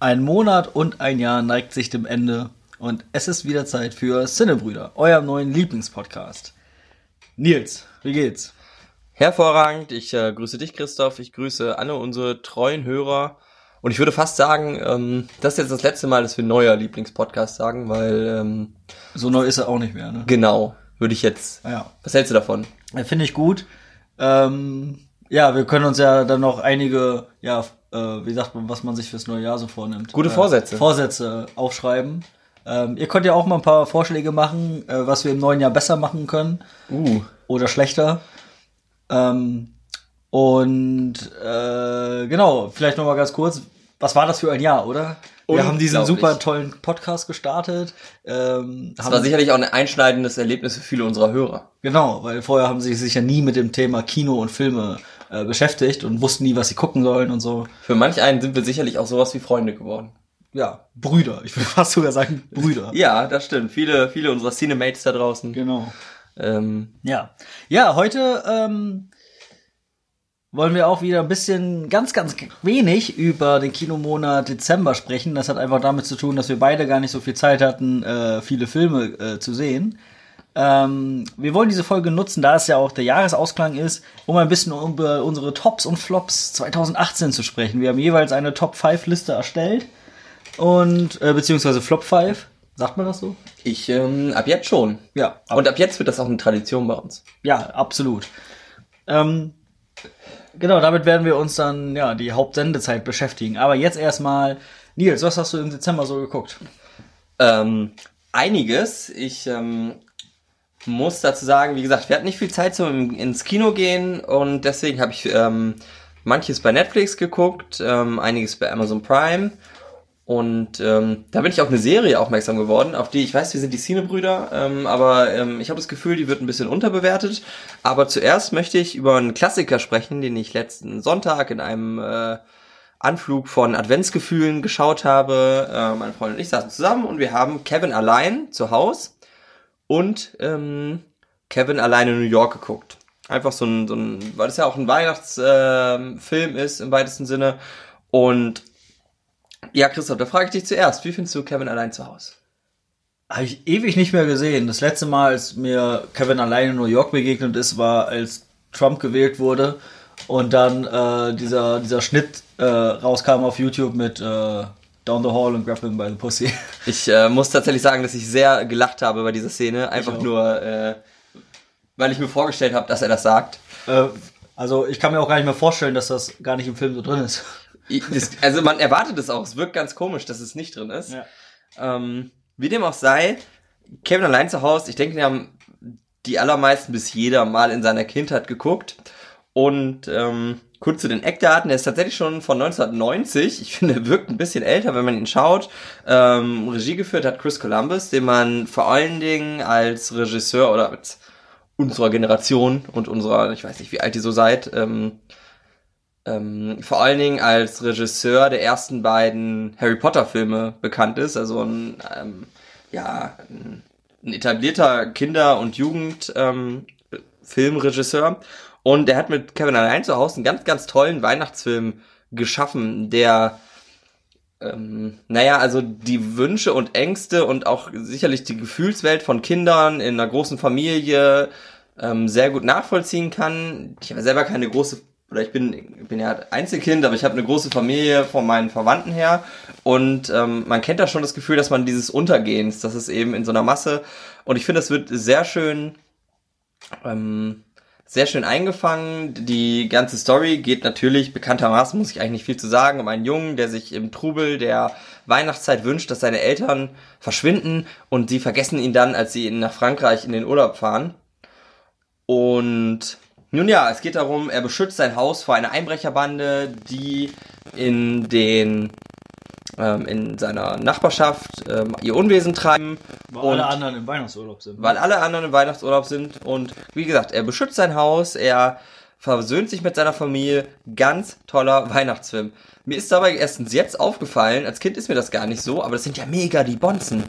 Ein Monat und ein Jahr neigt sich dem Ende und es ist wieder Zeit für Cinnebrüder, eurem neuen Lieblingspodcast. Nils, wie geht's? Hervorragend. Ich äh, grüße dich, Christoph. Ich grüße alle unsere treuen Hörer. Und ich würde fast sagen, ähm, das ist jetzt das letzte Mal, dass wir neuer Lieblingspodcast sagen, weil ähm, So neu ist er auch nicht mehr, ne? genau würde ich jetzt. Ja, Was hältst du davon? ja. finde ich gut. Ähm, ja, wir können uns ja dann noch einige, ja, äh, wie sagt man, was man sich fürs neue Jahr so vornimmt. Gute äh, Vorsätze. Vorsätze aufschreiben. Ähm, ihr könnt ja auch mal ein paar Vorschläge machen, äh, was wir im neuen Jahr besser machen können. Uh, oder schlechter. Ähm, und äh, genau, vielleicht noch mal ganz kurz, was war das für ein Jahr, oder? Wir haben diesen super tollen Podcast gestartet. Ähm, das war sicherlich auch ein einschneidendes Erlebnis für viele unserer Hörer. genau, weil vorher haben sie sich ja nie mit dem Thema Kino und Filme äh, beschäftigt und wussten nie, was sie gucken sollen und so. Für manch einen sind wir sicherlich auch sowas wie Freunde geworden. Ja, Brüder. Ich würde fast sogar sagen Brüder. Ja, das stimmt. Viele, viele unserer Cinemates da draußen. Genau. Ähm, Ja. Ja, heute ähm, wollen wir auch wieder ein bisschen, ganz, ganz wenig über den Kinomonat Dezember sprechen. Das hat einfach damit zu tun, dass wir beide gar nicht so viel Zeit hatten, äh, viele Filme äh, zu sehen. Ähm, wir wollen diese Folge nutzen, da es ja auch der Jahresausklang ist, um ein bisschen über unsere Tops und Flops 2018 zu sprechen. Wir haben jeweils eine Top-5-Liste erstellt und, äh, beziehungsweise Flop 5. Sagt man das so? ich, ähm, ab jetzt schon. Ja. ab- Und ab jetzt wird das auch eine Tradition bei uns. Ja, absolut. Ähm, genau, damit werden wir uns dann ja die Hauptsendezeit beschäftigen. Aber jetzt erstmal, Nils, was hast du im Dezember so geguckt? Ähm, einiges. Ich ähm, muss dazu sagen, wie gesagt, wir hatten nicht viel Zeit zum ins Kino gehen und deswegen habe ich ähm, manches bei Netflix geguckt, ähm, einiges bei Amazon Prime und ähm, da bin ich auf eine Serie aufmerksam geworden, auf die ich weiß, wir sind die Cinebrüder, ähm, aber ähm, ich habe das Gefühl, die wird ein bisschen unterbewertet. Aber zuerst möchte ich über einen Klassiker sprechen, den ich letzten Sonntag in einem äh, Anflug von Adventsgefühlen geschaut habe. Äh, meine Freundin und ich saßen zusammen und wir haben Kevin allein zu Haus und ähm, Kevin alleine in New York geguckt. Einfach so ein, so ein weil es ja auch ein Weihnachtsfilm Film ist im weitesten Sinne. Und ja, Christoph, da frage ich dich zuerst, wie findest du Kevin allein zu Hause? Habe ich ewig nicht mehr gesehen. Das letzte Mal, als mir Kevin allein in New York begegnet ist, war, als Trump gewählt wurde und dann äh, dieser, dieser Schnitt äh, rauskam auf YouTube mit äh, Down the Hall und Grappling by the Pussy. Ich äh, muss tatsächlich sagen, dass ich sehr gelacht habe bei dieser Szene, einfach nur, äh, weil ich mir vorgestellt habe, dass er das sagt. äh, also ich kann mir auch gar nicht mehr vorstellen, dass das gar nicht im Film so drin ist. Also man erwartet es auch, es wirkt ganz komisch, dass es nicht drin ist. Ähm, wie dem auch sei, Kevin allein zu Hause, ich denke, wir haben die allermeisten bis jeder mal in seiner Kindheit geguckt. Und ähm, kurz zu den Eckdaten, der ist tatsächlich schon von 1990. Ich finde, er wirkt ein bisschen älter, wenn man ihn schaut. Ähm, Regie geführt hat Chris Columbus, den man vor allen Dingen als Regisseur oder als unserer Generation und unserer, ich weiß nicht, wie alt ihr so seid, ähm, ähm, vor allen Dingen als Regisseur der ersten beiden Harry Potter Filme bekannt ist, also ein, ähm, ja, ein, etablierter Kinder- und Jugend-Filmregisseur. Ähm, Filmregisseur. Und er hat mit Kevin allein zu Hause einen ganz, ganz tollen Weihnachtsfilm geschaffen, der ähm, naja, also die Wünsche und Ängste und auch sicherlich die Gefühlswelt von Kindern in einer großen Familie ähm, sehr gut nachvollziehen kann. Ich habe selber keine große, oder ich bin, ich bin ja Einzelkind, aber ich habe eine große Familie von meinen Verwandten her und ähm, man kennt da schon das Gefühl, dass man dieses Untergehens, das ist eben in so einer Masse und ich finde, das wird sehr schön ähm, sehr schön eingefangen. Die ganze Story geht natürlich, bekanntermaßen muss ich eigentlich nicht viel zu sagen, um einen Jungen, der sich im Trubel der Weihnachtszeit wünscht, dass seine Eltern verschwinden und sie vergessen ihn dann, als sie nach Frankreich in den Urlaub fahren. Und nun ja, es geht darum, er beschützt sein Haus vor einer Einbrecherbande, die in den ähm, in seiner Nachbarschaft ähm, ihr Unwesen treiben. Weil Und- alle anderen im Weihnachtsurlaub sind. weil alle anderen im Weihnachtsurlaub sind. Und wie gesagt, er beschützt sein Haus, er versöhnt sich mit seiner Familie. Ganz toller Weihnachtsfilm. Mir ist dabei erstens jetzt aufgefallen, als Kind ist mir das gar nicht so, aber das sind ja mega die Bonzen.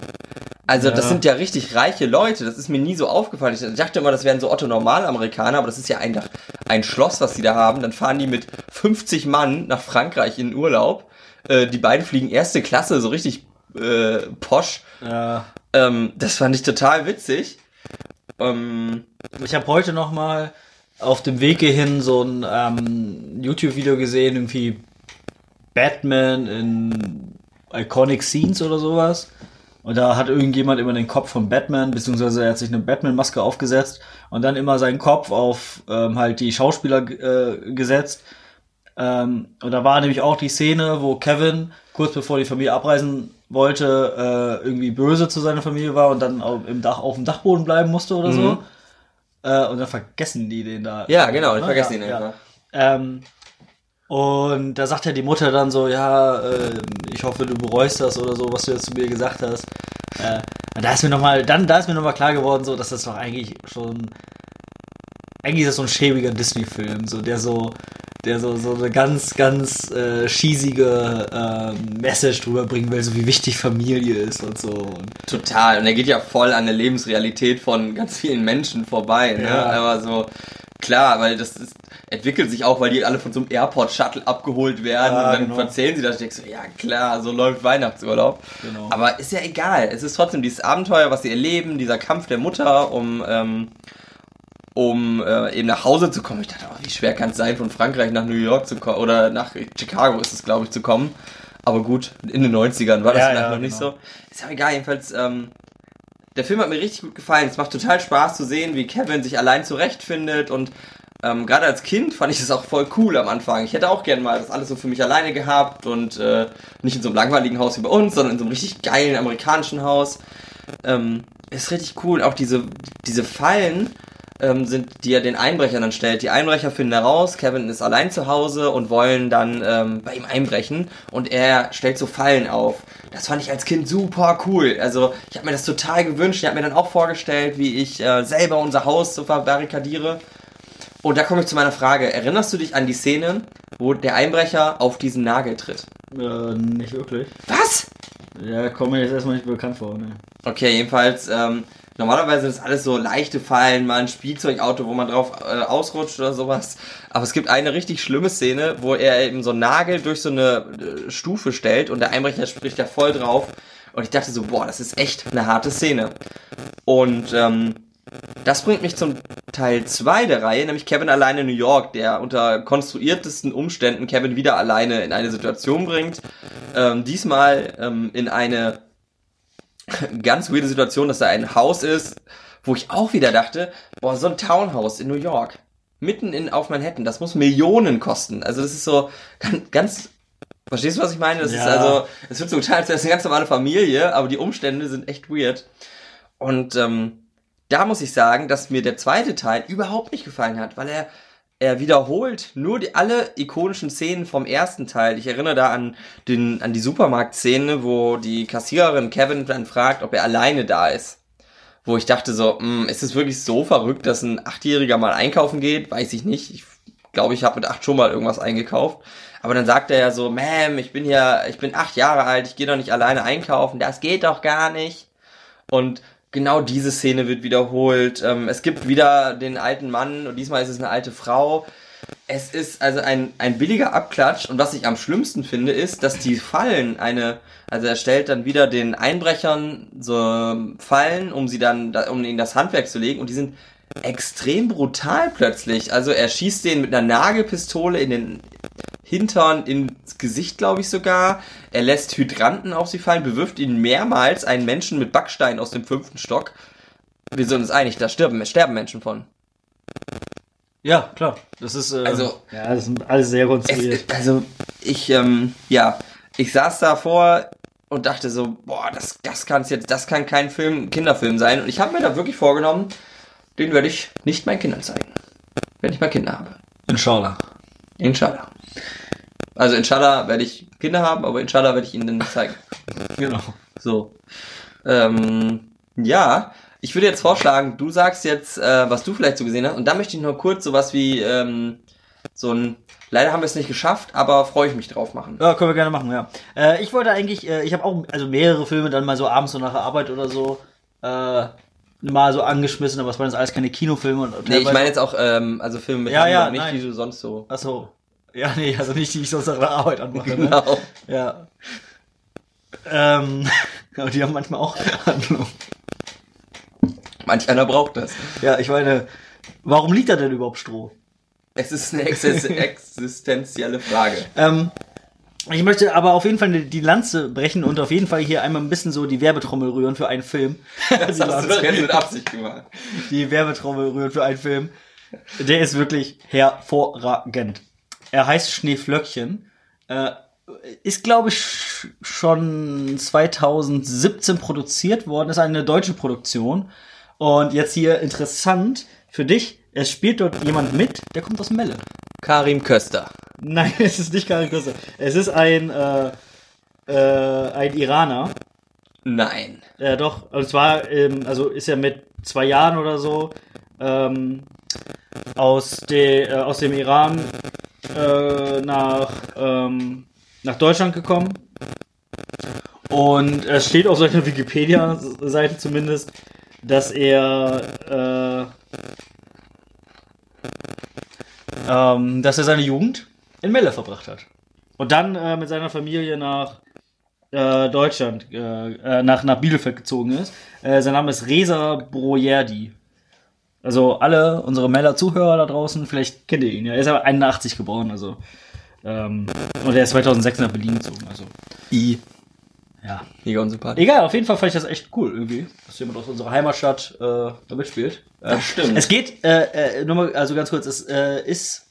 Also das Ja. sind ja richtig reiche Leute, das ist mir nie so aufgefallen. Ich dachte immer, das wären so Otto-Normal-Amerikaner, aber das ist ja ein, ein Schloss, was die da haben. Dann fahren die mit 50 Mann nach Frankreich in Urlaub äh, die beiden fliegen erste Klasse, so richtig äh, posch. Ja. Ähm, das fand ich total witzig. Ähm, ich habe heute noch mal auf dem Wege hin so ein ähm, YouTube-Video gesehen, irgendwie Batman in Iconic Scenes oder sowas. Und da hat irgendjemand immer den Kopf von Batman, beziehungsweise er hat sich eine Batman-Maske aufgesetzt und dann immer seinen Kopf auf ähm, halt die Schauspieler äh, gesetzt. Ähm, und da war nämlich auch die Szene, wo Kevin kurz bevor die Familie abreisen wollte, äh, irgendwie böse zu seiner Familie war und dann auf, im Dach, auf dem Dachboden bleiben musste oder mhm. so. Äh, und dann vergessen die den da. Ja, genau, ich ne? vergesse ja, ihn einfach. Ja. Ähm, und da sagt ja die Mutter dann so, ja, äh, ich hoffe, du bereust das oder so, was du jetzt zu mir gesagt hast. Äh, da ist mir noch mal, dann, da ist mir nochmal klar geworden, so, dass das doch eigentlich schon, eigentlich ist das so ein schäbiger Disney-Film, so, der so, der so, so eine ganz, ganz äh, schießige äh, Message drüber bringen will, so wie wichtig Familie ist und so. Total. Und er geht ja voll an der Lebensrealität von ganz vielen Menschen vorbei. Ne? Ja. Aber so, klar, weil das ist, entwickelt sich auch, weil die alle von so einem Airport-Shuttle abgeholt werden ja, und dann genau. erzählen sie das. Ich denke so, ja klar, so läuft Weihnachtsurlaub. Genau. Aber ist ja egal. Es ist trotzdem dieses Abenteuer, was sie erleben, dieser Kampf der Mutter um... Ähm, um äh, eben nach Hause zu kommen. Ich dachte, oh, wie schwer kann es sein, von Frankreich nach New York zu kommen oder nach Chicago ist es, glaube ich, zu kommen. Aber gut, in den 90ern war das ja, vielleicht ja, noch nicht genau. so. Ist ja egal, jedenfalls, ähm, der Film hat mir richtig gut gefallen. Es macht total Spaß zu sehen, wie Kevin sich allein zurechtfindet und ähm, gerade als Kind fand ich das auch voll cool am Anfang. Ich hätte auch gern mal das alles so für mich alleine gehabt und äh, nicht in so einem langweiligen Haus wie bei uns, sondern in so einem richtig geilen amerikanischen Haus. Ähm, ist richtig cool. Auch diese, diese Fallen, ähm, sind, die er den Einbrechern dann stellt. Die Einbrecher finden heraus, Kevin ist allein zu Hause und wollen dann ähm, bei ihm einbrechen und er stellt so Fallen auf. Das fand ich als Kind super cool. Also ich habe mir das total gewünscht. Ich habe mir dann auch vorgestellt, wie ich äh, selber unser Haus so verbarrikadiere. Und da komme ich zu meiner Frage. Erinnerst du dich an die Szene, wo der Einbrecher auf diesen Nagel tritt? Äh, nicht wirklich. Was? Ja, kommt mir jetzt erstmal nicht bekannt vor, ne? Okay, jedenfalls, ähm, Normalerweise ist alles so leichte Fallen, mal ein Spielzeugauto, wo man drauf äh, ausrutscht oder sowas. Aber es gibt eine richtig schlimme Szene, wo er eben so einen Nagel durch so eine äh, Stufe stellt und der Einbrecher spricht da voll drauf. Und ich dachte so, boah, das ist echt eine harte Szene. Und ähm, das bringt mich zum Teil 2 der Reihe, nämlich Kevin alleine in New York, der unter konstruiertesten Umständen Kevin wieder alleine in eine Situation bringt. Ähm, diesmal ähm, in eine ganz weirde Situation, dass da ein Haus ist, wo ich auch wieder dachte, boah, so ein Townhouse in New York, mitten in auf Manhattan, das muss Millionen kosten. Also das ist so ganz, ganz verstehst du, was ich meine? Das ja. ist also, es wird so total, das ist eine ganz normale Familie, aber die Umstände sind echt weird. Und ähm, da muss ich sagen, dass mir der zweite Teil überhaupt nicht gefallen hat, weil er er wiederholt nur die, alle ikonischen Szenen vom ersten Teil. Ich erinnere da an, den, an die Supermarktszene, wo die Kassiererin Kevin dann fragt, ob er alleine da ist. Wo ich dachte so, mh, hm, ist es wirklich so verrückt, dass ein Achtjähriger mal einkaufen geht? Weiß ich nicht. Ich glaube, ich habe mit acht schon mal irgendwas eingekauft. Aber dann sagt er ja so, Ma'am, ich bin hier, ich bin acht Jahre alt, ich gehe doch nicht alleine einkaufen. Das geht doch gar nicht. Und genau diese Szene wird wiederholt. Ähm, es gibt wieder den alten Mann und diesmal ist es eine alte Frau. Es ist also ein, ein billiger Abklatsch und was ich am schlimmsten finde, ist, dass die Fallen eine, also er stellt dann wieder den Einbrechern so Fallen, um sie dann, um ihnen das Handwerk zu legen und die sind extrem brutal plötzlich. Also er schießt den mit einer Nagelpistole in den Hintern, ins Gesicht, glaube ich sogar. Er lässt Hydranten auf sie fallen, bewirft ihnen mehrmals einen Menschen mit Backstein aus dem fünften Stock. Wir sind uns einig, da sterben, sterben Menschen von. Ja, klar. Das ist, äh, also, ja, das ist alles sehr konstruiert. Es, also, ich, ähm, ja, ich saß davor und dachte so, boah, das, das kann's jetzt, das kann kein Film, Kinderfilm sein. Und ich habe mir da wirklich vorgenommen, den werde ich nicht meinen Kindern zeigen. Wenn ich mal Kinder habe. Inshallah. Inshallah. Also inshallah werde ich Kinder haben, aber inshallah werde ich ihnen dann nicht zeigen. Genau. So. Ähm, ja, ich würde jetzt vorschlagen, du sagst jetzt, äh, was du vielleicht so gesehen hast. Und da möchte ich nur kurz sowas wie ähm, so ein Leider haben wir es nicht geschafft, aber freue ich mich drauf machen. Ja, können wir gerne machen, ja. Äh, ich wollte eigentlich, äh, ich habe auch also mehrere Filme dann mal so abends so nach der Arbeit oder so äh, mal so angeschmissen, aber es waren jetzt alles keine Kinofilme. Und nee, ich meine jetzt auch, ähm, also Filme mit ja, ja, nicht, nein. die du sonst so. Ach so. Ja, nee, also nicht, die ich sonst auf der Arbeit anmache. Genau. Ne? Ja. Ähm, aber die haben manchmal auch Handlung. Manch einer braucht das. Ja, ich meine, warum liegt da denn überhaupt Stroh? Es ist eine existenzielle Frage. Ähm, ich möchte aber auf jeden Fall die Lanze brechen und auf jeden Fall hier einmal ein bisschen so die Werbetrommel rühren für einen Film. Das hast du jetzt mit Absicht gemacht. Die Werbetrommel rühren für einen Film. Der ist wirklich hervorragend. Er heißt Schneeflöckchen. Äh, ist, glaube ich, schon 2017 produziert worden. Ist eine deutsche Produktion. Und jetzt hier interessant für dich. Es spielt dort jemand mit, der kommt aus Melle. Karim Köster. Nein, es ist nicht Karim Köster. Es ist ein, äh, äh, ein Iraner. Nein. Ja, doch. Und zwar, ähm, also ist er mit zwei Jahren oder so ähm, aus, de, äh, aus dem Iran äh, nach, ähm, nach Deutschland gekommen. Und es steht auf seiner Wikipedia-Seite zumindest, dass er äh, ähm, dass er seine Jugend in Melle verbracht hat. Und dann äh, mit seiner Familie nach äh, Deutschland, äh, äh, nach, nach Bielefeld gezogen ist. Äh, sein Name ist Reza Brojerdi. Also alle unsere Meller-Zuhörer da draußen, vielleicht kennt ihr ihn. Ja. Er ist aber 81 geboren, also. Ähm, und er ist 2006 nach Berlin gezogen, also. I. Ja. Mega unsympathisch. Egal, auf jeden Fall fand ich das echt cool irgendwie, dass jemand aus unserer Heimatstadt äh, da mitspielt. Äh, das stimmt. Es geht, äh, äh, nur mal, also ganz kurz, es äh, ist,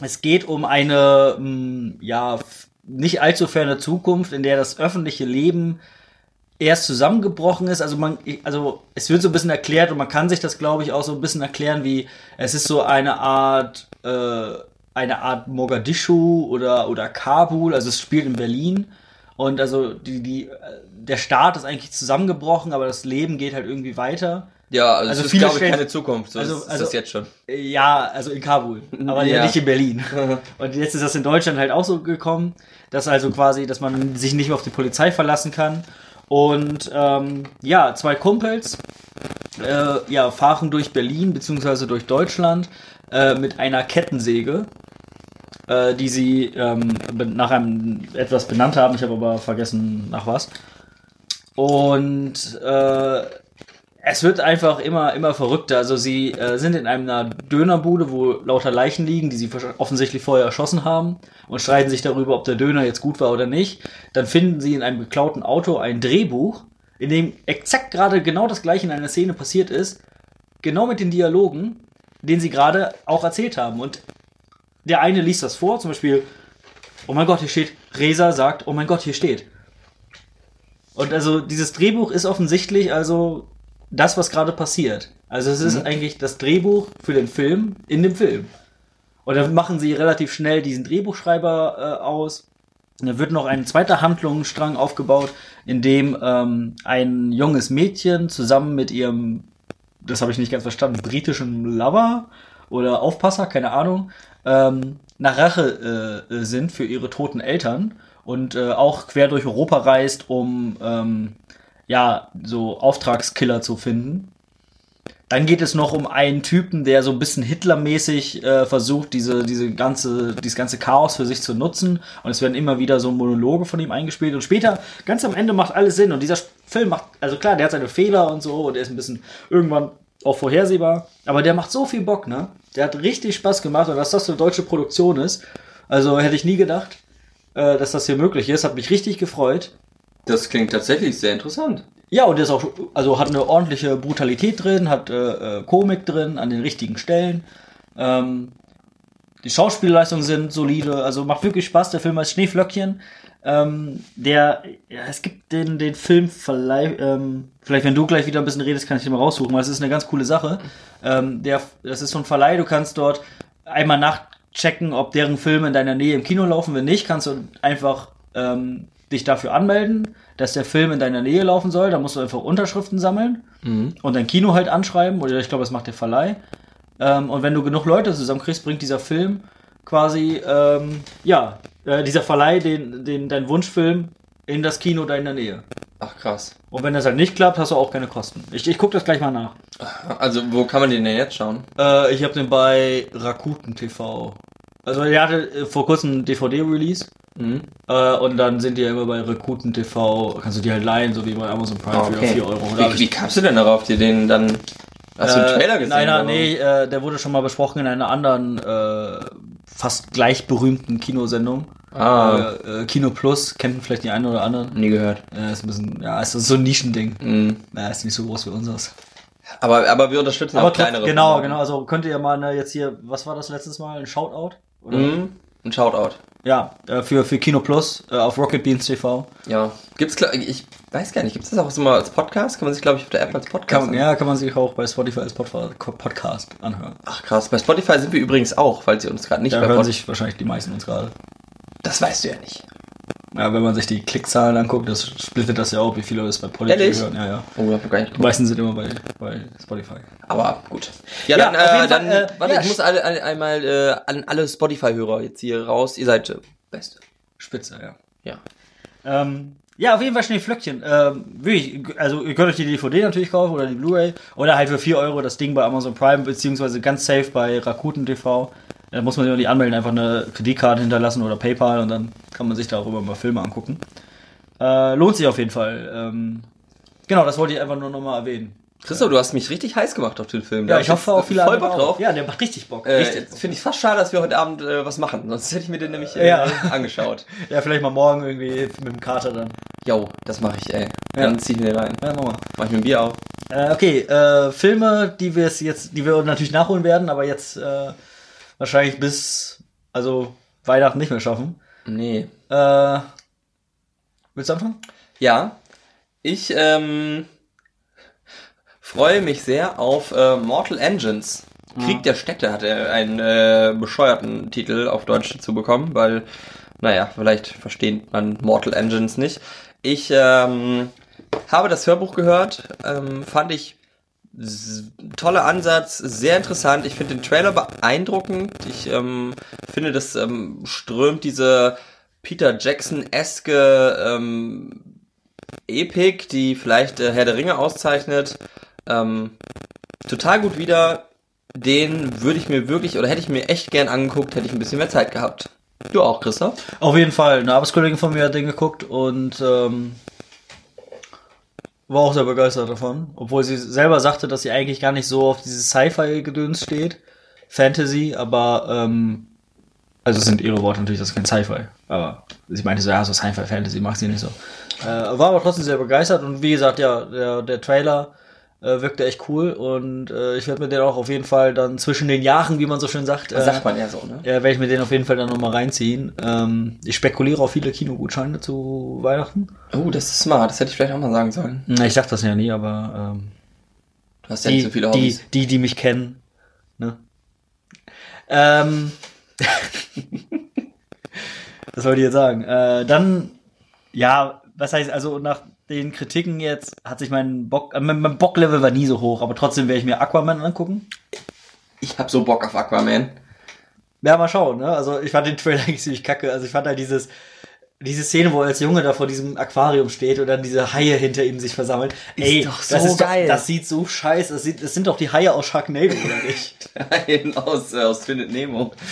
es geht um eine, mh, mm, ja, nicht allzu ferne Zukunft, in der das öffentliche Leben erst zusammengebrochen ist. Also man, also es wird so ein bisschen erklärt und man kann sich das, glaube ich, auch so ein bisschen erklären, wie es ist so eine Art, äh, eine Art Mogadischu oder oder Kabul. Also es spielt in Berlin und also die die der Staat ist eigentlich zusammengebrochen, aber das Leben geht halt irgendwie weiter. Ja, also, also es viele ist, glaube ich, keine Zukunft. So also, ist, also, das jetzt schon. Ja, also in Kabul, aber ja. nicht in Berlin. Und jetzt ist das in Deutschland halt auch so gekommen, dass also quasi, dass man sich nicht mehr auf die Polizei verlassen kann und ähm, ja, zwei Kumpels äh, ja, fahren durch Berlin bzw. durch Deutschland äh, mit einer Kettensäge, äh, die sie ähm, nach einem etwas benannt haben. Ich habe aber vergessen nach was. Und äh, es wird einfach immer, immer verrückter. Also sie äh, sind in einer Dönerbude, wo lauter Leichen liegen, die sie offensichtlich vorher erschossen haben und streiten sich darüber, ob der Döner jetzt gut war oder nicht. Dann finden sie in einem geklauten Auto ein Drehbuch, in dem exakt gerade genau das gleiche in einer Szene passiert ist. Genau mit den Dialogen, den sie gerade auch erzählt haben. Und der eine liest das vor, zum Beispiel, oh mein Gott, hier steht, Resa sagt, oh mein Gott, hier steht. Und also dieses Drehbuch ist offensichtlich also das, was gerade passiert. Also es ist mhm. eigentlich das Drehbuch für den Film in dem Film. Und dann machen sie relativ schnell diesen Drehbuchschreiber äh, aus. Und dann wird noch ein zweiter Handlungsstrang aufgebaut, in dem ähm, ein junges Mädchen zusammen mit ihrem, das habe ich nicht ganz verstanden, britischen Lover oder Aufpasser, keine Ahnung, ähm, nach Rache äh, sind für ihre toten Eltern und äh, auch quer durch Europa reist, um ähm, ja, so Auftragskiller zu finden. Dann geht es noch um einen Typen, der so ein bisschen Hitlermäßig äh, versucht, diese, diese ganze, dieses ganze Chaos für sich zu nutzen. Und es werden immer wieder so Monologe von ihm eingespielt. Und später, ganz am Ende, macht alles Sinn. Und dieser Film macht, also klar, der hat seine Fehler und so, und der ist ein bisschen irgendwann auch vorhersehbar. Aber der macht so viel Bock, ne? Der hat richtig Spaß gemacht. Und dass das so eine deutsche Produktion ist, also hätte ich nie gedacht, äh, dass das hier möglich ist. Hat mich richtig gefreut. Das klingt tatsächlich sehr interessant. Ja, und der ist auch, also hat eine ordentliche Brutalität drin, hat äh, äh, Komik drin an den richtigen Stellen. Ähm, die Schauspielleistungen sind solide, also macht wirklich Spaß. Der Film heißt Schneeflöckchen. Ähm, der, ja, es gibt den, den Film vielleicht, ähm, vielleicht wenn du gleich wieder ein bisschen redest, kann ich den mal raussuchen, weil es ist eine ganz coole Sache. Ähm, der, das ist so ein Verleih, du kannst dort einmal nachchecken, ob deren Filme in deiner Nähe im Kino laufen. Wenn nicht, kannst du einfach ähm, dich dafür anmelden, dass der Film in deiner Nähe laufen soll. Da musst du einfach Unterschriften sammeln mhm. und dein Kino halt anschreiben. Oder ich glaube, das macht der Verleih. Ähm, und wenn du genug Leute zusammenkriegst, bringt dieser Film quasi, ähm, ja, äh, dieser Verleih den, den, deinen Wunschfilm in das Kino da in der Nähe. Ach krass. Und wenn das halt nicht klappt, hast du auch keine Kosten. Ich, ich gucke das gleich mal nach. Also, wo kann man den denn jetzt schauen? Äh, ich habe den bei Rakuten TV Also er hatte äh, vor kurzem einen DVD-Release. Mhm. Äh, und dann sind die ja immer bei Rakuten TV, kannst du die halt leihen, so wie bei Amazon Prime Ah, für okay. 4 Euro. Hab Wie, wie kamst du denn darauf, dir den dann... Hast du einen Äh, Trailer gesehen? In einer, oder? nee, äh, der wurde schon mal besprochen in einer anderen, äh, fast gleich berühmten Kinosendung. Ah, Äh, äh, Kino Plus, kennt vielleicht die einen oder anderen. nie gehört. Äh, ist ein bisschen, ja, ist so ein Nischending. Mhm. Ja, ist nicht so groß wie unseres. Aber, aber wir unterstützen Aber auch kleinere. genau, Formen. genau. Also könnt ihr mal ne, jetzt hier, was war das letztes Mal? Ein Shoutout? Oder? Mhm. Ein Shoutout. Ja, äh, für, für Kino Plus äh, auf Rocket Beans TV. Ja. Gibt's, ich weiß gar nicht, gibt's das auch so mal als Podcast? Kann man sich, glaube ich, auf der App als Podcast Kann, anhören? ja, kann man sich auch bei Spotify als Podcast anhören. Ach krass, bei Spotify sind wir übrigens auch, falls ihr uns gerade nicht Da hören Pod- sich wahrscheinlich die meisten uns gerade. Das weißt du ja nicht. Ja, wenn man sich die Klickzahlen anguckt, das splittet das ja auch, wie viele das bei Ehrlich? hören. Ja, ja. Oh, hab ich gar nicht Die meisten sind immer bei, bei Spotify. Aber gut. Ja, Ja, dann, äh, dann Fall, äh, warte, ja, ich muss alle, alle, einmal äh, an alle Spotify-Hörer jetzt hier raus. Ihr seid äh, Beste. Spitze, ja. Ja. Ähm, ja, auf jeden Fall Schneeflöckchen. Ähm, wirklich, also ihr könnt euch die DVD natürlich kaufen oder die Blu-ray oder halt für 4 Euro das Ding bei Amazon Prime beziehungsweise ganz safe bei Rakuten TV. Da muss man sich auch nicht anmelden, einfach eine Kreditkarte hinterlassen oder PayPal und dann kann man sich darüber mal Filme angucken. Äh, lohnt sich auf jeden Fall. Ähm, genau, das wollte ich einfach nur nochmal erwähnen. Christoph, du hast mich richtig heiß gemacht auf den Film. Da Ja, hab ich hoffe auch viele voll Bock drauf. Ja, der macht richtig Bock. Äh, finde ich fast schade, dass wir heute Abend äh, was machen. Sonst hätte ich mir den nämlich äh, Ja. angeschaut. Ja, vielleicht mal morgen irgendwie mit dem Kater dann. Jo, das mache ich, ey. Ja. Dann zieh ich mir den rein. Ja, mach mal. Mach ich mir ein Bier auf. Äh, okay, äh, Filme, die wir jetzt, die wir natürlich nachholen werden, aber jetzt äh, wahrscheinlich bis also Weihnachten nicht mehr schaffen. Nee. Äh, willst du anfangen? Ja, ich ähm, freue mich sehr auf äh, Mortal Engines. Krieg der Städte hat er einen äh, bescheuerten Titel auf Deutsch dazu bekommen, weil, naja, vielleicht versteht man Mortal Engines nicht. Ich ähm, habe das Hörbuch gehört, ähm, fand ich toller Ansatz, sehr interessant. Ich finde den Trailer beeindruckend. Ich ähm, finde, das ähm, strömt diese Peter Jackson-eske ähm, Epik, die vielleicht äh, Herr der Ringe auszeichnet, ähm, total gut wieder. Den würde ich mir wirklich, oder hätte ich mir echt gern angeguckt, hätte ich ein bisschen mehr Zeit gehabt. Du auch, Christoph? Auf jeden Fall. Eine Arbeitskollegin von mir hat den geguckt und ähm, war auch sehr begeistert davon. Obwohl sie selber sagte, dass sie eigentlich gar nicht so auf dieses Sci-Fi-Gedöns steht. Fantasy, aber ähm, also sind ihre Worte natürlich, das ist kein Sci-Fi. Aber sie meinte so, ja, so Sci-Fi, Fantasy macht sie nicht so. Äh, war aber trotzdem sehr begeistert und wie gesagt, ja, der, der Trailer äh, wirkte echt cool und äh, ich werde mir den auch auf jeden Fall dann zwischen den Jahren, wie man so schön sagt, äh, Sagt man ja so, ne? ja, werde ich mir den auf jeden Fall dann nochmal reinziehen. Ähm, ich spekuliere auf viele Kinogutscheine zu Weihnachten. Oh, das ist smart, das hätte ich vielleicht auch mal sagen sollen. Na, ich sag das ja nie, aber ähm, Du hast ja nicht die, so viele die, Hobbys. die, die mich kennen. Ne? Ähm, was wollte ich jetzt sagen? Äh, dann, ja, was heißt, also nach den Kritiken jetzt hat sich mein Bock, äh, mein mein Bocklevel war nie so hoch, aber trotzdem werde ich mir Aquaman angucken. Ich hab so Bock auf Aquaman. Ja, mal schauen, ne? Also ich fand den Trailer eigentlich ziemlich kacke. Also ich fand halt dieses, diese Szene, wo er als Junge da vor diesem Aquarium steht und dann diese Haie hinter ihm sich versammeln. Ey, doch so das ist geil. Doch, das sieht so scheiße. Das, sieht, das sind doch die Haie aus Sharknado, oder nicht? Nein, aus, äh, aus Findet Nemo.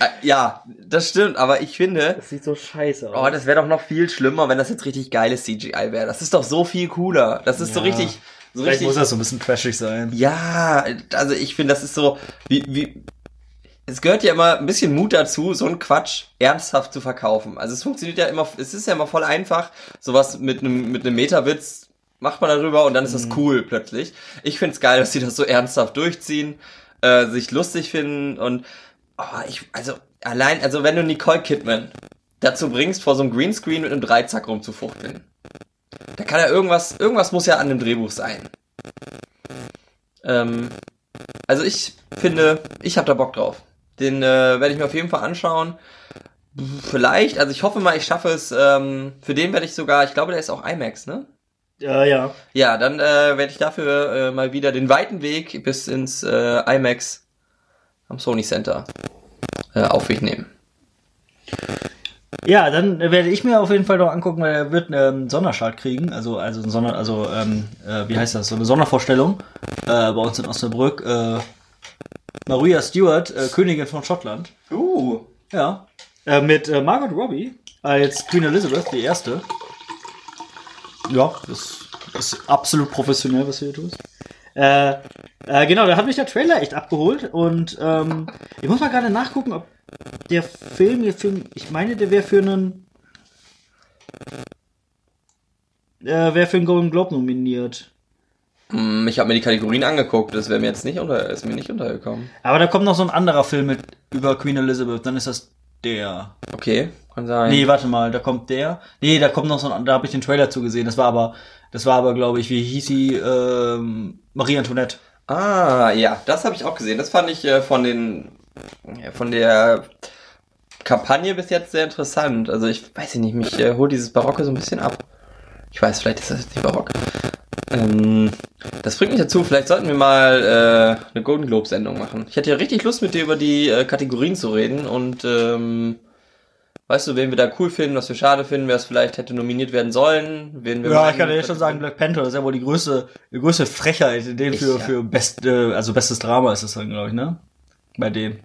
Äh, ja, das stimmt, aber ich finde, Das sieht so scheiße oh, das wäre doch noch viel schlimmer, wenn das jetzt richtig geiles CGI wäre. Das ist doch so viel cooler. Das ist so Ja. richtig, so Vielleicht richtig. muss das so ein bisschen trashig sein. Ja, also ich finde, das ist so, wie, wie, es gehört ja immer ein bisschen Mut dazu, so einen Quatsch ernsthaft zu verkaufen. Also es funktioniert ja immer, es ist ja immer voll einfach, sowas mit einem, mit einem Metawitz macht man darüber und dann ist das cool plötzlich. Ich find's geil, dass sie das so ernsthaft durchziehen, äh, sich lustig finden und, oh, ich, also, allein, also wenn du Nicole Kidman dazu bringst, vor so einem Greenscreen mit einem Dreizack rumzufuchteln, da kann ja irgendwas, irgendwas muss ja an dem Drehbuch sein. Ähm, also ich finde, ich habe da Bock drauf. Den äh, werde ich mir auf jeden Fall anschauen. Vielleicht, also ich hoffe mal, ich schaffe es. Ähm, für den werde ich sogar, ich glaube, der ist auch IMAX, ne? Ja, ja. Ja, dann äh, werde ich dafür äh, mal wieder den weiten Weg bis ins äh, IMAX am Sony Center äh, auf mich nehmen. Ja, dann werde ich mir auf jeden Fall noch angucken, weil er wird einen Sonderstart kriegen. Also, also, ein Sonder, also ähm, äh, wie heißt das? So eine Sondervorstellung äh, bei uns in Osnabrück. Äh, Maria Stewart, äh, Königin von Schottland. Uh. Ja. Äh, mit äh, Margot Robbie als Queen Elizabeth, die erste. Ja, das ist absolut professionell, was du hier tust. Äh, äh, genau, da hat mich der Trailer echt abgeholt und ähm, ich muss mal gerade nachgucken, ob der Film hier für, ich meine, der wäre für einen, äh, wäre für einen Golden Globe nominiert. Hm, Ich habe mir die Kategorien angeguckt, das wäre mir jetzt nicht unter, ist mir nicht untergekommen. Aber da kommt noch so ein anderer Film mit über Queen Elizabeth, dann ist das der. Okay, kann sein. Nee, warte mal, da kommt der. Nee, da kommt noch so ein, da habe ich den Trailer zugesehen. Das war aber, das war aber, glaube ich, wie hieß sie, ähm, Marie Antoinette. Ah, ja, das habe ich auch gesehen. Das fand ich äh, von den, ja, von der Kampagne bis jetzt sehr interessant. Also ich weiß nicht, mich äh, holt dieses Barocke so ein bisschen ab. Ich weiß, vielleicht ist das jetzt nicht barock. Ähm, das bringt mich dazu, vielleicht sollten wir mal äh, eine Golden Globe Sendung machen. Ich hätte ja richtig Lust mit dir über die äh, Kategorien zu reden und ähm, weißt du, wen wir da cool finden, was wir schade finden, wer es vielleicht hätte nominiert werden sollen, wen wir Ja, meinen, ich kann dir jetzt schon sagen, Black Panther ist ja wohl die größte, die größte Frechheit in dem Ich, für, ja. für beste, also bestes Drama ist es dann, glaube ich, ne? Bei dem.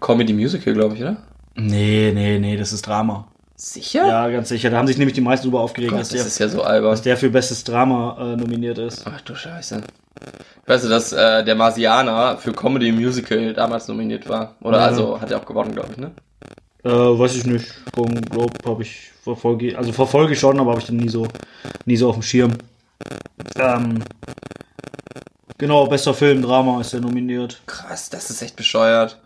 Comedy Musical, glaube ich, oder? Nee, nee, nee, das ist Drama. Sicher? Ja, ganz sicher. Da haben sich nämlich die meisten drüber aufgeregt, Gott, dass, das der, ist ja so albern. dass der für bestes Drama äh, nominiert ist. Ach du Scheiße. Weißt du, dass äh, der Marsianer für Comedy Musical damals nominiert war? Oder Ja. also hat er auch gewonnen, glaube ich, ne? Äh, weiß ich nicht. Golden Globe habe ich verfolge, also verfolge ich schon, aber habe ich dann nie so, nie so auf dem Schirm. Ähm, genau, bester Film, Drama ist er nominiert. Krass, das ist echt bescheuert.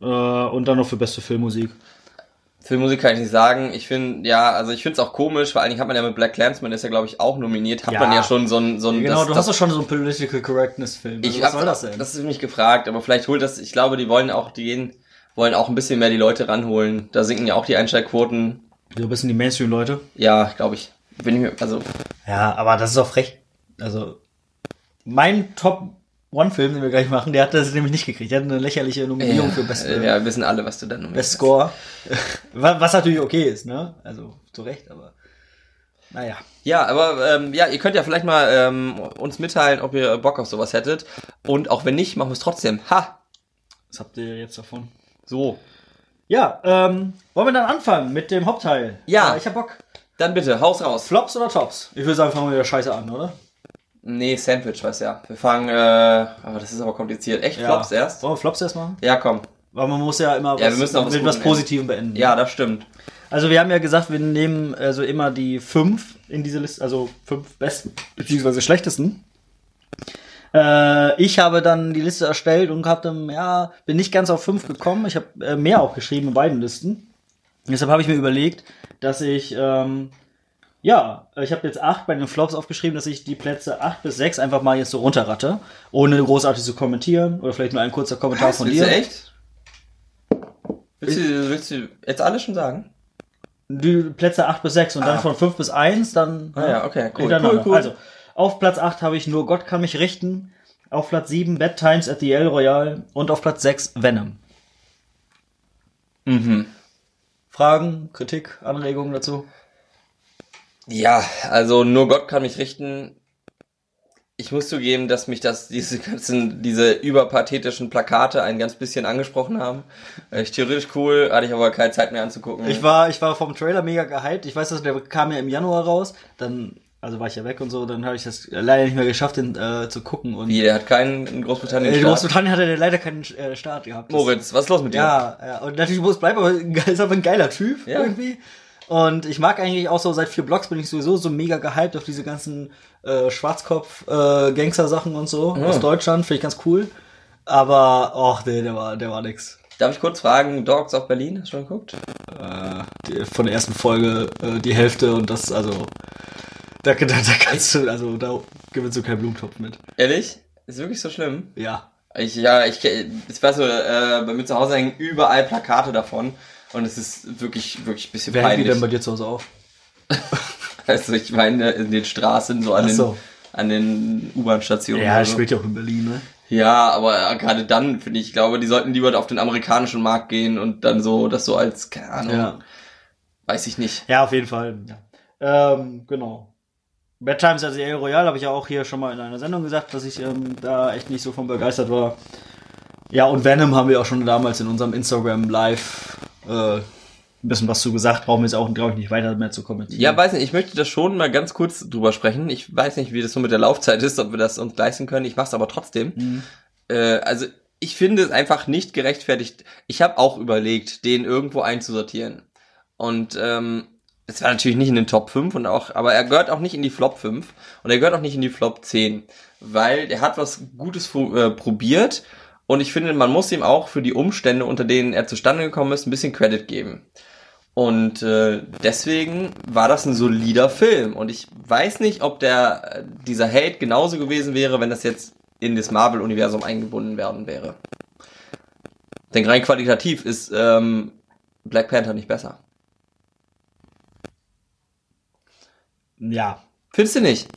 Äh, und dann noch für beste Filmmusik. Für Musik kann ich nicht sagen. Ich finde, ja, also ich finde es auch komisch, vor allen Dingen hat man ja mit Black Clansman, der ist ja, glaube ich, auch nominiert, hat Ja. man ja schon so ein... So ein genau, das, du das, hast doch schon so einen Political Correctness Film. Also, was hab- soll das denn? Das ist mich gefragt, aber vielleicht holt das, ich glaube, die wollen auch, die gehen, wollen auch ein bisschen mehr die Leute ranholen. Da sinken ja auch die Einschaltquoten. so ein bisschen die Mainstream-Leute. Ja, glaube ich. Bin ich mir, also, Ja, aber das ist auch frech. Also, mein Top One-Film, den wir gleich machen, der hat das nämlich nicht gekriegt. Der hat eine lächerliche Nominierung ja, für Best, äh, ja, wir wissen alle, was du dann nominiert Best Score. Was was natürlich okay ist, ne? Also, zu Recht, aber. Naja. Ja, aber ähm, ja, ihr könnt ja vielleicht mal ähm, uns mitteilen, ob ihr Bock auf sowas hättet. Und auch wenn nicht, machen wir es trotzdem. Ha! Was habt ihr jetzt davon? So. Ja, ähm, wollen wir dann anfangen mit dem Hauptteil? Ja. Äh, ich hab Bock. Dann bitte, haus raus. Flops oder Tops? Ich würde sagen, fangen wir wieder scheiße an, oder? Nee, Sandwich, weiß ja. Wir fangen, äh, aber das ist aber kompliziert. Echt Flops erst? Wollen wir Flops erst machen? Ja, komm. Weil man muss ja immer Ja, wir müssen auch was mit was Positivem beenden. Ja, das stimmt. Also wir haben ja gesagt, wir nehmen also immer die fünf in diese Liste, also fünf besten beziehungsweise schlechtesten. Äh, ich habe dann die Liste erstellt und habe dann, ja, bin nicht ganz auf fünf gekommen. Ich habe äh, mehr auch geschrieben in beiden Listen. Deshalb habe ich mir überlegt, dass ich, ähm, ja, ich habe jetzt acht bei den Flops aufgeschrieben, dass ich die Plätze acht bis sechs einfach mal jetzt so runterratte, ohne großartig zu kommentieren oder vielleicht nur ein kurzer Kommentar Was, von willst dir. du echt? Willst du, willst du jetzt alles schon sagen? Die Plätze 8 bis 6 und dann Ah. von 5 bis 1, dann Ah ja, okay, cool, cool, cool. Also, auf Platz 8 habe ich nur Gott kann mich richten, auf Platz 7 Bad Times at the El Royale und auf Platz 6 Venom. Mhm. Fragen, Kritik, Anregungen dazu? Ja, also nur Gott kann mich richten. Ich muss zugeben, dass mich das, diese ganzen, diese überpathetischen Plakate ein ganz bisschen angesprochen haben. Echt theoretisch cool, hatte ich aber keine Zeit mehr anzugucken. Ich war, ich war vom Trailer mega gehypt. Ich weiß, dass der kam ja im Januar raus. Dann, also war ich ja weg und so, dann habe ich das leider nicht mehr geschafft, den äh, zu gucken. Und Wie, der hat keinen in Großbritannien äh, in. Großbritannien hatte der leider keinen äh, Start gehabt. Moritz, was ist los mit dir? Ja, ja, und natürlich muss bleiben, aber ist aber ein geiler Typ Ja. irgendwie. Und ich mag eigentlich auch so, seit vier Blogs bin ich sowieso so mega gehypt auf diese ganzen äh, Schwarzkopf-Gangster-Sachen und so aus Deutschland. Finde ich ganz cool. Aber, och, nee, der war, der war nix. Darf ich kurz fragen, Dogs of Berlin, hast du schon geguckt? Äh, die, von der ersten Folge äh, die Hälfte und das, also, da, da, da kannst du, also, da gewinnst du keinen Blumentopf mit. Ehrlich? Ist wirklich so schlimm? Ja. Ich, ja, ich, ich weiß so, äh, bei mir zu Hause hängen überall Plakate davon. Und es ist wirklich, wirklich ein bisschen Wer peinlich. denn bei dir zu Hause auf? Also ich meine in den Straßen, so an Ach den, so. an den U-Bahn-Stationen. Ja, so. spielt ja auch in Berlin, ne? Ja, aber gerade dann, finde ich, ich glaube, die sollten lieber auf den amerikanischen Markt gehen und dann so, das so als, keine Ahnung, Ja. weiß ich nicht. Ja, auf jeden Fall. Ja. Ähm, genau. Bad Times the El Royale habe ich ja auch hier schon mal in einer Sendung gesagt, dass ich ähm, da echt nicht so von begeistert war. Ja, und Venom haben wir auch schon damals in unserem Instagram Live äh, ein bisschen was zu gesagt. Brauchen wir jetzt auch, glaube ich, nicht weiter mehr zu kommentieren. Ja, weiß nicht, ich möchte das schon mal ganz kurz drüber sprechen. Ich weiß nicht, wie das so mit der Laufzeit ist, ob wir das uns leisten können. Ich mach's aber trotzdem. Mhm. Äh, also ich finde es einfach nicht gerechtfertigt. Ich habe auch überlegt, den irgendwo einzusortieren. Und ähm, es war natürlich nicht in den Top 5 und auch, aber er gehört auch nicht in die Flop 5 und er gehört auch nicht in die Flop 10, weil er hat was Gutes äh, probiert und ich finde, man muss ihm auch für die Umstände, unter denen er zustande gekommen ist, ein bisschen Credit geben. Und äh, deswegen war das ein solider Film. Und ich weiß nicht, ob der dieser Hate genauso gewesen wäre, wenn das jetzt in das Marvel-Universum eingebunden werden wäre. Denn rein qualitativ ist ähm, Black Panther nicht besser. Ja. Findest du nicht?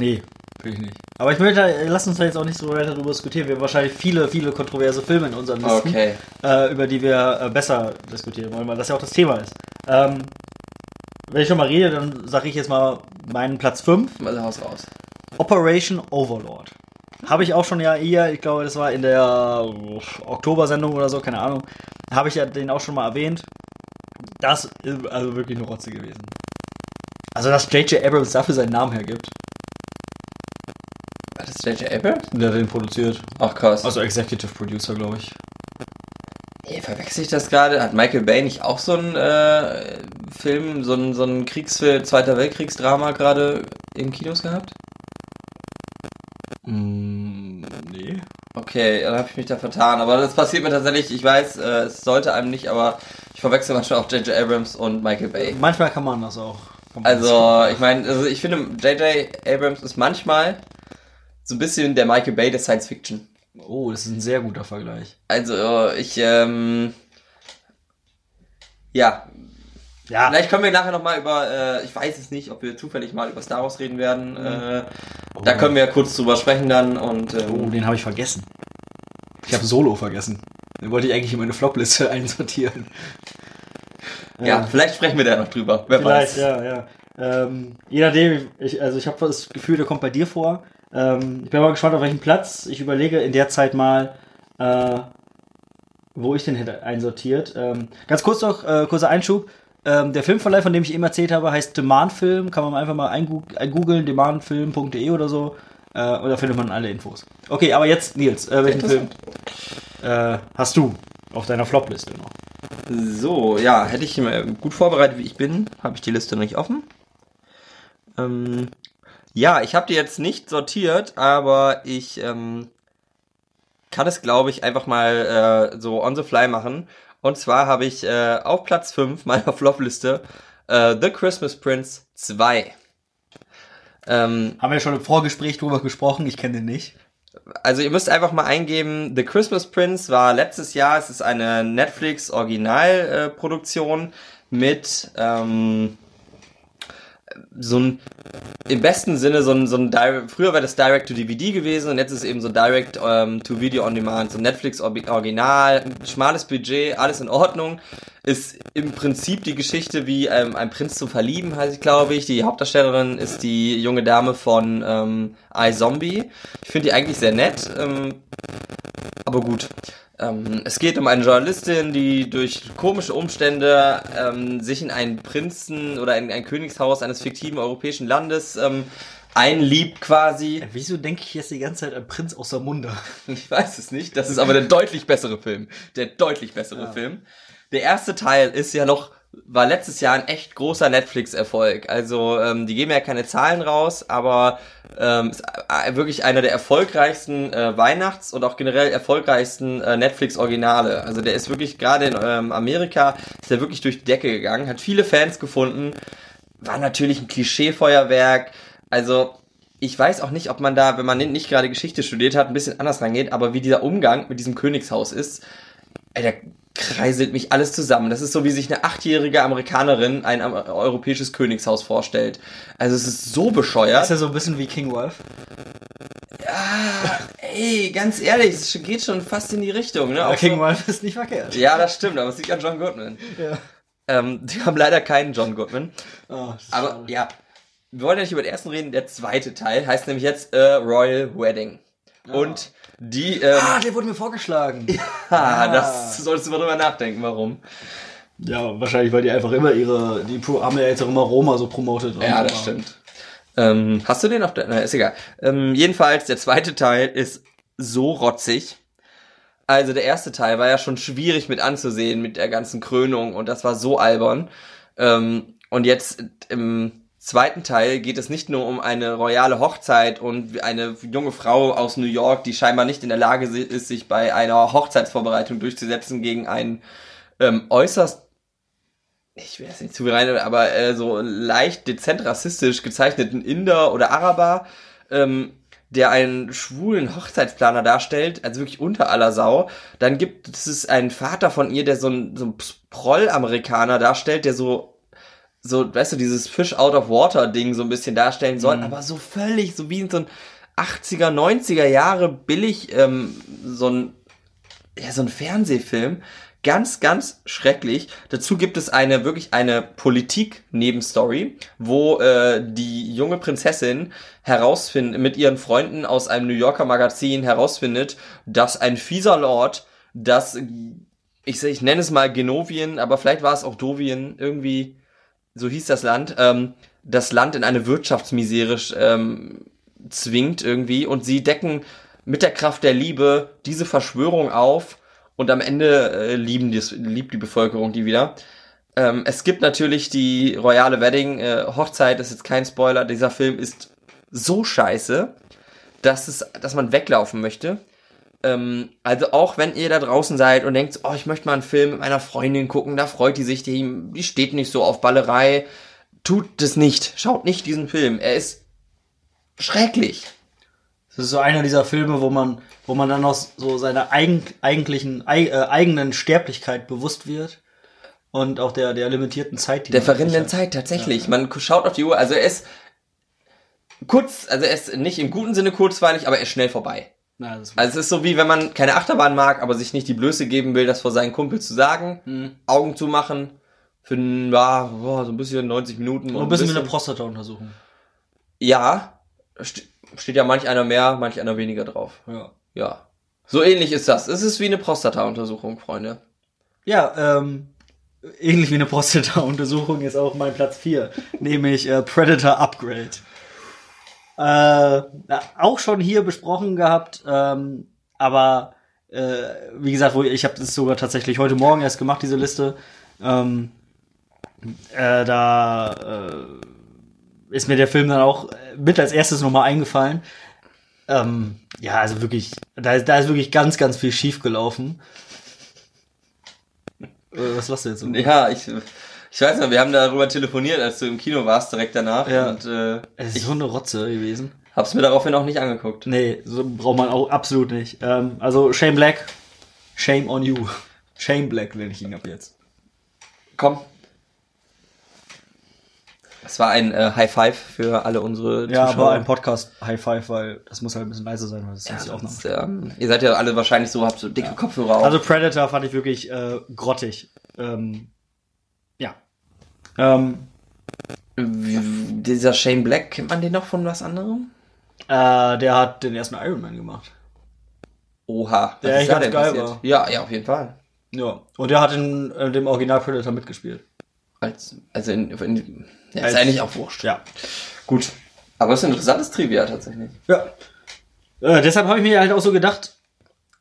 Nee, finde ich nicht. Aber ich möchte, lass uns da jetzt auch nicht so weiter darüber diskutieren. Wir haben wahrscheinlich viele, viele kontroverse Filme in unseren Listen, okay. äh, über die wir äh, besser diskutieren wollen, weil das ja auch das Thema ist. Ähm, wenn ich schon mal rede, dann sage ich jetzt mal meinen Platz 5. Mal raus raus. Operation Overlord. Habe ich auch schon ja hier, ich glaube, das war in der Oktober-Sendung oder so, keine Ahnung, habe ich ja den auch schon mal erwähnt. Das ist also wirklich eine Rotze gewesen. Also, dass J.J. Abrams dafür seinen Namen hergibt. Das J.J. Abrams? Der den produziert. Ach krass. Also Executive Producer, glaube ich. Hey, verwechsel ich das gerade? Hat Michael Bay nicht auch so einen äh, Film, so einen, so einen Kriegsfilm, Zweiter Weltkriegsdrama gerade in Kinos gehabt? Mm, nee. Okay, dann habe ich mich da vertan. Aber das passiert mir tatsächlich, ich weiß, äh, es sollte einem nicht, aber ich verwechsel manchmal auch J.J. Abrams und Michael Bay. Manchmal kann man das auch. Man also, das ich meine, also ich finde, J.J. Abrams ist manchmal so ein bisschen der Michael Bay der Science Fiction. Oh, das ist ein sehr guter Vergleich. Also, ich, ähm, ja. Ja. Vielleicht können wir nachher nochmal über, äh, ich weiß es nicht, ob wir zufällig mal über Star Wars reden werden. Mhm. Äh, oh. Da können wir kurz drüber sprechen dann und. Ähm, oh, den habe ich vergessen. Ich habe Solo vergessen. Den wollte ich eigentlich in meine Flopliste einsortieren. Ja, ja, vielleicht sprechen wir da noch drüber. Wer vielleicht, weiß. ja, ja. Ähm, je nachdem, ich, also ich habe das Gefühl, der kommt bei dir vor. Ähm, ich bin mal gespannt, auf welchen Platz. Ich überlege in der Zeit mal, äh, wo ich den hätte einsortiert. Ähm, ganz kurz noch, äh, kurzer Einschub. Ähm, der Filmverleih, von dem ich eben erzählt habe, heißt Demand Film. Kann man einfach mal eingoogeln, demandfilm.de oder so. Äh, und da findet man alle Infos. Okay, aber jetzt, Nils, äh, welchen Film äh, hast du auf deiner Flop-Liste noch? So, ja, hätte ich gut vorbereitet, wie ich bin, habe ich die Liste noch nicht offen. Ähm, ja, ich habe die jetzt nicht sortiert, aber ich ähm, kann es, glaube ich, einfach mal äh, so on the fly machen. Und zwar habe ich äh, auf Platz 5 meiner Flop-Liste äh, The Christmas Prince 2. Ähm, Haben wir schon im Vorgespräch drüber gesprochen, ich kenne den nicht. Also ihr müsst einfach mal eingeben, The Christmas Prince war letztes Jahr, es ist eine Netflix Originalproduktion äh, mit ähm, so ein, im besten Sinne so ein, so ein Direct, früher war das Direct to DVD gewesen und jetzt ist es eben so Direct ähm, to Video on Demand, so Netflix Original, schmales Budget, alles in Ordnung. Ist im Prinzip die Geschichte wie ähm, ein Prinz zum Verlieben, heißt ich glaube ich. Die Hauptdarstellerin ist die junge Dame von ähm, iZombie. Ich finde die eigentlich sehr nett, ähm, aber gut. Ähm, es geht um eine Journalistin, die durch komische Umstände ähm, sich in einen Prinzen oder in ein Königshaus eines fiktiven europäischen Landes ähm, einliebt quasi. Ja, wieso denke ich jetzt die ganze Zeit an Prinz außer Munde? Ich weiß es nicht. Das ist aber der deutlich bessere Film. Der deutlich bessere ja. Film. Der erste Teil ist ja noch war letztes Jahr ein echt großer Netflix-Erfolg. Also ähm, die geben ja keine Zahlen raus, aber ähm, ist äh, wirklich einer der erfolgreichsten äh, Weihnachts- und auch generell erfolgreichsten äh, Netflix-Originale. Also der ist wirklich gerade in ähm, Amerika ist der wirklich durch die Decke gegangen, hat viele Fans gefunden, war natürlich ein Klischee-Feuerwerk. Also ich weiß auch nicht, ob man da, wenn man nicht gerade Geschichte studiert hat, ein bisschen anders rangeht, aber wie dieser Umgang mit diesem Königshaus ist, ey, der kreiselt mich alles zusammen. Das ist so, wie sich eine achtjährige Amerikanerin ein europäisches Königshaus vorstellt. Also es ist so bescheuert. Ist ja so ein bisschen wie King Wolf. Ja, ey, ganz ehrlich, es geht schon fast in die Richtung. Ne? Aber King so, Wolf ist nicht verkehrt. Ja, das stimmt, aber es liegt an John Goodman. Ja. Ähm, die haben leider keinen John Goodman. Oh, aber schade. ja, wir wollen ja nicht über den ersten reden, der zweite Teil heißt nämlich jetzt äh, Royal Wedding. Ja. Und die. Ähm, ah, der wurde mir vorgeschlagen. ja, ah. das solltest du mal drüber nachdenken, warum. Ja, wahrscheinlich, weil die einfach immer ihre. Die haben ja jetzt auch immer Roma so promotet. Ja, das stimmt. Ähm, hast du den auf der. Na, ist egal. Ähm, jedenfalls, der zweite Teil ist so rotzig. Also der erste Teil war ja schon schwierig mit anzusehen mit der ganzen Krönung und das war so albern. Ähm, und jetzt im zweiten Teil geht es nicht nur um eine royale Hochzeit und eine junge Frau aus New York, die scheinbar nicht in der Lage ist, sich bei einer Hochzeitsvorbereitung durchzusetzen gegen einen ähm, äußerst ich will jetzt nicht zu rein, aber äh, so leicht dezent rassistisch gezeichneten Inder oder Araber, ähm, der einen schwulen Hochzeitsplaner darstellt, also wirklich unter aller Sau. Dann gibt es einen Vater von ihr, der so ein, so ein Proll-Amerikaner darstellt, der so so, weißt du, dieses Fish out of water Ding so ein bisschen darstellen soll, mhm. aber so völlig, so wie in so ein 80er, 90er Jahre billig, ähm, so ein, ja, so ein Fernsehfilm. Ganz, ganz schrecklich. Dazu gibt es eine, wirklich eine Politik-Nebenstory, wo äh, die junge Prinzessin herausfindet, mit ihren Freunden aus einem New Yorker Magazin herausfindet, dass ein fieser Lord das, ich, ich nenne es mal Genovien, aber vielleicht war es auch Dovien, irgendwie so hieß das Land, ähm, das Land in eine Wirtschaftsmisere ähm, zwingt irgendwie und sie decken mit der Kraft der Liebe diese Verschwörung auf und am Ende äh, lieben die, liebt die Bevölkerung die wieder. Ähm, es gibt natürlich die royale Wedding äh, Hochzeit, das ist jetzt kein Spoiler, dieser Film ist so scheiße, dass es, dass man weglaufen möchte. Ähm, also auch wenn ihr da draußen seid und denkt, oh, ich möchte mal einen Film mit meiner Freundin gucken, da freut die sich, die, die steht nicht so auf Ballerei. Tut es nicht. Schaut nicht diesen Film. Er ist schrecklich. Das ist so einer dieser Filme, wo man, wo man dann noch so seiner eigen, eigentlichen, äh, eigenen Sterblichkeit bewusst wird. Und auch der, der limitierten Zeit, die Der verrinnenden Zeit, tatsächlich. Ja. Man schaut auf die Uhr, also er ist kurz, also er ist nicht im guten Sinne kurzweilig, aber er ist schnell vorbei. Na, also es ist so wie wenn man keine Achterbahn mag, aber sich nicht die Blöße geben will, das vor seinen Kumpel zu sagen, mhm. Augen zu machen, für ein, ja, boah, so ein bisschen 90 Minuten. Und ein bisschen, wie eine Prostata-Untersuchung. Ja, st steht ja manch einer mehr, manch einer weniger drauf. Ja. Ja. So ähnlich ist das. Es ist wie eine Prostata-Untersuchung, Freunde. Ja, ähm, ähnlich wie eine Prostata-Untersuchung ist auch mein Platz 4, nämlich äh, Predator Upgrade. Äh, auch schon hier besprochen gehabt, ähm, aber äh, wie gesagt, ich habe das sogar tatsächlich heute Morgen erst gemacht, diese Liste. Ähm, äh, da äh, ist mir der Film dann auch mit als erstes nochmal eingefallen. Ähm, ja, also wirklich, da ist, da ist wirklich ganz, ganz viel schief gelaufen. Äh, was lachst du jetzt? Ja, ich ich weiß noch, wir haben darüber telefoniert, als du im Kino warst, direkt danach. Ja. Und, äh, es ist so eine Rotze gewesen. Hab's mir daraufhin auch nicht angeguckt. Nee, so braucht man auch absolut nicht. Ähm, also Shame Black, Shame on you. Shame Black nenne ich ihn ab jetzt. Komm. Das war ein äh, High Five für alle unsere Zuschauer. Ja, aber ein Podcast High Five, weil das muss halt ein bisschen leise sein, weil das ja, sonst auch noch. Ähm, ihr seid ja alle wahrscheinlich so, habt so dicke ja. Kopfhörer auf. Also Predator fand ich wirklich äh, grottig. Ähm, ähm, dieser Shane Black, kennt man den noch von was anderem? Äh, der hat den ersten Iron Man gemacht. Oha. Der echt ganz geil passiert? war. Ja, ja, auf jeden Fall. Ja. Und der hat in, in dem Original Predator mitgespielt. Als, also in, in ja, Als, ist eigentlich auch wurscht. Ja. Gut. Aber es ist ein interessantes Trivia tatsächlich. Ja. Äh, deshalb habe ich mir halt auch so gedacht,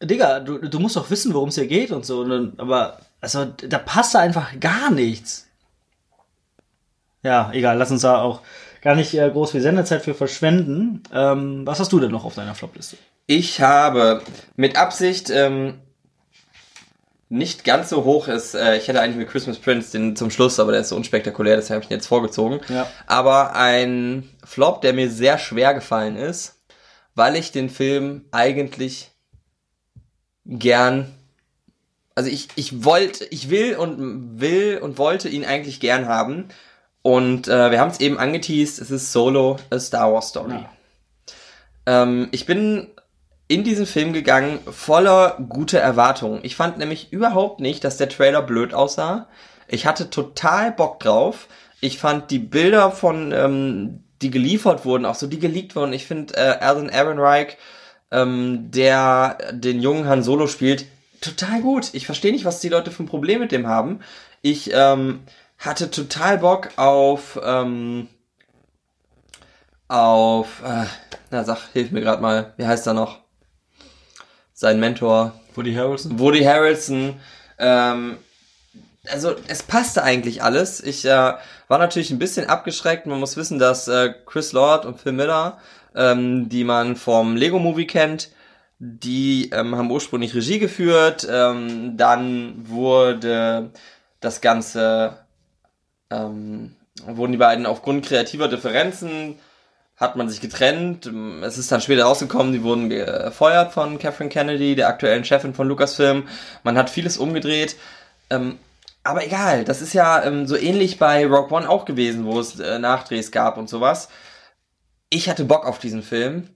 Digga, du, du musst doch wissen, worum es hier geht und so. Und dann, aber also da passt einfach gar nichts ja, egal, lass uns da auch gar nicht äh, groß viel Sendezeit für verschwenden. Ähm, was hast du denn noch auf deiner Flopliste? Ich habe mit Absicht ähm, nicht ganz so hoch ist. Äh, ich hätte eigentlich mit Christmas Prince den zum Schluss, aber der ist so unspektakulär, deshalb habe ich ihn jetzt vorgezogen. Ja. Aber ein Flop, der mir sehr schwer gefallen ist, weil ich den Film eigentlich gern also ich, ich wollte, ich will und will und wollte ihn eigentlich gern haben, und äh, wir haben es eben angeteased, es ist Solo, a Star Wars Story. Ja. Ähm, ich bin in diesen Film gegangen voller guter Erwartungen. Ich fand nämlich überhaupt nicht, dass der Trailer blöd aussah. Ich hatte total Bock drauf. Ich fand die Bilder von ähm, die geliefert wurden, auch so die geleakt wurden. Ich finde äh, Alan Ehrenreich, ähm, der den jungen Han Solo spielt, total gut. Ich verstehe nicht, was die Leute für ein Problem mit dem haben. Ich ähm, hatte total Bock auf ähm, auf äh, na sag, hilf mir gerade mal, wie heißt er noch? Sein Mentor. Woody Harrelson. Woody Harrelson. Ähm, also es passte eigentlich alles. Ich äh, war natürlich ein bisschen abgeschreckt. Man muss wissen, dass äh, Chris Lord und Phil Miller, ähm, die man vom Lego Movie kennt, die ähm, haben ursprünglich Regie geführt. Ähm, dann wurde das Ganze, ähm, wurden die beiden aufgrund kreativer Differenzen hat man sich getrennt. Es ist dann später rausgekommen, die wurden gefeuert von Catherine Kennedy, der aktuellen Chefin von Lucasfilm. Man hat vieles umgedreht. Ähm, aber egal, das ist ja ähm, so ähnlich bei Rock One auch gewesen, wo es äh, Nachdrehs gab und sowas. Ich hatte Bock auf diesen Film.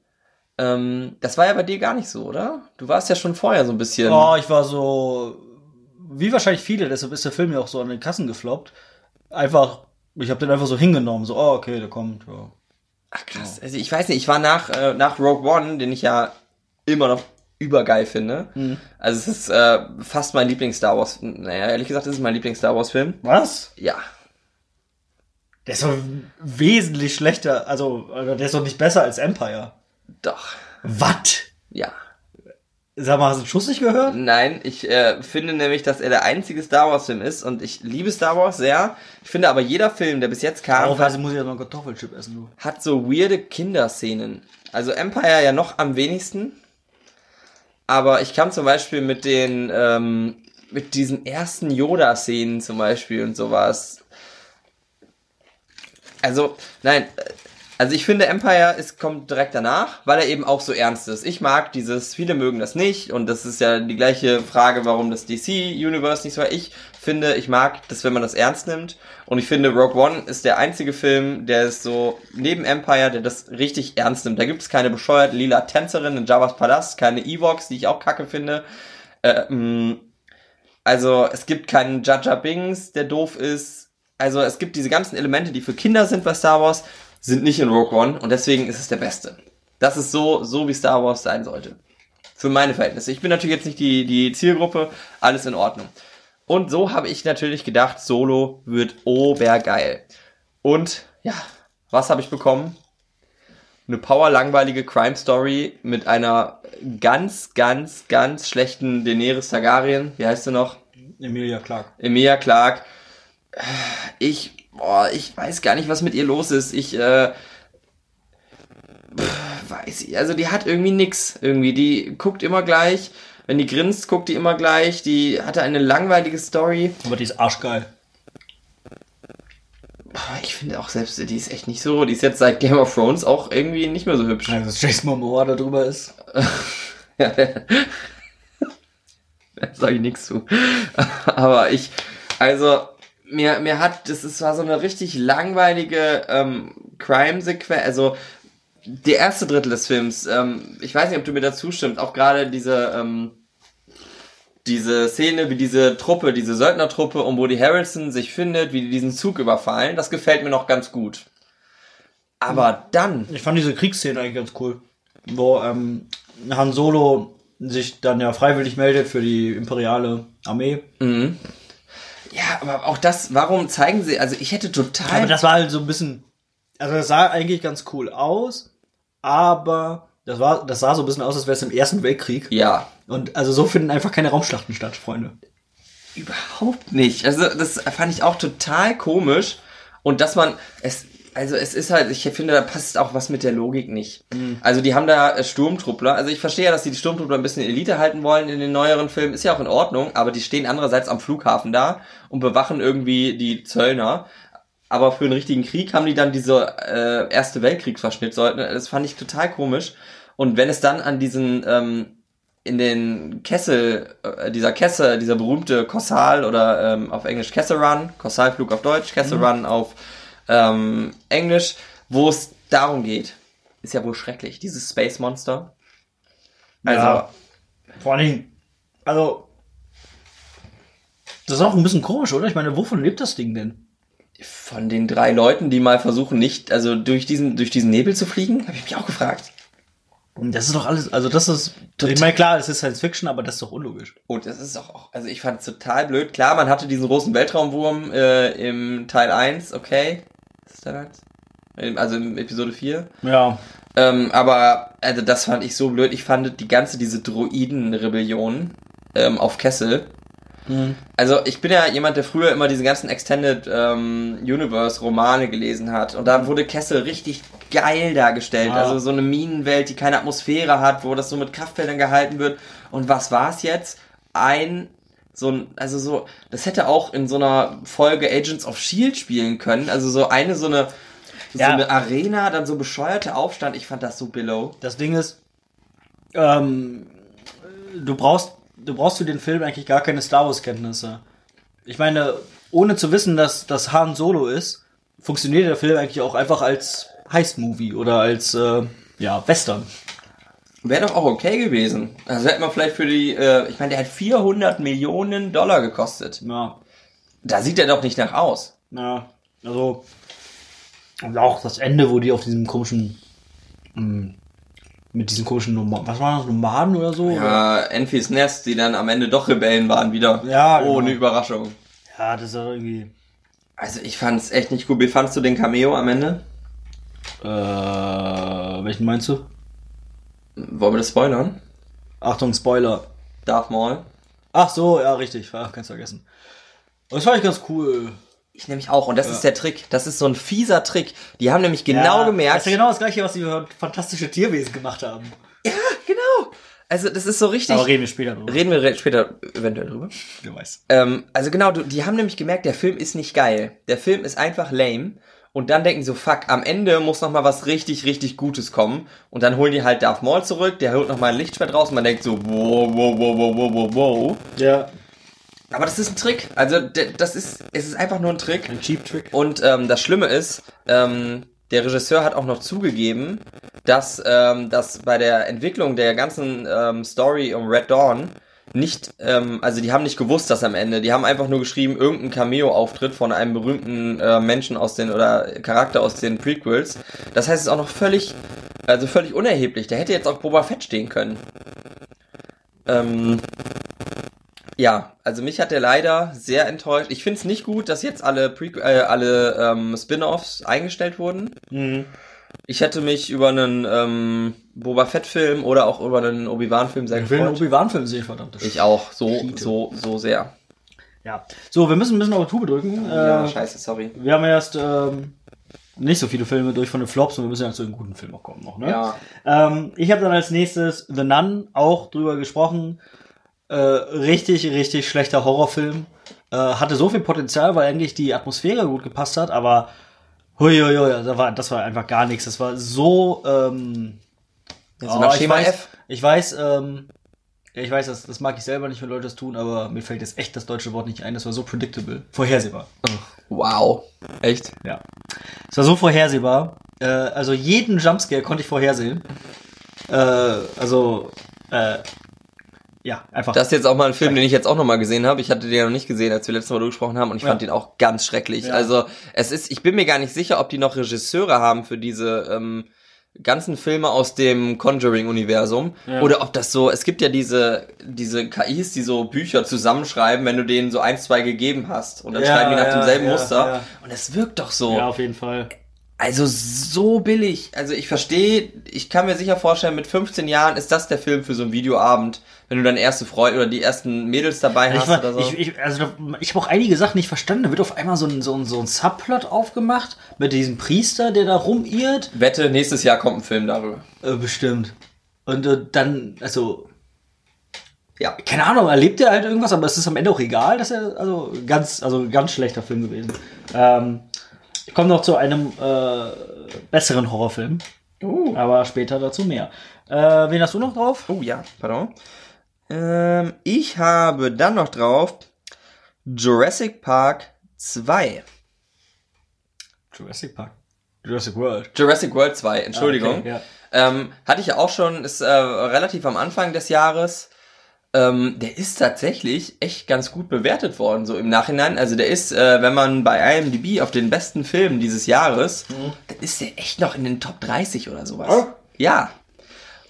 Ähm, das war ja bei dir gar nicht so, oder? Du warst ja schon vorher so ein bisschen. Oh, ich war so, wie wahrscheinlich viele, deshalb ist der Film ja auch so an den Kassen gefloppt. Einfach, ich habe den einfach so hingenommen, so, oh, okay, der kommt. Ja. Ach krass, also ich weiß nicht, ich war nach, äh, nach Rogue One, den ich ja immer noch übergeil finde. Mhm. Also es ist äh, fast mein Lieblings-Star Wars. Naja, ehrlich gesagt, ist es mein Lieblings-Star Wars-Film. Was? Ja. Der ist doch wesentlich schlechter, also der ist doch nicht besser als Empire. Doch. Was? Ja. Sag mal, hast du einen Schuss nicht gehört? Nein, ich äh, finde nämlich, dass er der einzige Star Wars Film ist und ich liebe Star Wars sehr. Ich finde aber jeder Film, der bis jetzt kam, hat, muss ich ja noch einen Kartoffelchip essen, du. hat so weirde Kinderszenen. Also Empire ja noch am wenigsten. Aber ich kam zum Beispiel mit den, ähm, mit diesen ersten Yoda-Szenen zum Beispiel und sowas. Also, nein, also ich finde Empire ist, kommt direkt danach, weil er eben auch so ernst ist. Ich mag dieses, viele mögen das nicht und das ist ja die gleiche Frage, warum das DC-Universe nicht so war. Ich finde, ich mag das, wenn man das ernst nimmt und ich finde Rogue One ist der einzige Film, der ist so neben Empire, der das richtig ernst nimmt. Da gibt es keine bescheuerte lila Tänzerin in Java's Palast, keine Evox, die ich auch kacke finde. Äh, mm, also es gibt keinen Jaja Bings, der doof ist. Also es gibt diese ganzen Elemente, die für Kinder sind bei Star Wars sind nicht in Rogue One und deswegen ist es der beste. Das ist so, so wie Star Wars sein sollte. Für meine Verhältnisse. Ich bin natürlich jetzt nicht die, die Zielgruppe, alles in Ordnung. Und so habe ich natürlich gedacht, Solo wird obergeil. Und ja, was habe ich bekommen? Eine power-langweilige Crime-Story mit einer ganz, ganz, ganz schlechten Daenerys Targaryen. Wie heißt sie noch? Emilia Clark. Emilia Clark. Ich boah, ich weiß gar nicht, was mit ihr los ist. Ich, äh, pff, weiß ich, also die hat irgendwie nix, irgendwie. Die guckt immer gleich. Wenn die grinst, guckt die immer gleich. Die hatte eine langweilige Story. Aber die ist arschgeil. Ich finde auch selbst, die ist echt nicht so. Die ist jetzt seit Game of Thrones auch irgendwie nicht mehr so hübsch. Also, dass Jason Momoa da drüber ist. ja, da sage ich nichts zu. Aber ich, also, mir, mir hat, das ist, war so eine richtig langweilige ähm, Crime-Sequenz, also der erste Drittel des Films, ähm, ich weiß nicht, ob du mir dazu stimmst, auch gerade diese, ähm, diese Szene, wie diese Truppe, diese Söldnertruppe um Woody Harrelson sich findet, wie die diesen Zug überfallen, das gefällt mir noch ganz gut. Aber dann. Ich fand diese Kriegsszene eigentlich ganz cool. Wo ähm, Han Solo sich dann ja freiwillig meldet für die imperiale Armee. Mhm. Ja, aber auch das, warum zeigen sie, also ich hätte total. Aber das war halt so ein bisschen, also das sah eigentlich ganz cool aus, aber das war, das sah so ein bisschen aus, als wäre es im Ersten Weltkrieg. Ja. Und also so finden einfach keine Raumschlachten statt, Freunde. Überhaupt nicht. Also das fand ich auch total komisch. Und dass man, es, also es ist halt, ich finde, da passt auch was mit der Logik nicht. Mhm. Also die haben da äh, Sturmtruppler. Also ich verstehe ja, dass die die Sturmtruppler ein bisschen Elite halten wollen in den neueren Filmen. Ist ja auch in Ordnung, aber die stehen andererseits am Flughafen da und bewachen irgendwie die Zöllner. Aber für einen richtigen Krieg haben die dann diese äh, Erste Weltkriegsverschnitt. Das fand ich total komisch. Und wenn es dann an diesen ähm, in den Kessel, äh, dieser Kessel, dieser berühmte Kossal oder ähm, auf Englisch Kessel Run, Kossalflug auf Deutsch, Kessel mhm. Run auf ähm, Englisch, wo es darum geht. Ist ja wohl schrecklich, dieses Space Monster. Also, ja, vor allen Dingen, also, das ist auch ein bisschen komisch, oder? Ich meine, wovon lebt das Ding denn? Von den drei Leuten, die mal versuchen, nicht, also durch diesen, durch diesen Nebel zu fliegen, habe ich mich auch gefragt. Das ist doch alles, also das ist, ich meine, klar, es ist Science Fiction, aber das ist doch unlogisch. Und das ist auch, also ich fand es total blöd. Klar, man hatte diesen großen Weltraumwurm äh, im Teil 1, okay. 1? Also in Episode 4. Ja. Ähm, aber, also das fand ich so blöd. Ich fand die ganze, diese Droiden-Rebellion ähm, auf Kessel. Mhm. Also ich bin ja jemand, der früher immer diese ganzen Extended ähm, Universe Romane gelesen hat und da wurde Kessel richtig geil dargestellt. Ah. Also so eine Minenwelt, die keine Atmosphäre hat, wo das so mit Kraftfeldern gehalten wird. Und was war es jetzt? Ein so ein, also so, das hätte auch in so einer Folge Agents of Shield spielen können. Also so eine so eine so Ja. eine Arena, dann so bescheuerte Aufstand. Ich fand das so billow. Das Ding ist, ähm, du brauchst, du brauchst für den Film eigentlich gar keine Star Wars Kenntnisse. Ich meine, ohne zu wissen, dass das Han Solo ist, funktioniert der Film eigentlich auch einfach als Heist-Movie oder als, äh, ja, Western. Wäre doch auch okay gewesen. Also hätte man vielleicht für die, äh, ich meine, der hat 400 Millionen Dollar gekostet. Ja, Da sieht er doch nicht nach aus. ja, also, und auch das Ende, wo die auf diesem komischen, ähm, mit diesen komischen Nomaden, was waren das, Nomaden oder so? Ja, Enfys Nest, die dann am Ende doch Rebellen waren wieder. Ja, genau. Ohne Überraschung. Ja, das ist ja irgendwie, Also ich fand's echt nicht gut. Wie fandst du den Cameo am Ende? äh, welchen meinst du? Wollen wir das spoilern? Achtung, Spoiler. Darth Maul. Ach so, ja, richtig. Ach, kannst vergessen. Das fand ich ganz cool. Ich nämlich auch. Und das ist der Trick. Das ist so ein fieser Trick. Die haben nämlich genau ja, gemerkt. Das ist ja genau das gleiche, was die für fantastische Tierwesen gemacht haben. Ja, genau. Also das ist so richtig. Aber reden wir später drüber. Reden wir später eventuell drüber. Wer weiß. Ähm, also genau, die haben nämlich gemerkt, der Film ist nicht geil. Der Film ist einfach lame. Und dann denken sie so, fuck, am Ende muss noch mal was richtig, richtig Gutes kommen. Und dann holen die halt Darth Maul zurück, der holt noch mal ein Lichtschwert raus und man denkt so, wow, wow, wow, wow, wow, wow, wow. Ja. Aber das ist ein Trick. Also das ist, es ist einfach nur ein Trick. Ein Cheap Trick. Und ähm, das Schlimme ist, ähm, der Regisseur hat auch noch zugegeben, dass, ähm, dass bei der Entwicklung der ganzen ähm, Story um Red Dawn nicht, ähm, also die haben nicht gewusst, dass am Ende, die haben einfach nur geschrieben, irgendein Cameo-Auftritt von einem berühmten äh, Menschen aus den, oder Charakter aus den Prequels. Das heißt, es ist auch noch völlig, also völlig unerheblich. Da hätte jetzt auch Boba Fett stehen können. Ähm, ja, also mich hat der leider sehr enttäuscht. Ich finde es nicht gut, dass jetzt alle, Pre äh, alle ähm, Spin-offs eingestellt wurden. Mhm. Ich hätte mich über einen ähm, Boba Fett-Film oder auch über einen Obi-Wan-Film sehr Ich will einen gefreut. Obi-Wan-Film sehen, verdammt. Ich auch, so, Schiete. so, so sehr. Ja. So, wir müssen ein bisschen auf die Tube drücken. Ja, äh, scheiße, sorry. wir haben erst ähm, nicht so viele Filme durch von den Flops und wir müssen ja zu den guten Filmen auch kommen noch, ne? Ja. Ähm, ich habe dann als nächstes The Nun auch drüber gesprochen. Äh, richtig, richtig schlechter Horrorfilm. Äh, hatte so viel Potenzial, weil eigentlich die Atmosphäre gut gepasst hat, aber huiuiui, das war, das war einfach gar nichts. Das war so. Ähm, Jetzt nach ich Schema weiß, F. Ich weiß, ähm, ja, ich weiß, das, das mag ich selber nicht, wenn Leute das tun, aber mir fällt jetzt echt das deutsche Wort nicht ein. Das war so predictable. Vorhersehbar. Wow. Echt? Ja. Es war so vorhersehbar. Äh, also jeden Jumpscare konnte ich vorhersehen. Äh, also, äh, ja, einfach. Das ist jetzt auch mal ein Film, den ich jetzt auch noch mal gesehen habe. Ich hatte den noch nicht gesehen, als wir letztes Mal drüber gesprochen haben und ich Ja. fand den auch ganz schrecklich. Ja. Also es ist, ich bin mir gar nicht sicher, ob die noch Regisseure haben für diese ähm, ganzen Filme aus dem Conjuring-Universum Ja. oder ob das so, es gibt ja diese diese KIs, die so Bücher zusammenschreiben, wenn du denen so ein, zwei gegeben hast und dann Ja, schreiben die nach demselben Muster und es wirkt doch so. ja, auf jeden Fall. Also so billig. Also ich verstehe, ich kann mir sicher vorstellen, mit 15 Jahren ist das der Film für so einen Videoabend, wenn du deine erste Freude oder die ersten Mädels dabei hast Ich, war, oder so. ich, ich, also, ich habe auch einige Sachen nicht verstanden. Da wird auf einmal so ein, so, ein, so ein Subplot aufgemacht mit diesem Priester, der da rumirrt. Wette, nächstes Jahr kommt ein Film darüber. Äh, bestimmt. Und äh, dann, also, Ja. keine Ahnung, erlebt er halt irgendwas, aber es ist am Ende auch egal, dass er, also ganz, also ganz schlechter Film gewesen. Ähm, ich komme noch zu einem äh, besseren Horrorfilm, Uh. aber später dazu mehr. Äh, wen hast du noch drauf? Oh ja, pardon. Ähm, ich habe dann noch drauf Jurassic Park 2. Jurassic Park. Jurassic World. Jurassic World 2, Entschuldigung. Ah, okay, ja. ähm, hatte ich ja auch schon, ist äh, relativ am Anfang des Jahres. Ähm, der ist tatsächlich echt ganz gut bewertet worden, so im Nachhinein. Also der ist, äh, wenn man bei IMDb auf den besten Filmen dieses Jahres, mhm. dann ist der echt noch in den Top 30 oder sowas. Oh. Ja.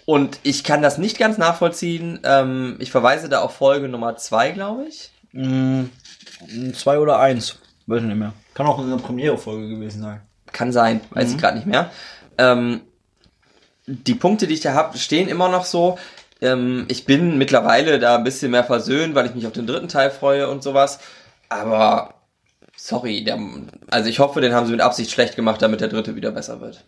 Und ich kann das nicht ganz nachvollziehen. Ähm, ich verweise da auf Folge Nummer 2, glaube ich. Mm, zwei oder eins, weiß ich nicht mehr. Kann auch eine Premiere-Folge gewesen sein. Kann sein, weiß mhm. ich gerade nicht mehr. Ähm, die Punkte, die ich da habe, stehen immer noch so. Ähm, ich bin mittlerweile da ein bisschen mehr versöhnt, weil ich mich auf den dritten Teil freue und sowas. Aber sorry, der, also ich hoffe, den haben sie mit Absicht schlecht gemacht, damit der dritte wieder besser wird.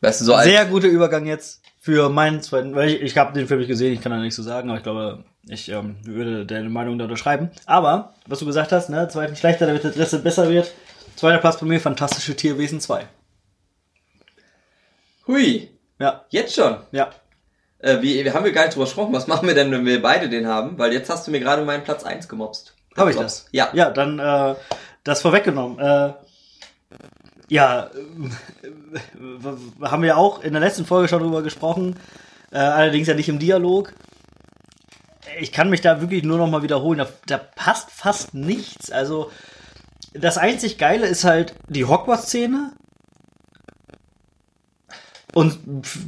Weißt du, so Sehr guter Übergang jetzt für meinen zweiten, weil ich, ich habe den Film nicht gesehen, ich kann da nichts so sagen, aber ich glaube, ich ähm, würde deine Meinung da unterschreiben. Aber, was du gesagt hast, ne, zweiten schlechter, damit der dritte besser wird. Zweiter Platz bei mir, Fantastische Tierwesen 2. Hui. Ja. Jetzt schon? Ja. Äh, wie, wir haben wir gar nicht drüber gesprochen. Was machen wir denn, wenn wir beide den haben? Weil jetzt hast du mir gerade meinen Platz 1 gemobst. Habe ich das? Ja. Ja, dann äh, das vorweggenommen. Äh, ja, äh, haben wir auch in der letzten Folge schon drüber gesprochen. Äh, allerdings ja nicht im Dialog. Ich kann mich da wirklich nur noch mal wiederholen. Da, da passt fast nichts. Also das einzig Geile ist halt die Hogwarts-Szene und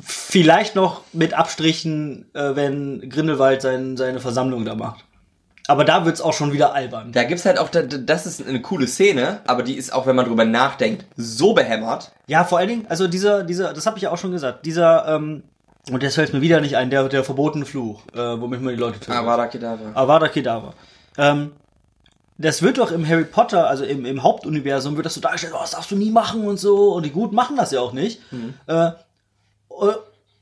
vielleicht noch mit Abstrichen, äh, wenn Grindelwald sein, seine Versammlung da macht. Aber da wird's auch schon wieder albern. Da gibt's halt auch, das ist eine coole Szene, aber die ist auch, wenn man drüber nachdenkt, so behämmert. Ja, vor allen Dingen, also dieser, dieser, das habe ich ja auch schon gesagt, dieser, ähm, und jetzt fällt mir wieder nicht ein, der, der verbotene Fluch, äh, womit man die Leute tötet. Avada Kedavra. Avada Kedavra. Ähm, das wird doch im Harry Potter, also im, im Hauptuniversum, wird das so dargestellt, oh, das darfst du nie machen und so. Und die Gut machen das ja auch nicht. Mhm. Äh,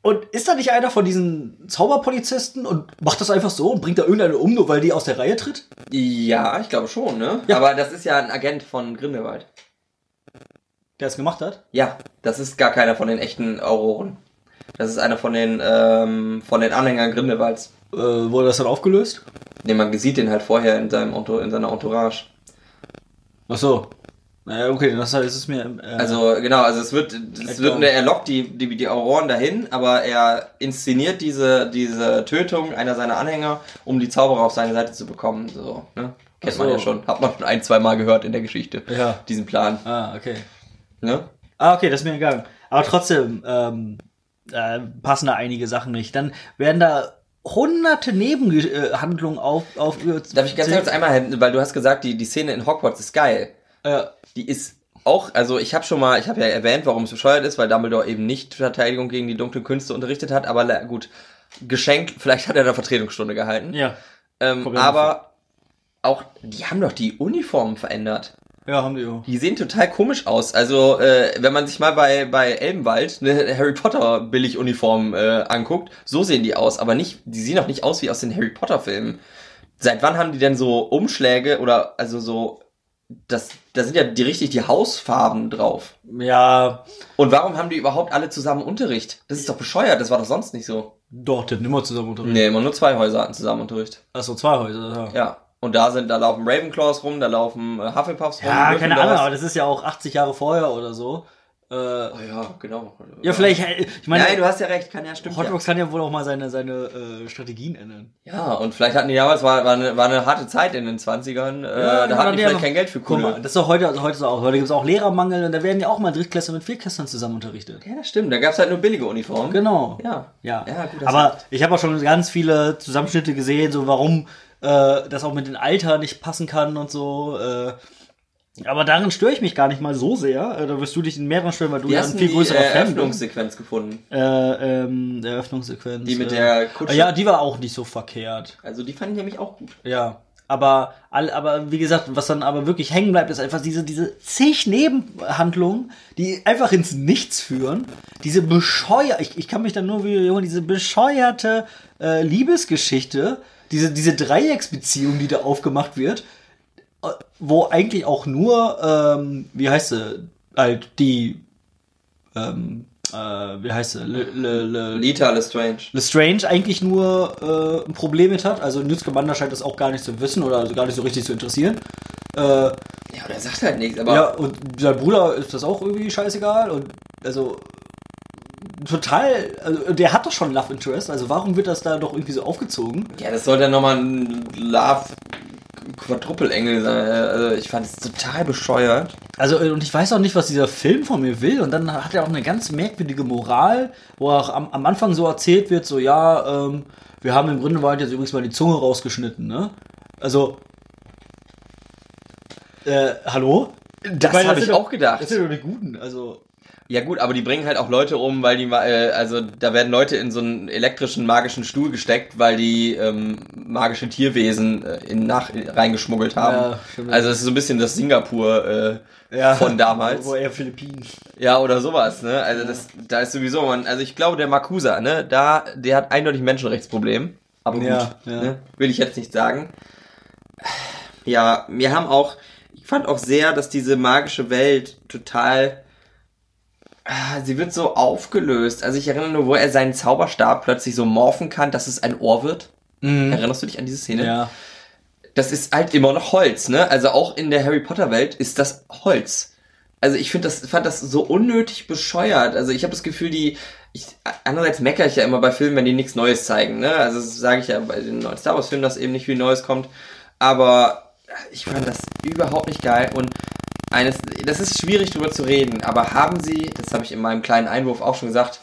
und ist da nicht einer von diesen Zauberpolizisten und macht das einfach so und bringt da irgendeine um, nur weil die aus der Reihe tritt? Ja, ich glaube schon, ne? Ja. Aber das ist ja ein Agent von Grindelwald. Der es gemacht hat? Ja, das ist gar keiner von den echten Auroren. Das ist einer von den, ähm, von den Anhängern Grindelwalds. Äh, wurde das dann aufgelöst? Ne, man sieht den halt vorher in, seinem in seiner Entourage. Ach so. Naja, okay, das ist es mir. Äh, also genau, also es wird, es wird, er lockt die, die, die Auroren dahin, aber er inszeniert diese, diese Tötung einer seiner Anhänger, um die Zauberer auf seine Seite zu bekommen. So, ne? Kennt so. man ja schon. Hat man schon ein, zwei Mal gehört in der Geschichte. Ja. Diesen Plan. Ah, okay. Ne? Ah, okay, das ist mir egal. Aber trotzdem ähm, äh, passen da einige Sachen nicht. Dann werden da hunderte Nebenhandlungen auf, auf. Darf ich ganz kurz einmal, weil du hast gesagt, die, die Szene in Hogwarts ist geil. Ja. Die ist auch, also ich habe schon mal, ich habe ja erwähnt, warum es bescheuert ist, weil Dumbledore eben nicht Verteidigung gegen die dunklen Künste unterrichtet hat, aber gut, geschenkt, vielleicht hat er da Vertretungsstunde gehalten. Ja. Ähm, aber auch, die haben doch die Uniformen verändert. Ja, haben die auch. Die sehen total komisch aus. Also, äh, wenn man sich mal bei, bei Elbenwald eine Harry Potter Billiguniform äh, anguckt, so sehen die aus, aber nicht, die sehen auch nicht aus wie aus den Harry Potter Filmen. Seit wann haben die denn so Umschläge oder also so das, da sind ja die richtig die Hausfarben drauf. Ja. Und warum haben die überhaupt alle zusammen Unterricht? Das ist doch bescheuert, das war doch sonst nicht so. Doch, die hatten immer zusammen Unterricht. Nee, immer nur zwei Häuser hatten zusammen Unterricht. Achso, zwei Häuser, ja. Ja. Und da sind, da laufen Ravenclaws rum, da laufen äh, Hufflepuffs rum. Ja, keine Ahnung, aber das ist ja auch 80 Jahre vorher oder so. Äh, oh ja, genau. Ja, vielleicht, ich meine. Nein, du hast ja recht, kann ja stimmen. Hotbox ja. kann ja wohl auch mal seine, seine äh, Strategien ändern. Ja, und vielleicht hatten die damals, war, war, eine, war eine harte Zeit in den 20ern, äh, ja, da hatten die vielleicht kein Geld für. Guck mal, das ist doch heute, also heute so auch. Heute gibt es auch Lehrermangel und da werden ja auch mal Drittklässler mit Viertklässlern zusammen unterrichtet. Ja, das stimmt. Da gab es halt nur billige Uniformen. Genau. Ja. Ja. ja gut, Aber ich habe auch schon ganz viele Zusammenschnitte gesehen, so warum äh, das auch mit dem Alter nicht passen kann und so. Äh, aber darin störe ich mich gar nicht mal so sehr. Äh, da wirst du dich in mehreren stören, weil du ja ein viel größerer die, äh, Fan. Eröffnungssequenz gefunden. Äh, ähm, Eröffnungssequenz. Die mit äh, der Kutsche. Ja, die war auch nicht so verkehrt. Also die fand ich nämlich auch gut. Ja. Aber, aber wie gesagt, was dann aber wirklich hängen bleibt, ist einfach diese, diese zig Nebenhandlungen, die einfach ins Nichts führen. Diese bescheuerte, ich, ich kann mich dann nur wie diese bescheuerte äh, Liebesgeschichte, diese, diese Dreiecksbeziehung, die da aufgemacht wird, wo eigentlich auch nur, ähm, wie heißt sie, halt die, ähm, äh, wie heißt sie, Le, Le, Le, Lita Lestrange. Lestrange eigentlich nur äh, ein Problem mit hat. Also Newt Scamander scheint das auch gar nicht zu wissen oder also gar nicht so richtig zu interessieren. Äh, ja, der sagt halt nichts, aber. Ja, und sein Bruder ist das auch irgendwie scheißegal und also total, also der hat doch schon Love Interest, also warum wird das da doch irgendwie so aufgezogen? Ja, das soll dann nochmal ein Love Quadruppelengel sein. Also ich fand es total bescheuert. Also, und ich weiß auch nicht, was dieser Film von mir will. Und dann hat er auch eine ganz merkwürdige Moral, wo auch am, am Anfang so erzählt wird, so, ja, ähm, wir haben im Grindelwald jetzt übrigens mal die Zunge rausgeschnitten, ne? Also, äh, hallo? Das habe ich auch gedacht. Das sind doch die Guten, also. Ja gut, aber die bringen halt auch Leute um, weil die, äh, also da werden Leute in so einen elektrischen magischen Stuhl gesteckt, weil die ähm, magische Tierwesen äh, in nach reingeschmuggelt haben. Ja, also es ist so ein bisschen das Singapur äh, ja, von damals. Wo eher Philippinen. Ja, oder sowas, ne? Also ja. das, da ist sowieso, man, also ich glaube der Makusa, ne, da, der hat eindeutig ein Menschenrechtsproblem. Aber gut, ja, ne? will ich jetzt nicht sagen. Ja, wir haben auch, ich fand auch sehr, dass diese magische Welt total sie wird so aufgelöst. Also ich erinnere nur, wo er seinen Zauberstab plötzlich so morphen kann, dass es ein Ohr wird. Mhm. Erinnerst du dich an diese Szene? Ja. Das ist halt immer noch Holz, ne? Also auch in der Harry Potter Welt ist das Holz. Also ich finde das, fand das so unnötig bescheuert. Also ich habe das Gefühl, die, ich, andererseits meckere ich ja immer bei Filmen, wenn die nichts Neues zeigen, ne? Also das sage ich ja bei den neuen Star Wars Filmen, dass eben nicht viel Neues kommt. Aber ich fand das überhaupt nicht geil und eines, das ist schwierig darüber zu reden, aber haben Sie, das habe ich in meinem kleinen Einwurf auch schon gesagt,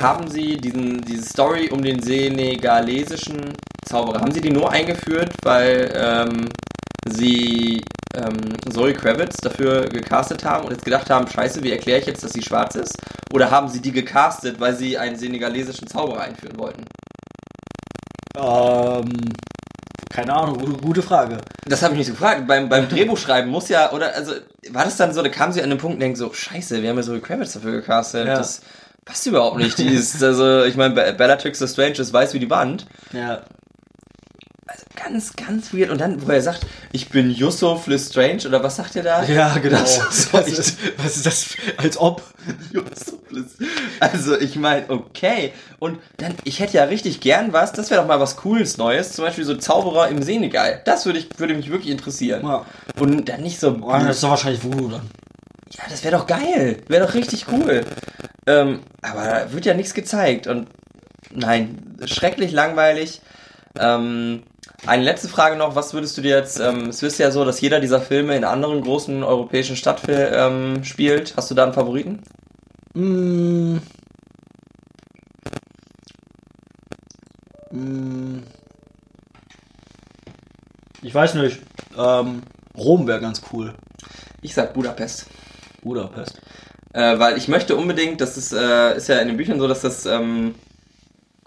haben Sie diesen, diese Story um den senegalesischen Zauberer, haben Sie die nur eingeführt, weil ähm, Sie ähm, Zoe Kravitz dafür gecastet haben und jetzt gedacht haben, scheiße, wie erkläre ich jetzt, dass sie schwarz ist? Oder haben Sie die gecastet, weil Sie einen senegalesischen Zauberer einführen wollten? Ähm, keine Ahnung, gute, gute Frage. Das habe ich nicht so gefragt. Beim, beim Drehbuchschreiben muss ja, oder, also, war das dann so, da kam sie an den Punkt und denkt so, scheiße, wir haben ja so Kravitz dafür gecastet. Ja. Das passt überhaupt nicht. Die ist, also, ich meine, Bellatrix Strange ist weiß wie die Wand. Ja. Also ganz, ganz weird. Und dann, wo er sagt, ich bin Yusuf Lestrange, oder was sagt er da? Ja, genau. Das, was, ist, was ist das? Als ob. Yusuf Also, ich meine, okay. Und dann, ich hätte ja richtig gern was, das wäre doch mal was Cooles Neues. Zum Beispiel so Zauberer im Senegal. Das würde ich, würde mich wirklich interessieren. Ja. Und dann nicht so. Oh, das ist doch wahrscheinlich Voodoo dann. Ja, das wäre doch geil. Wäre doch richtig cool. Ähm, aber da wird ja nichts gezeigt. Und nein, schrecklich langweilig. Ähm, eine letzte Frage noch, was würdest du dir jetzt, ähm, es ist ja so, dass jeder dieser Filme in anderen großen europäischen Stadtfilmen ähm, spielt. Hast du da einen Favoriten? Mm. Mm. Ich weiß nicht. Ähm, Rom wäre ganz cool. Ich sag Budapest. Budapest. Äh, weil ich möchte unbedingt, das ist, äh, ist ja in den Büchern so, dass das ähm,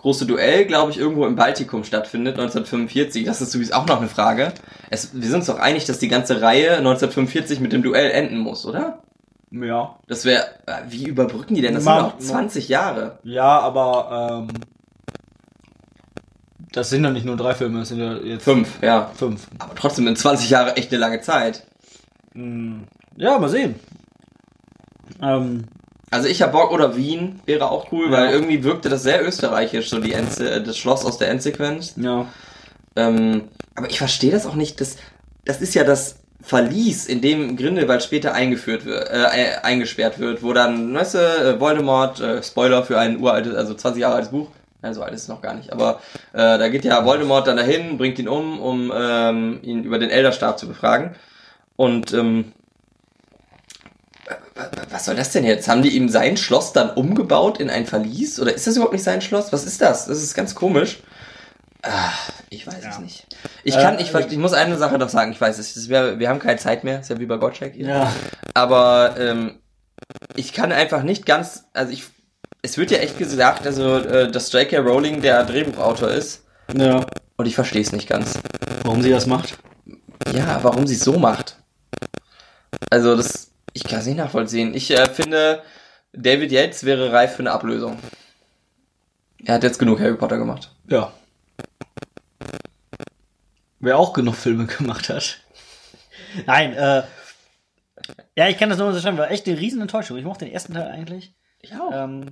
große Duell, glaube ich, irgendwo im Baltikum stattfindet, 1945. Das ist sowieso auch noch eine Frage. Es, wir sind uns doch einig, dass die ganze Reihe 1945 mit dem Duell enden muss, oder? Ja. Das wäre, äh, wie überbrücken die denn? Das Man, sind noch 20 Jahre. Ja, aber ähm, das sind ja nicht nur drei Filme, das sind ja jetzt fünf, ja. Fünf. Aber trotzdem in 20 Jahre echt eine lange Zeit. Hm. Ja, mal sehen. Ähm, also ich hab Bock oder Wien wäre auch cool, ja. weil irgendwie wirkte das sehr österreichisch, so die End äh, das Schloss aus der Endsequenz. Ja. Ähm, aber ich verstehe das auch nicht. Das, das ist ja das Verlies, in dem Grindelwald später eingeführt wird, äh, eingesperrt wird, wo dann, weißt du, äh, Voldemort, äh, Spoiler für ein uraltes, also 20 Jahre altes Buch, ja, so alt ist es noch gar nicht, aber äh, da geht ja Voldemort dann dahin, bringt ihn um, um ähm, ihn über den Elderstab zu befragen. Und ähm, was soll das denn jetzt? Haben die ihm sein Schloss dann umgebaut in ein Verlies? Oder ist das überhaupt nicht sein Schloss? Was ist das? Das ist ganz komisch. Ach, ich weiß ja. es nicht. Ich kann, äh, ich, ich muss eine Sache noch sagen, ich weiß es. Wär, wir haben keine Zeit mehr, ist ja wie bei Gottschalk hier. Ja. Aber ähm, ich kann einfach nicht ganz, also ich, es wird ja echt gesagt, also äh, dass J.K. Rowling der Drehbuchautor ist. Ja. Und ich verstehe es nicht ganz. Warum sie das macht? Ja, warum sie es so macht. Also das, ich kann es nicht nachvollziehen. Ich äh, finde, David Yates wäre reif für eine Ablösung. Er hat jetzt genug Harry Potter gemacht. Ja. Wer auch genug Filme gemacht hat. Nein, äh. Ja, ich kann das nur unterschreiben. War echt eine riesen Enttäuschung. Ich mochte den ersten Teil eigentlich. Ja. Ähm,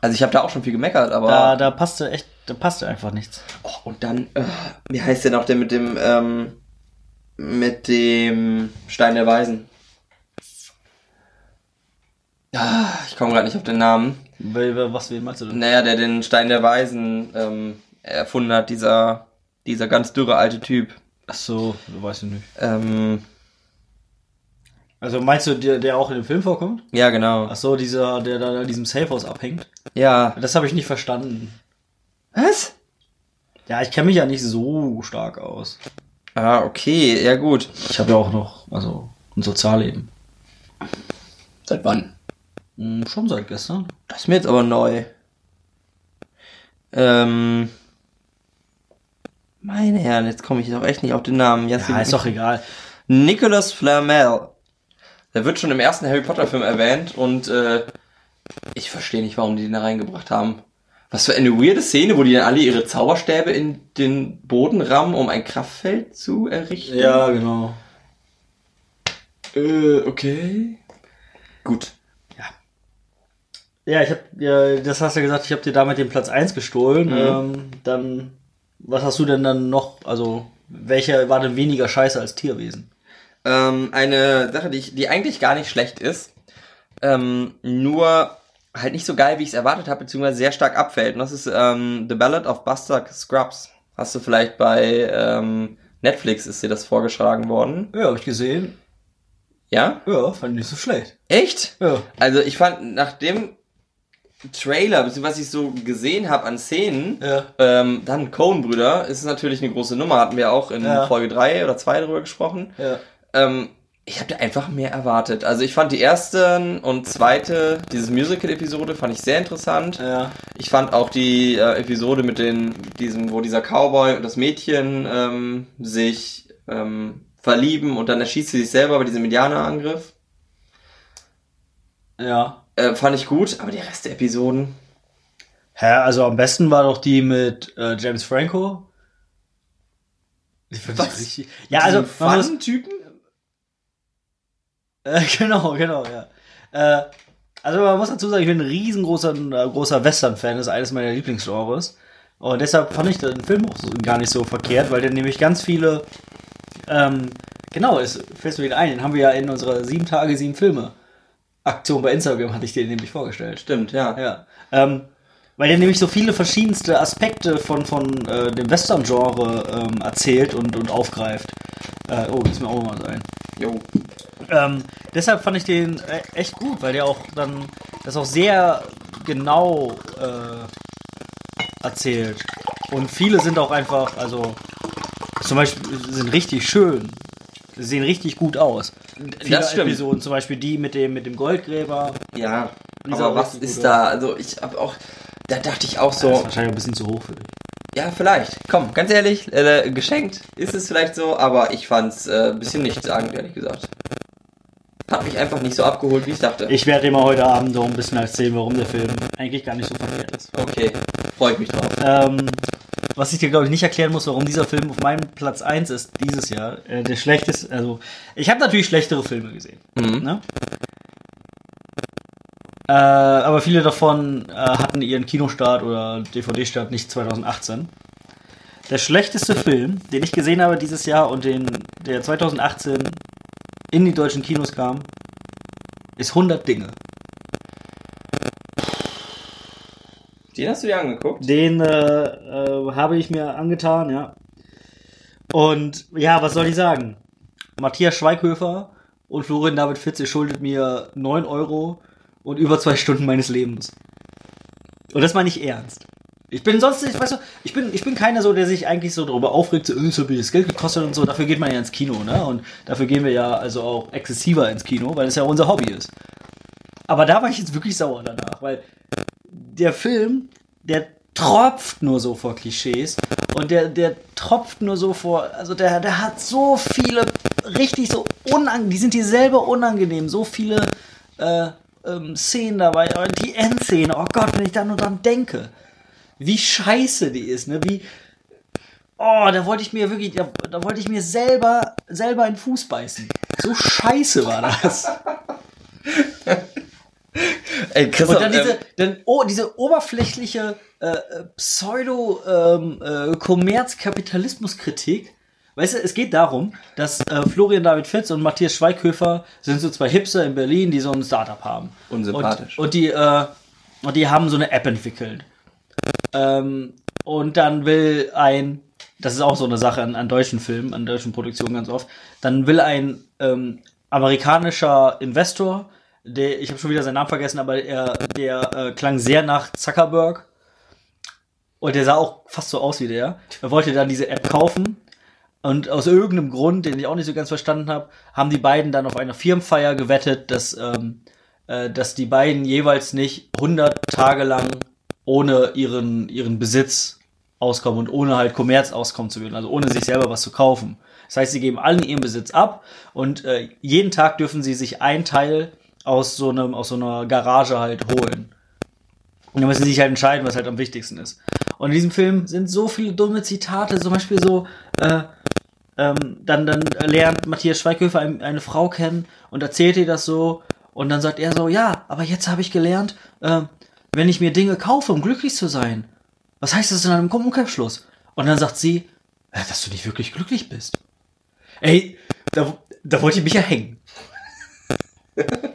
also ich habe da auch schon viel gemeckert, aber. Da, da passte echt, da passte einfach nichts. Oh, und dann, äh, wie heißt der noch, der mit dem, ähm, mit dem Stein der Weisen? Ah, ich komme gerade nicht auf den Namen. Was meinst du denn? Naja, der den Stein der Weisen ähm, erfunden hat, dieser, dieser ganz dürre alte Typ. Ach so, weiß ich nicht. Ähm, also meinst du, der, der auch in dem Film vorkommt? Ja, genau. Ach so, dieser, der da in diesem Safehouse abhängt? Ja. Das habe ich nicht verstanden. Was? Ja, ich kenne mich ja nicht so stark aus. Ah, okay, ja gut. Ich habe ja auch noch, also ein Sozialleben. Seit wann? Hm, schon seit gestern. Das ist mir jetzt aber neu. Ähm. Meine Herren, jetzt komme ich doch echt nicht auf den Namen. Ja, ist doch egal. Nicholas Flamel. Der wird schon im ersten Harry Potter Film erwähnt und äh, ich verstehe nicht, warum die den da reingebracht haben. Was für eine weirde Szene, wo die dann alle ihre Zauberstäbe in den Boden rammen, um ein Kraftfeld zu errichten. Ja, genau. Äh, okay. Gut. Ja. Ich hab, ja, das hast du gesagt, ich habe dir damit den Platz 1 gestohlen. Mhm. Ähm, dann, was hast du denn dann noch, also, welcher war denn weniger scheiße als Tierwesen? Ähm, eine Sache, die, ich, die eigentlich gar nicht schlecht ist, ähm, nur halt nicht so geil, wie ich es erwartet habe, beziehungsweise sehr stark abfällt. Und das ist ähm, The Ballad of Buster Scrubs. Hast du vielleicht bei ähm, Netflix ist dir das vorgeschlagen worden? Ja, habe ich gesehen. Ja? Ja, fand ich nicht so schlecht. Echt? Ja. Also ich fand nach dem Trailer, beziehungsweise was ich so gesehen habe an Szenen, ja. ähm, dann Coen-Brüder, ist es natürlich eine große Nummer, hatten wir auch in ja. Folge 3 oder 2 drüber gesprochen. Ja. Ähm, ich habe da einfach mehr erwartet. Also ich fand die erste und zweite, dieses Musical-Episode, fand ich sehr interessant. Ich fand auch die äh, Episode mit den, diesem, wo dieser Cowboy und das Mädchen ähm, sich ähm, verlieben und dann erschießt sie sich selber bei diesem Indianerangriff. Ja. Äh, fand ich gut, aber die Rest der Episoden. Hä, also am besten war doch die mit äh, James Franco. Ich Was? Richtig, ja, also Fun-Typen? Äh, genau, genau, ja. Äh, also man muss dazu sagen, ich bin ein riesengroßer äh, großer Western-Fan, das ist eines meiner Lieblingsgenres. Und deshalb fand ich den Film auch so, gar nicht so verkehrt, weil der nämlich ganz viele, ähm, genau, es fällt mir wieder ein, den haben wir ja in unserer sieben Tage, sieben Filme Aktion bei Instagram, hatte ich dir nämlich vorgestellt. Stimmt, ja. Ja. Ähm, weil der nämlich so viele verschiedenste Aspekte von, von äh, dem Western-Genre ähm, erzählt und, und aufgreift. Äh, oh, das ist mir auch mal ein. Jo. Ähm, deshalb fand ich den äh, echt gut, weil der auch dann das auch sehr genau äh, erzählt. Und viele sind auch einfach, also zum Beispiel sind richtig schön. Sehen richtig gut aus. Viele das stimmt. Episoden, zum Beispiel die mit dem, mit dem Goldgräber. Ja, aber was ist da? Also ich habe auch, da dachte ich auch so. Das ist wahrscheinlich ein bisschen zu hoch für dich. Ja, vielleicht. Komm, ganz ehrlich, äh, geschenkt ist es vielleicht so, aber ich fand's äh, ein bisschen nichtssagend, ehrlich gesagt. Hat mich einfach nicht so abgeholt, wie ich dachte. Ich werde dir mal heute Abend noch ein bisschen erzählen, warum der Film eigentlich gar nicht so verkehrt ist. Okay, freue ich mich drauf. Ähm, was ich dir, glaube ich, nicht erklären muss, warum dieser Film auf meinem Platz 1 ist dieses Jahr. Äh, der schlechteste, also ich habe natürlich schlechtere Filme gesehen. Mhm. Ne? Äh, aber viele davon äh, hatten ihren Kinostart oder DVD-Start nicht 2018. Der schlechteste Film, den ich gesehen habe dieses Jahr und den, der 2018 in die deutschen Kinos kam, ist 100 Dinge. Den hast du dir angeguckt? Den äh, äh, habe ich mir angetan, ja. Und ja, was soll ich sagen? Matthias Schweighöfer und Florian David Fitze schuldet mir 9 Euro und über zwei Stunden meines Lebens. Und das meine ich ernst. Ich bin sonst nicht, weißt du, ich bin, ich bin keiner so, der sich eigentlich so darüber aufregt, so, äh, so viel das Geld gekostet und so. Dafür geht man ja ins Kino, ne? Und dafür gehen wir ja also auch exzessiver ins Kino, weil es ja unser Hobby ist. Aber da war ich jetzt wirklich sauer danach, weil der Film, der tropft nur so vor Klischees und der, der tropft nur so vor, also der, der hat so viele richtig so unangenehm, die sind dieselbe unangenehm, so viele äh, ähm, Szenen dabei, die Endszene, oh Gott, wenn ich da nur dran denke wie scheiße die ist, ne? Wie. Oh, da wollte ich mir wirklich, da, da wollte ich mir selber, selber in den Fuß beißen. So scheiße war das. Ey, Christoph, Und dann diese, ähm, dann, oh, diese oberflächliche äh, Pseudo-Kommerz-Kapitalismus-Kritik. Ähm, äh, weißt du, es geht darum, dass äh, Florian David Fitz und Matthias Schweighöfer sind so zwei Hipster in Berlin, die so ein Startup haben. Unsympathisch. Und, und die, äh, und die haben so eine App entwickelt. Ähm, und dann will ein, das ist auch so eine Sache an, an deutschen Filmen, an deutschen Produktionen ganz oft, dann will ein ähm, amerikanischer Investor, der, ich habe schon wieder seinen Namen vergessen, aber er, der äh, klang sehr nach Zuckerberg. Und der sah auch fast so aus wie der. Er wollte dann diese App kaufen. Und aus irgendeinem Grund, den ich auch nicht so ganz verstanden habe, haben die beiden dann auf einer Firmenfeier gewettet, dass, ähm, äh, dass die beiden jeweils nicht 100 Tage lang ohne ihren, ihren Besitz auskommen und ohne halt Kommerz auskommen zu würden, also ohne sich selber was zu kaufen. Das heißt, sie geben allen ihren Besitz ab und äh, jeden Tag dürfen sie sich ein Teil aus so einem aus so einer Garage halt holen. Und dann müssen sie sich halt entscheiden, was halt am wichtigsten ist. Und in diesem Film sind so viele dumme Zitate, zum Beispiel so, äh, ähm, dann, dann lernt Matthias Schweighöfer ein, eine Frau kennen und erzählt ihr das so. Und dann sagt er so, ja, aber jetzt habe ich gelernt, äh, wenn ich mir Dinge kaufe, um glücklich zu sein, was heißt das in einem Umkehrschluss? Und dann sagt sie, ja, dass du nicht wirklich glücklich bist. Ey, da, da wollte ich mich ja hängen.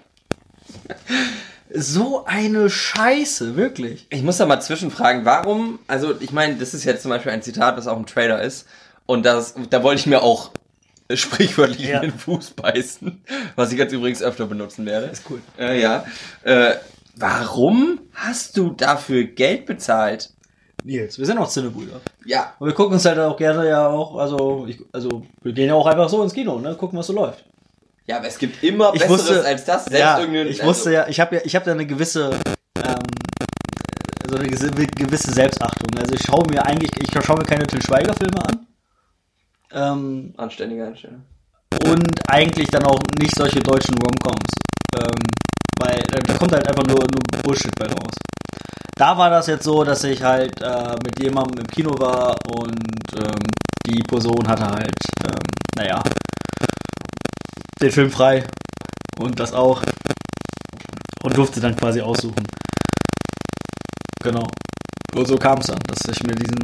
so eine Scheiße, wirklich. Ich muss da mal zwischenfragen, warum, also ich meine, das ist jetzt zum Beispiel ein Zitat, was auch im Trailer ist. Und das, da wollte ich mir auch sprichwörtlich ja. in den Fuß beißen, was ich jetzt übrigens öfter benutzen werde. Ist cool. Äh, ja. Äh, warum hast du dafür Geld bezahlt? Nils, wir sind auch Zinnebrüder. Ja. Und wir gucken uns halt auch gerne ja auch, also, ich, also wir gehen ja auch einfach so ins Kino, ne? Gucken, was so läuft. Ja, aber es gibt immer ich Besseres wusste, als das. Selbst ja, ich wusste ja, ich habe ja, ich habe da eine gewisse, ähm, so eine gewisse Selbstachtung. Also ich schaue mir eigentlich, ich schaue mir keine Till Schweiger Filme an. Ähm, Anständige Einstellung. Und eigentlich dann auch nicht solche deutschen Romcoms. Ähm, weil da kommt halt einfach nur, nur Bullshit bei raus. Da war das jetzt so, dass ich halt äh, mit jemandem im Kino war und ähm, die Person hatte halt, ähm, naja, den Film frei und das auch und durfte dann quasi aussuchen. Genau. Und so kam es dann, dass ich mir diesen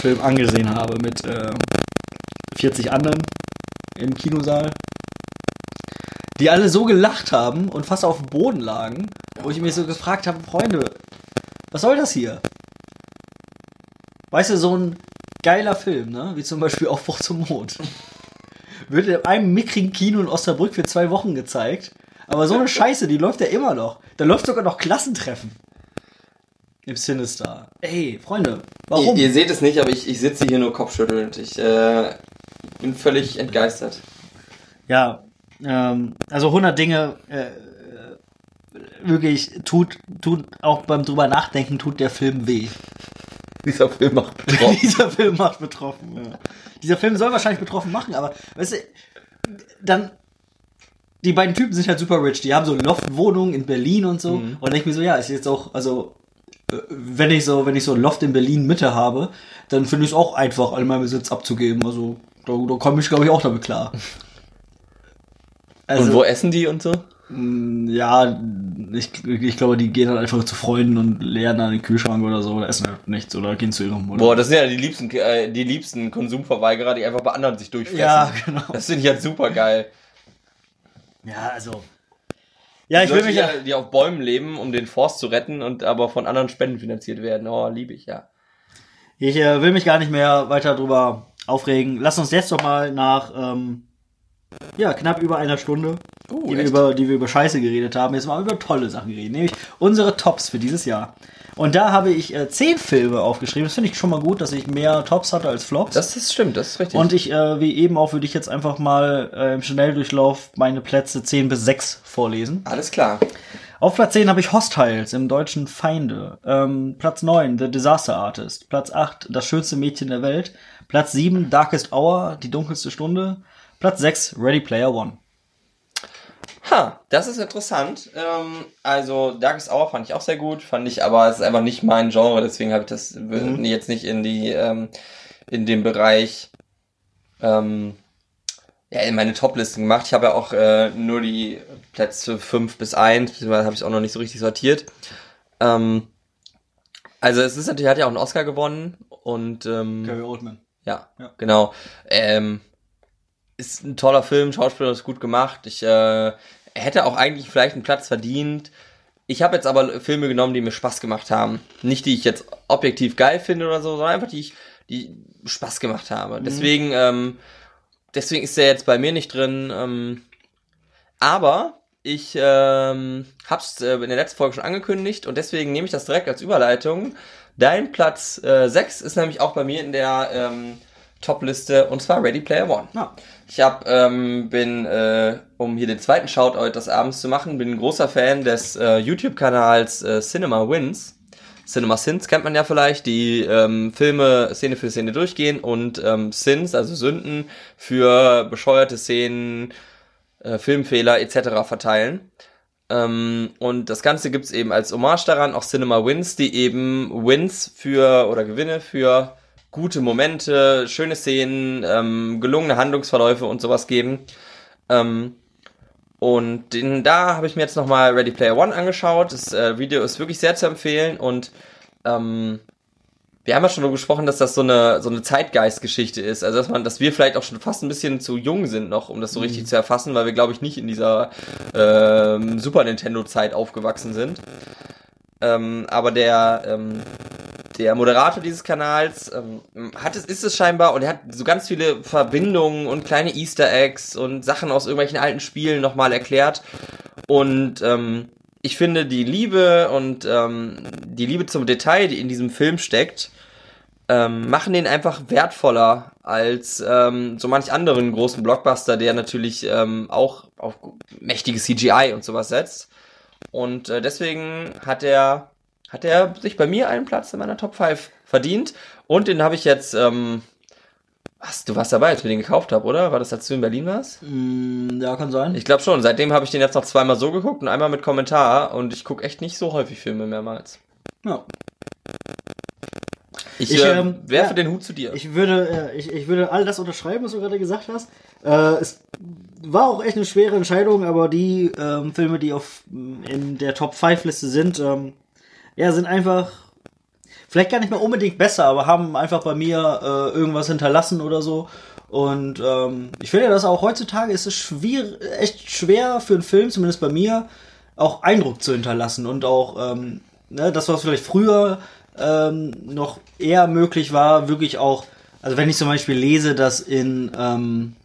Film angesehen habe mit äh, 40 anderen im Kinosaal, die alle so gelacht haben und fast auf dem Boden lagen, wo ich mich so gefragt habe, Freunde, was soll das hier? Weißt du, so ein geiler Film, ne? Wie zum Beispiel Aufbruch zum Mond. Wird in einem mickrigen Kino in Osnabrück für zwei Wochen gezeigt. Aber so eine Scheiße, die läuft ja immer noch. Da läuft sogar noch Klassentreffen. Im Sinister. Ey, Freunde, warum? Ihr, ihr seht es nicht, aber ich, ich sitze hier nur kopfschüttelnd. Ich äh, bin völlig entgeistert. Ja, ähm, also 100 Dinge, äh, wirklich tut, tut auch beim drüber nachdenken, tut der Film weh. Dieser Film macht betroffen. Dieser Film macht betroffen, ja. Dieser Film soll wahrscheinlich betroffen machen, aber weißt du, dann die beiden Typen sind halt super rich. Die haben so Loftwohnungen in Berlin und so. Mhm. Und ich mir so, ja, ist jetzt auch, also, äh, wenn ich so, wenn ich so ein Loft in Berlin Mitte habe, dann finde ich es auch einfach, all meinen Besitz abzugeben. Also, da, da komme ich, glaube ich, auch damit klar. Also, und wo essen die und so? Mm, ja, ich, ich glaube, die gehen dann einfach zu Freunden und leeren dann den Kühlschrank oder so oder essen halt nichts oder gehen zu ihrem oder Boah, das sind ja die liebsten, äh, die liebsten Konsumverweigerer, die einfach bei anderen sich durchfressen. Ja, genau. Das finde ich halt super geil. Ja, also. Ja, ich will mich ja. Die auf Bäumen leben, um den Forst zu retten und aber von anderen Spenden finanziert werden. Oh, liebe ich, ja. Ich äh, will mich gar nicht mehr weiter drüber aufregen. Lass uns jetzt doch mal nach ähm, ja, knapp über einer Stunde, uh, die, wir über, die wir über Scheiße geredet haben, jetzt mal über tolle Sachen reden, nämlich unsere Tops für dieses Jahr. Und da habe ich äh, zehn Filme aufgeschrieben. Das finde ich schon mal gut, dass ich mehr Tops hatte als Flops. Das, das stimmt, das ist richtig. Und ich, äh, wie eben auch, würde ich jetzt einfach mal äh, im Schnelldurchlauf meine Plätze 10 bis 6 vorlesen. Alles klar. Auf Platz 10 habe ich Hostiles im deutschen Feinde. Ähm, Platz 9 The Disaster Artist. Platz 8 Das schönste Mädchen der Welt. Platz 7 Darkest Hour, die dunkelste Stunde. Platz 6, Ready Player One. Ha, das ist interessant. Ähm, also Darkest Hour fand ich auch sehr gut, fand ich, aber es ist einfach nicht mein Genre, deswegen habe ich das mhm. jetzt nicht in die ähm, in dem Bereich ähm, ja, in meine Top-Listen gemacht. Ich habe ja auch äh, nur die Plätze 5 bis 1, beziehungsweise habe ich auch noch nicht so richtig sortiert. Ähm, also es ist natürlich, hat ja auch einen Oscar gewonnen und ähm, Gary Oldman. Ja, ja. genau. Ähm, ist ein toller Film, Schauspieler ist gut gemacht. Ich äh, hätte auch eigentlich vielleicht einen Platz verdient. Ich habe jetzt aber Filme genommen, die mir Spaß gemacht haben. Nicht die ich jetzt objektiv geil finde oder so, sondern einfach die ich, die Spaß gemacht habe. Mhm. Deswegen, ähm, deswegen ist der jetzt bei mir nicht drin. Ähm, aber ich ähm, hab's äh, in der letzten Folge schon angekündigt und deswegen nehme ich das direkt als Überleitung. Dein Platz äh, 6 ist nämlich auch bei mir in der ähm, Top-Liste und zwar Ready Player One. Ja. Ich hab, ähm, bin, äh, um hier den zweiten Shoutout des Abends zu machen, bin ein großer Fan des äh, YouTube-Kanals äh, Cinema Wins. Cinema Sins kennt man ja vielleicht, die ähm, Filme Szene für Szene durchgehen und ähm, Sins, also Sünden, für bescheuerte Szenen, äh, Filmfehler etc. verteilen. Ähm, und das Ganze gibt's eben als Hommage daran, auch Cinema Wins, die eben Wins für oder Gewinne für gute Momente, schöne Szenen, ähm, gelungene Handlungsverläufe und sowas geben. Ähm, und den, da habe ich mir jetzt nochmal Ready Player One angeschaut. Das äh, Video ist wirklich sehr zu empfehlen und ähm, wir haben ja schon darüber gesprochen, dass das so eine, so eine Zeitgeistgeschichte ist. Also, dass man, dass wir vielleicht auch schon fast ein bisschen zu jung sind noch, um das so richtig mhm. zu erfassen, weil wir, glaube ich, nicht in dieser ähm, Super Nintendo-Zeit aufgewachsen sind. Ähm, aber der, ähm, der Moderator dieses Kanals ähm, hat es, ist es scheinbar und er hat so ganz viele Verbindungen und kleine Easter Eggs und Sachen aus irgendwelchen alten Spielen nochmal erklärt. Und ähm, ich finde die Liebe und ähm, die Liebe zum Detail, die in diesem Film steckt, ähm, machen den einfach wertvoller als ähm, so manch anderen großen Blockbuster, der natürlich ähm, auch auf mächtige CGI und sowas setzt. Und äh, deswegen hat er hat er sich bei mir einen Platz in meiner Top 5 verdient. Und den habe ich jetzt, ähm, was, du warst dabei, als wir den gekauft haben, oder? War das, als du in Berlin warst? Mm, ja, kann sein. Ich glaube schon. Seitdem habe ich den jetzt noch zweimal so geguckt und einmal mit Kommentar. Und ich gucke echt nicht so häufig Filme mehrmals. Ja. Ich, ich äh, ähm, werfe ja, den Hut zu dir. Ich würde, äh, ich, ich würde all das unterschreiben, was du gerade gesagt hast. Äh, es war auch echt eine schwere Entscheidung, aber die ähm, Filme, die auf in der Top 5 Liste sind, ähm, ja, sind einfach vielleicht gar nicht mehr unbedingt besser, aber haben einfach bei mir äh, irgendwas hinterlassen oder so. Und ähm, ich finde, dass auch heutzutage ist es schwer, echt schwer für einen Film, zumindest bei mir, auch Eindruck zu hinterlassen und auch ähm, ne, das, was vielleicht früher ähm, noch eher möglich war, wirklich auch, also wenn ich zum Beispiel lese, dass in ähm,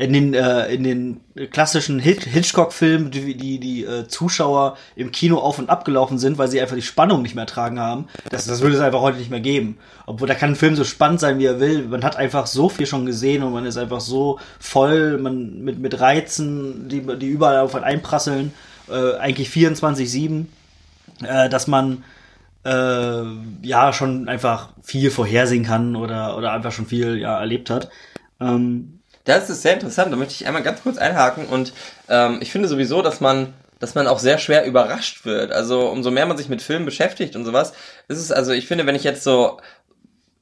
in den, äh, in den klassischen Hitchcock-Filmen, die, die, die äh, Zuschauer im Kino auf und ab gelaufen sind, weil sie einfach die Spannung nicht mehr ertragen haben. Das, das würde es einfach heute nicht mehr geben. Obwohl da kann ein Film so spannend sein, wie er will. Man hat einfach so viel schon gesehen und man ist einfach so voll man, mit, mit Reizen, die, die überall auf einen einprasseln. Äh, eigentlich 24-7, äh, dass man äh, ja schon einfach viel vorhersehen kann oder, oder einfach schon viel ja, erlebt hat. Ähm, das ist sehr interessant. Da möchte ich einmal ganz kurz einhaken und ähm, ich finde sowieso, dass man dass man auch sehr schwer überrascht wird. Also umso mehr man sich mit Filmen beschäftigt und sowas, ist es also, ich finde, wenn ich jetzt so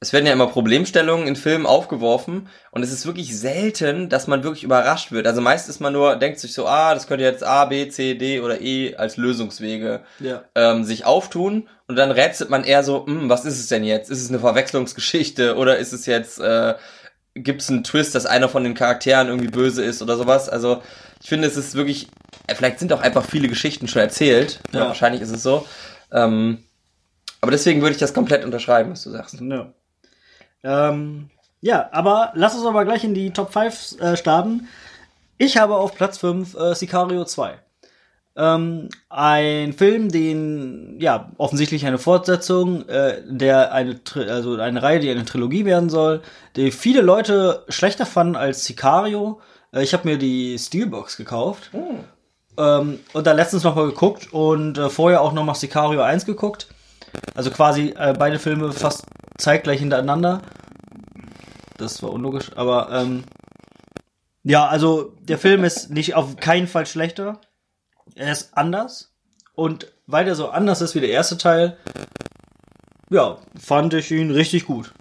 es werden ja immer Problemstellungen in Filmen aufgeworfen und es ist wirklich selten, dass man wirklich überrascht wird. Also meist ist man nur, denkt sich so, ah, das könnte jetzt A, B, C, D oder E als Lösungswege ja. ähm, sich auftun und dann rätselt man eher so, hm, was ist es denn jetzt? Ist es eine Verwechslungsgeschichte oder ist es jetzt äh, gibt es einen Twist, dass einer von den Charakteren irgendwie böse ist oder sowas. Also ich finde, es ist wirklich, äh, vielleicht sind auch einfach viele Geschichten schon erzählt. Ja. wahrscheinlich ist es so. Ähm, aber deswegen würde ich das komplett unterschreiben, was du sagst. Ja. Ähm, ja, aber lass uns aber gleich in die Top 5 äh, starten. Ich habe auf Platz 5 äh, Sicario 2. Ähm, ein Film, den, ja, offensichtlich eine Fortsetzung, äh, der eine, also eine Reihe, die eine Trilogie werden soll, die viele Leute schlechter fanden als Sicario. Äh, ich habe mir die Steelbox gekauft. Oh. Ähm, und da letztens noch mal geguckt und äh, vorher auch noch mal Sicario 1 geguckt. Also quasi äh, beide Filme fast zeitgleich hintereinander. Das war unlogisch, aber ähm, ja, also der Film ist nicht auf keinen Fall schlechter er ist anders. Und weil er so anders ist wie der erste Teil, ja, fand ich ihn richtig gut.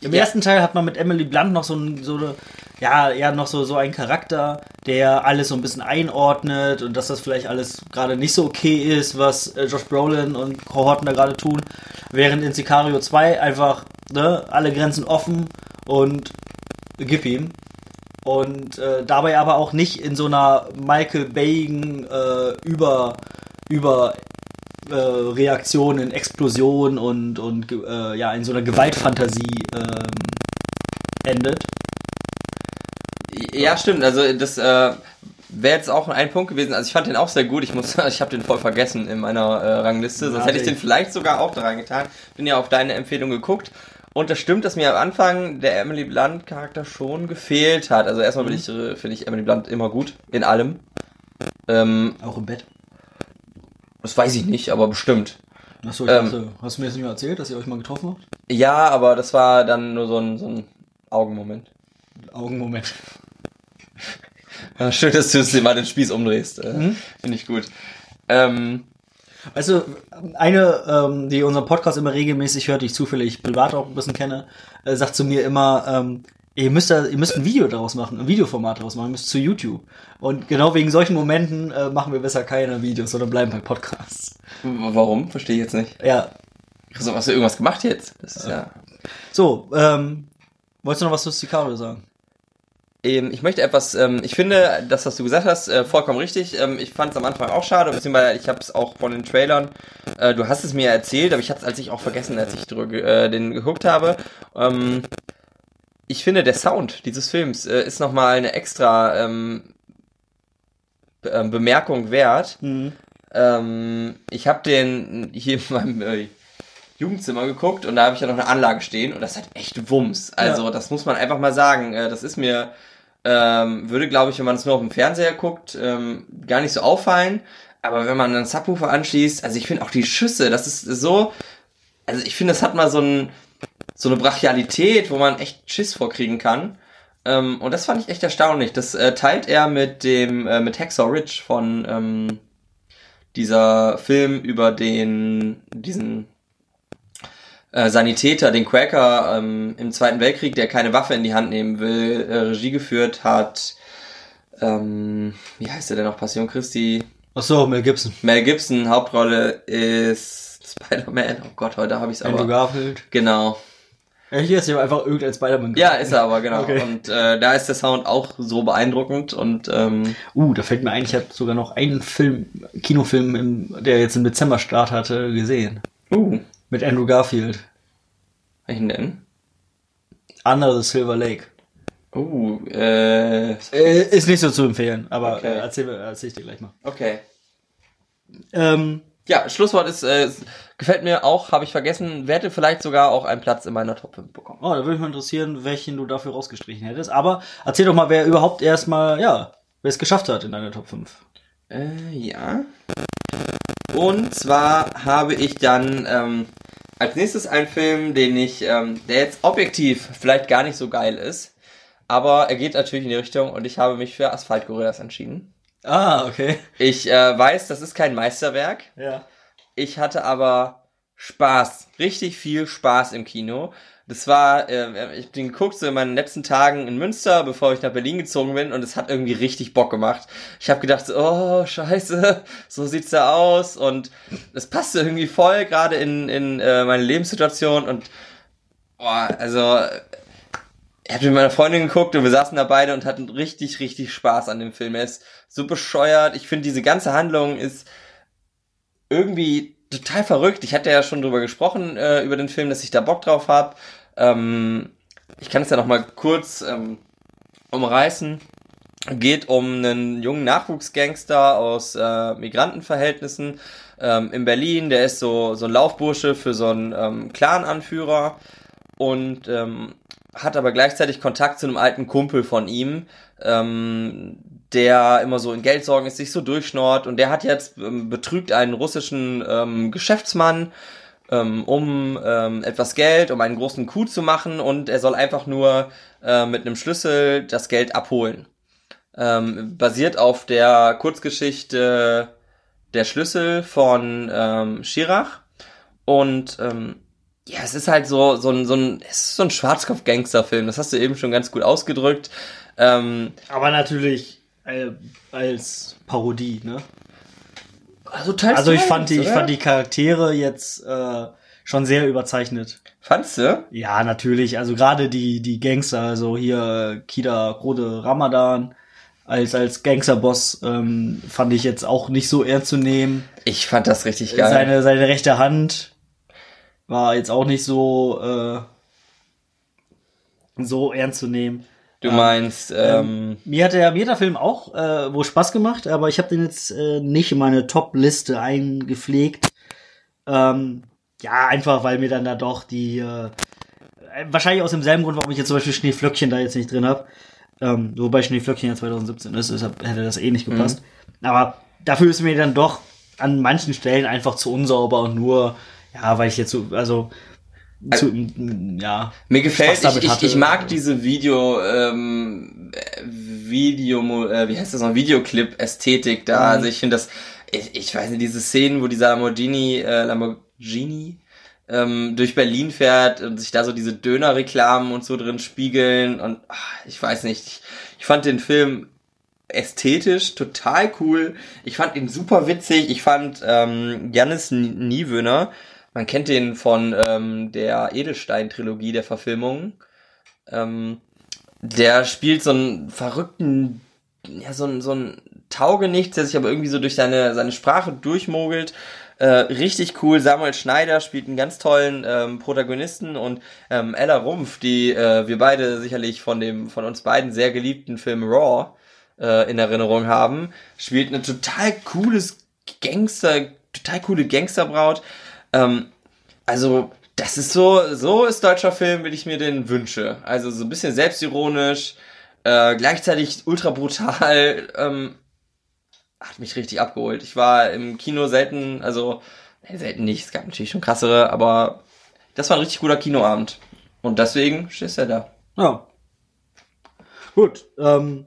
Im ja. ersten Teil hat man mit Emily Blunt noch so, ein, so eine, ja, ja, noch so, so einen Charakter, der alles so ein bisschen einordnet und dass das vielleicht alles gerade nicht so okay ist, was äh, Josh Brolin und Kohorten da gerade tun. Während in Sicario 2 einfach, ne, alle Grenzen offen und gib ihm. Und äh, dabei aber auch nicht in so einer Michael Bayigen äh, über, über äh, Reaktion in Explosion und, und äh, ja, in so einer Gewaltfantasie ähm, endet. Ja, stimmt. Also das äh, wäre jetzt auch ein Punkt gewesen. Also ich fand den auch sehr gut. Ich muss, ich habe den voll vergessen in meiner äh, Rangliste. Sonst ja, hätte ich den vielleicht sogar auch da reingetan. Bin ja auf deine Empfehlung geguckt. Und das stimmt, dass mir am Anfang der Emily Blunt Charakter schon gefehlt hat. Also erstmal mhm. ich, äh, finde ich Emily Blunt immer gut. In allem. Ähm, auch im Bett. Das weiß ich nicht, aber bestimmt. Achso, ich ähm, dachte, hast du mir das nicht mehr erzählt, dass ihr euch mal getroffen habt? Ja, aber das war dann nur so ein, so ein Augenmoment. Augenmoment. Ja, schön, dass du es mal den Spieß umdrehst. Äh, mhm. Finde ich gut. Ähm, also eine, ähm, die unseren Podcast immer regelmäßig hört, die ich zufällig privat auch ein bisschen kenne, äh, sagt zu mir immer, ähm, ihr müsst da, ihr müsst ein Video daraus machen, ein Videoformat daraus machen, ihr müsst zu YouTube. Und genau wegen solchen Momenten äh, machen wir besser keine Videos, sondern bleiben bei Podcasts. Warum? Verstehe ich jetzt nicht. Ja. Also, hast du irgendwas gemacht jetzt? Das ist ja. So, ähm, wolltest du noch was zu Sicario sagen? Ähm, ich möchte etwas, ähm, ich finde, das, was du gesagt hast, äh, vollkommen richtig. Ähm, ich fand es am Anfang auch schade, beziehungsweise ich habe es auch von den Trailern, äh, du hast es mir erzählt, aber ich hatte es als ich auch vergessen, als ich äh, den geguckt habe. Ich finde, der Sound dieses Films ist nochmal eine extra Be Bemerkung wert. Mhm. Ich habe den hier in meinem Jugendzimmer geguckt und da habe ich ja noch eine Anlage stehen und das hat echt Wumms. Also ja. das muss man einfach mal sagen. Das ist mir ähm, würde, glaube ich, wenn man es nur auf dem Fernseher guckt, ähm, gar nicht so auffallen. Aber wenn man einen Subwoofer anschließt, also ich finde auch die Schüsse, das ist so, also ich finde, das hat mal so, ein, so eine Brachialität, wo man echt Schiss vorkriegen kann. Ähm, und das fand ich echt erstaunlich. Das äh, teilt er mit dem, äh, mit Hacksaw Ridge von ähm, dieser Film über den, diesen äh, Sanitäter, den Quaker ähm, im Zweiten Weltkrieg, der keine Waffe in die Hand nehmen will, äh, Regie geführt hat. Ähm, wie heißt der denn noch? Passion Christi. Ach so, Mel Gibson. Mel Gibson, Hauptrolle ist Spider-Man. Oh Gott, heute habe ich es aber. Andrew Garfield. Genau. Ja, hier ist ja einfach irgendein Spider-Man. Ja, ist er aber, genau. Okay. Und äh, da ist der Sound auch so beeindruckend und ähm, Uh, da fällt mir ein, ich habe sogar noch einen Film, Kinofilm, im, der jetzt im Dezember Start hatte, gesehen. Uh. Mit Andrew Garfield. Welchen denn? Under the Silver Lake. Oh, äh, äh. Ist nicht so zu empfehlen, aber okay. äh, erzähl, erzähl ich dir gleich mal. Okay. Ähm, ja, Schlusswort ist, äh, gefällt mir auch, habe ich vergessen, werde vielleicht sogar auch einen Platz in meiner Top 5 bekommen. Oh, da würde mich mal interessieren, welchen du dafür rausgestrichen hättest. Aber erzähl doch mal, wer überhaupt erstmal, ja, wer es geschafft hat in deiner Top 5. Äh, ja. Und zwar habe ich dann ähm, als nächstes einen Film, den ich, ähm, der jetzt objektiv vielleicht gar nicht so geil ist, aber er geht natürlich in die Richtung und ich habe mich für Asphalt Gorillas entschieden. Ah, okay. Ich äh, weiß, das ist kein Meisterwerk. Ja. Ich hatte aber Spaß, richtig viel Spaß im Kino. Das war, äh, ich bin geguckt so in meinen letzten Tagen in Münster, bevor ich nach Berlin gezogen bin und es hat irgendwie richtig Bock gemacht. Ich habe gedacht, oh scheiße, so sieht's da aus und es passte irgendwie voll gerade in, in äh, meine Lebenssituation und boah, also ich habe mit meiner Freundin geguckt und wir saßen da beide und hatten richtig, richtig Spaß an dem Film. Er ist so bescheuert. Ich finde, diese ganze Handlung ist irgendwie total verrückt. Ich hatte ja schon drüber gesprochen, äh, über den Film, dass ich da Bock drauf habe. Ähm, ich kann es ja noch mal kurz ähm, umreißen. Geht um einen jungen Nachwuchsgangster aus äh, Migrantenverhältnissen ähm, in Berlin. Der ist so, so ein Laufbursche für so einen ähm, Clan-Anführer und ähm, hat aber gleichzeitig Kontakt zu einem alten Kumpel von ihm, ähm, der immer so in Geldsorgen ist, sich so durchschnort und der hat jetzt ähm, betrügt einen russischen ähm, Geschäftsmann ähm, um ähm, etwas Geld, um einen großen Coup zu machen und er soll einfach nur äh, mit einem Schlüssel das Geld abholen. Ähm, basiert auf der Kurzgeschichte Der Schlüssel von ähm, Schirach und ähm, ja, es ist halt so, so ein, so ein, es ist so ein Schwarzkopf-Gangster-Film. Das hast du eben schon ganz gut ausgedrückt. Ähm, Aber natürlich äh, als Parodie, ne? Also teils Also ich fand die, ich fand die Charaktere jetzt äh, schon sehr überzeichnet. Fandst du? Ja, natürlich. Also gerade die, die Gangster, also hier Kida Rode Ramadan als, als Gangsterboss ähm, fand ich jetzt auch nicht so ernst zu nehmen. Ich fand das richtig geil. Seine, seine rechte Hand war jetzt auch nicht so, äh, so ernst zu nehmen. Du meinst, ähm, ähm, mir hat der, mir hat der Film auch äh, wohl Spaß gemacht, aber ich habe den jetzt äh, nicht in meine Top-Liste eingepflegt. Ähm, ja, einfach weil mir dann da doch die, äh, wahrscheinlich aus demselben Grund, warum ich jetzt zum Beispiel Schneeflöckchen da jetzt nicht drin habe. Ähm, wobei Schneeflöckchen ja 2017 ist, deshalb hätte das eh nicht gepasst. Mhm. Aber dafür ist mir dann doch an manchen Stellen einfach zu unsauber und nur, ja, weil ich jetzt so, also zu, ja. Mir gefällt, ich, ich, ich, mag diese Video, ähm, Video, äh, wie heißt das noch, Videoclip-Ästhetik da. Mhm. Also ich finde das, ich, ich weiß nicht, diese Szenen, wo dieser Lamborghini, äh, Lamborghini ähm, durch Berlin fährt und sich da so diese Döner-Reklamen und so drin spiegeln und ach, ich weiß nicht, ich, ich fand den Film ästhetisch total cool. Ich fand ihn super witzig. Ich fand ähm, Janis Niewöhner, man kennt den von ähm, der Edelstein-Trilogie der Verfilmungen. Ähm, der spielt so einen verrückten, ja, so einen, so einen Taugenichts, der sich aber irgendwie so durch seine, seine Sprache durchmogelt. Äh, richtig cool. Samuel Schneider spielt einen ganz tollen ähm, Protagonisten und ähm, Ella Rumpf, die äh, wir beide sicherlich von dem von uns beiden sehr geliebten Film Raw äh, in Erinnerung haben, spielt eine total cooles Gangster, total coole Gangsterbraut. Ähm, also, das ist so, so ist deutscher Film, wie ich mir den wünsche. Also so ein bisschen selbstironisch, äh, gleichzeitig ultra brutal, ähm, hat mich richtig abgeholt. Ich war im Kino selten, also nee, selten nicht, es gab natürlich schon krassere, aber das war ein richtig guter Kinoabend. Und deswegen steht er da. Ja. Gut. Ähm,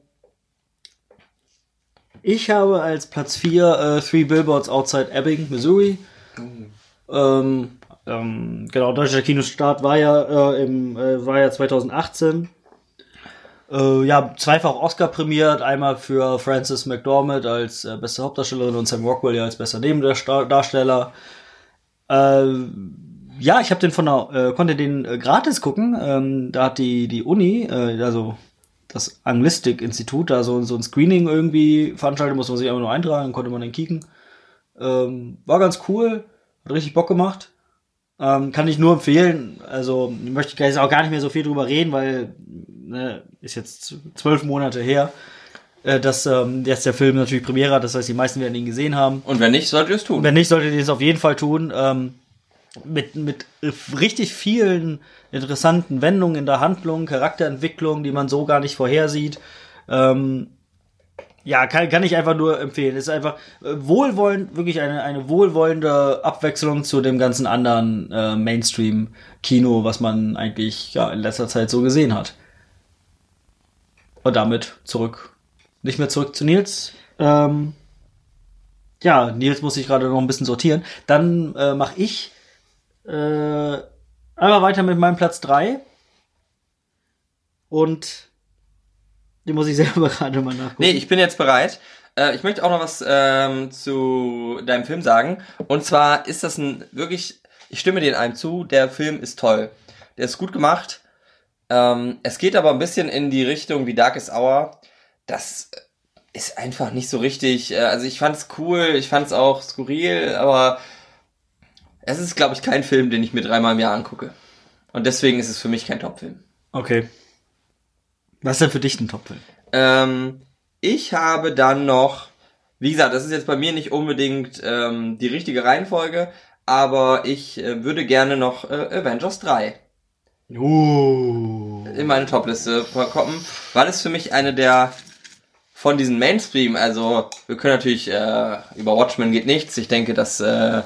ich habe als Platz 4 äh, Three Billboards Outside Ebbing, Missouri. Mhm. Ähm, ähm, genau, deutscher Kinostart war ja äh, im äh, war ja 2018. Äh, ja, zweifach Oscar prämiert, einmal für Frances McDormand als äh, beste Hauptdarstellerin und Sam Rockwell ja als bester Nebendarsteller. Äh, ja, ich habe den von der, äh, konnte den äh, gratis gucken. Ähm, da hat die die Uni, äh, also das Anglistik-Institut, da so, so ein Screening irgendwie veranstaltet, muss man sich einfach nur eintragen, konnte man den kicken. Ähm, war ganz cool. Hat richtig Bock gemacht. Ähm, kann ich nur empfehlen. Also möchte ich jetzt auch gar nicht mehr so viel drüber reden, weil ne, ist jetzt zwölf Monate her, äh, dass ähm, jetzt der Film natürlich Premiere hat. Das heißt, die meisten werden ihn gesehen haben. Und wenn nicht, solltet ihr es tun. Wenn nicht, solltet ihr es auf jeden Fall tun. Ähm, mit, mit richtig vielen interessanten Wendungen in der Handlung, Charakterentwicklung, die man so gar nicht vorhersieht. Ähm, ja, kann, kann ich einfach nur empfehlen. Ist einfach äh, wohlwollend, wirklich eine, eine wohlwollende Abwechslung zu dem ganzen anderen äh, Mainstream-Kino, was man eigentlich ja, in letzter Zeit so gesehen hat. Und damit zurück, nicht mehr zurück zu Nils. Ähm, ja, Nils muss sich gerade noch ein bisschen sortieren. Dann äh, mache ich äh, einmal weiter mit meinem Platz 3. Und den muss ich selber gerade mal nachgucken. Nee, ich bin jetzt bereit. Äh, ich möchte auch noch was ähm, zu deinem Film sagen. Und zwar ist das ein wirklich, ich stimme dir in einem zu, der Film ist toll. Der ist gut gemacht. Ähm, es geht aber ein bisschen in die Richtung wie Darkest Hour. Das ist einfach nicht so richtig. Äh, also ich fand's cool, ich fand's auch skurril, aber es ist, glaube ich, kein Film, den ich mir dreimal im Jahr angucke. Und deswegen ist es für mich kein Top-Film. Okay. Was ist denn für dich ein Top-Film? Ähm, ich habe dann noch, wie gesagt, das ist jetzt bei mir nicht unbedingt ähm, die richtige Reihenfolge, aber ich äh, würde gerne noch äh, Avengers 3 uh. in meine Top-Liste kommen, weil es für mich eine der von diesen Mainstream, also wir können natürlich äh, über Watchmen geht nichts, ich denke, das äh,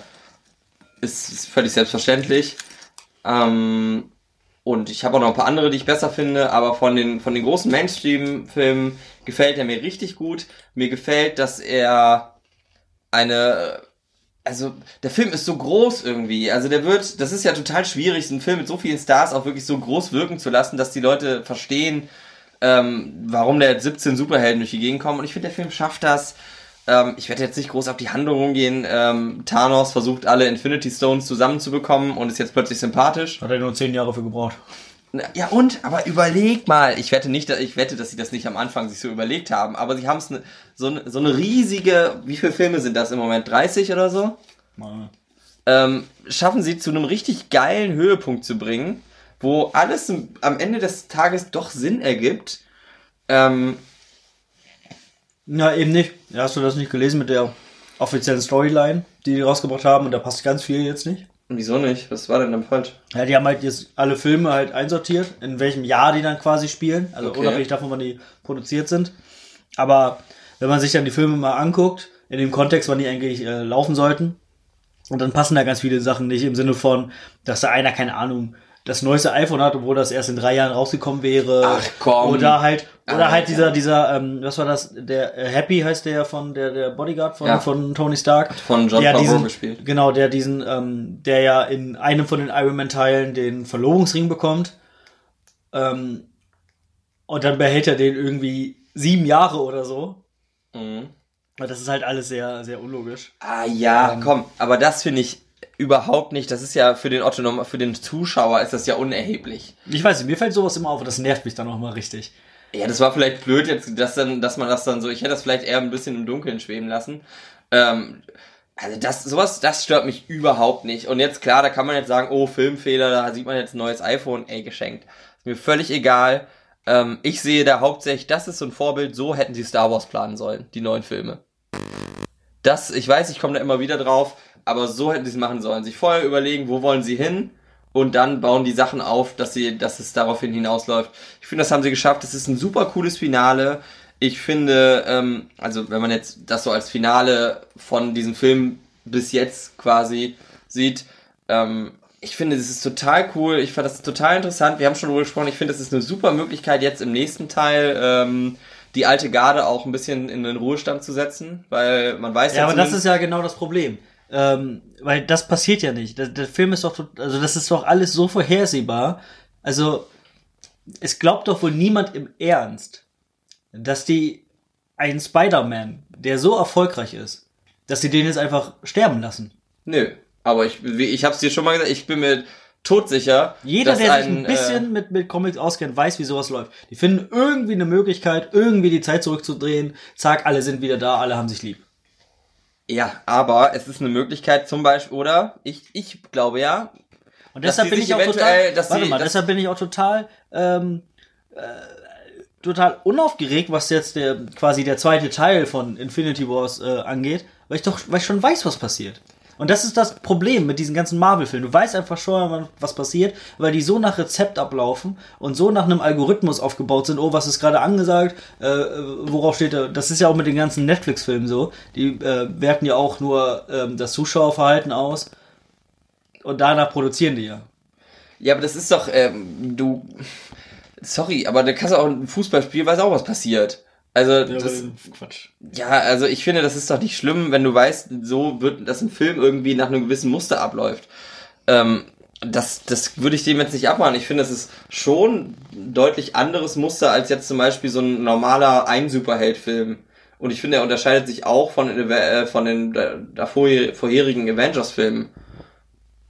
ist, ist völlig selbstverständlich. Ähm, und ich habe auch noch ein paar andere, die ich besser finde, aber von den, von den großen Mainstream-Filmen gefällt er mir richtig gut. Mir gefällt, dass er eine, also der Film ist so groß irgendwie. Also der wird, das ist ja total schwierig, so einen Film mit so vielen Stars auch wirklich so groß wirken zu lassen, dass die Leute verstehen, ähm, warum der 17 Superhelden durch die Gegend kommen. Und ich finde, der Film schafft das. Ähm, ich werde jetzt nicht groß auf die Handlung rumgehen. Ähm, Thanos versucht alle Infinity Stones zusammenzubekommen und ist jetzt plötzlich sympathisch. Hat er nur zehn Jahre für gebraucht. Ja und, aber überleg mal, ich wette nicht, ich wette, dass sie das nicht am Anfang sich so überlegt haben, aber sie haben es ne, so, ne, so eine riesige, wie viele Filme sind das im Moment? 30 oder so? Ja. Ähm, schaffen sie zu einem richtig geilen Höhepunkt zu bringen, wo alles am Ende des Tages doch Sinn ergibt. Ähm, Na, eben nicht. Hast du das nicht gelesen mit der offiziellen Storyline, die die rausgebracht haben und da passt ganz viel jetzt nicht? Wieso nicht? Was war denn dann falsch? Ja, die haben halt jetzt alle Filme halt einsortiert, in welchem Jahr die dann quasi spielen, also okay. unabhängig davon, wann die produziert sind. Aber wenn man sich dann die Filme mal anguckt, in dem Kontext, wann die eigentlich äh, laufen sollten, und dann passen da ganz viele Sachen nicht im Sinne von, dass da einer, keine Ahnung, das neueste iPhone hat, obwohl das erst in drei Jahren rausgekommen wäre. Ach komm. Oder halt, oder ah, halt dieser, ja. dieser, ähm, was war das, der äh, Happy heißt der von der, der Bodyguard von, ja. von Tony Stark. Von John der diesen, gespielt. Genau, der diesen, ähm, der ja in einem von den Iron Man Teilen den Verlobungsring bekommt. Ähm, und dann behält er den irgendwie sieben Jahre oder so. Mhm. Das ist halt alles sehr, sehr unlogisch. Ah ja, ähm, komm, aber das finde ich überhaupt nicht. Das ist ja für den Otto, für den Zuschauer ist das ja unerheblich. Ich weiß nicht, mir fällt sowas immer auf und das nervt mich dann auch mal richtig. Ja, das war vielleicht blöd jetzt, dass dann, dass man das dann so, ich hätte das vielleicht eher ein bisschen im Dunkeln schweben lassen. Ähm, also das, sowas, das stört mich überhaupt nicht. Und jetzt klar, da kann man jetzt sagen, oh, Filmfehler, da sieht man jetzt ein neues iPhone, ey, geschenkt. Ist mir völlig egal. Ähm, ich sehe da hauptsächlich, das ist so ein Vorbild, so hätten sie Star Wars planen sollen, die neuen Filme. Das, ich weiß, ich komme da immer wieder drauf, aber so hätten sie es machen sollen. Sich vorher überlegen, wo wollen sie hin und dann bauen die Sachen auf, dass sie, dass es daraufhin hinausläuft. Ich finde, das haben sie geschafft. Das ist ein super cooles Finale. Ich finde, ähm, also wenn man jetzt das so als Finale von diesem Film bis jetzt quasi sieht, ähm, ich finde, das ist total cool. Ich fand das total interessant. Wir haben schon darüber gesprochen. Ich finde, das ist eine super Möglichkeit, jetzt im nächsten Teil ähm, die alte Garde auch ein bisschen in den Ruhestand zu setzen, weil man weiß ja. Ja, aber das ist ja genau das Problem. Ähm, weil das passiert ja nicht. Der, der Film ist doch, also das ist doch alles so vorhersehbar. Also, es glaubt doch wohl niemand im Ernst, dass die einen Spider-Man, der so erfolgreich ist, dass sie den jetzt einfach sterben lassen. Nö, aber ich, ich hab's dir schon mal gesagt, ich bin mir todsicher. Jeder, der ein, sich ein bisschen äh, mit, mit Comics auskennt, weiß, wie sowas läuft. Die finden irgendwie eine Möglichkeit, irgendwie die Zeit zurückzudrehen. Zack, alle sind wieder da, alle haben sich lieb. Ja, aber es ist eine Möglichkeit zum Beispiel, oder? Ich, ich glaube ja. Und deshalb bin ich auch total, warte mal, deshalb bin ich auch total, ähm, äh, total unaufgeregt, was jetzt der, quasi der zweite Teil von Infinity Wars äh, angeht, weil ich doch, weil ich schon weiß, was passiert. Und das ist das Problem mit diesen ganzen Marvel-Filmen. Du weißt einfach schon, was passiert, weil die so nach Rezept ablaufen und so nach einem Algorithmus aufgebaut sind. Oh, was ist gerade angesagt? Äh, worauf steht da? Das ist ja auch mit den ganzen Netflix-Filmen so. Die äh, werten ja auch nur äh, das Zuschauerverhalten aus. Und danach produzieren die ja. Ja, aber das ist doch, ähm, du. Sorry, aber da kannst du auch ein Fußballspiel, weiß auch was passiert. Also, ja, das, Quatsch. Ja, also ich finde, das ist doch nicht schlimm, wenn du weißt, so wird, dass ein Film irgendwie nach einem gewissen Muster abläuft. Ähm, das, das würde ich dem jetzt nicht abmachen. Ich finde, das ist schon ein deutlich anderes Muster als jetzt zum Beispiel so ein normaler Ein-Superheld-Film. Und ich finde, er unterscheidet sich auch von, äh, von den äh, vorherigen Avengers-Filmen.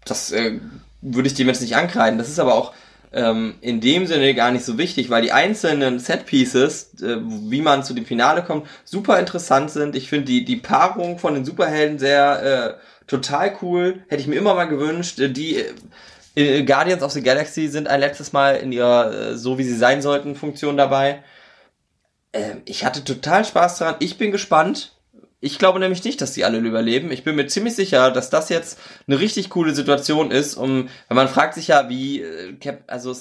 Das äh, würde ich dem jetzt nicht ankreiden. Das ist aber auch ähm, in dem Sinne gar nicht so wichtig, weil die einzelnen Set-Pieces, äh, wie man zu dem Finale kommt, super interessant sind. Ich finde die, die Paarung von den Superhelden sehr äh, total cool. Hätte ich mir immer mal gewünscht. Äh, die äh, Guardians of the Galaxy sind ein letztes Mal in ihrer, äh, so wie sie sein sollten, Funktion dabei. Ähm, ich hatte total Spaß daran. Ich bin gespannt. Ich glaube nämlich nicht, dass die alle überleben. Ich bin mir ziemlich sicher, dass das jetzt eine richtig coole Situation ist, um, weil man fragt sich ja, wie, äh, Cap, also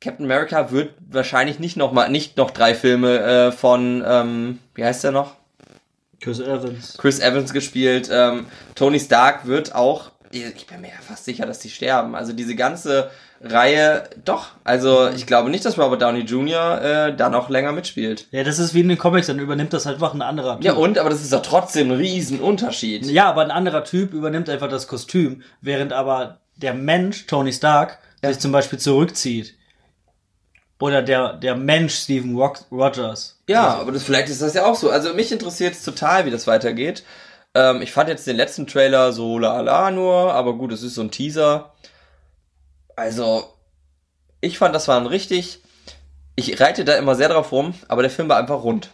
Captain America wird wahrscheinlich nicht noch mal, nicht noch drei Filme äh, von, ähm, wie heißt der noch? Chris Evans. Chris Evans gespielt. Ähm, Tony Stark wird auch, ich bin mir ja fast sicher, dass die sterben. Also diese ganze Reihe doch. Also ich glaube nicht, dass Robert Downey Jr. Äh, da noch länger mitspielt. Ja, das ist wie in den Comics, dann übernimmt das halt einfach ein anderer Typ. Ja und, aber das ist doch trotzdem ein Riesenunterschied. Ja, aber ein anderer Typ übernimmt einfach das Kostüm, während aber der Mensch, Tony Stark, ja. sich zum Beispiel zurückzieht. Oder der, der Mensch Steven Rogers. Ja, also. aber das, vielleicht ist das ja auch so. Also mich interessiert es total, wie das weitergeht. Ähm, ich fand jetzt den letzten Trailer so la la nur, aber gut, es ist so ein Teaser. Also, ich fand, das war ein richtig. Ich reite da immer sehr drauf rum, aber der Film war einfach rund.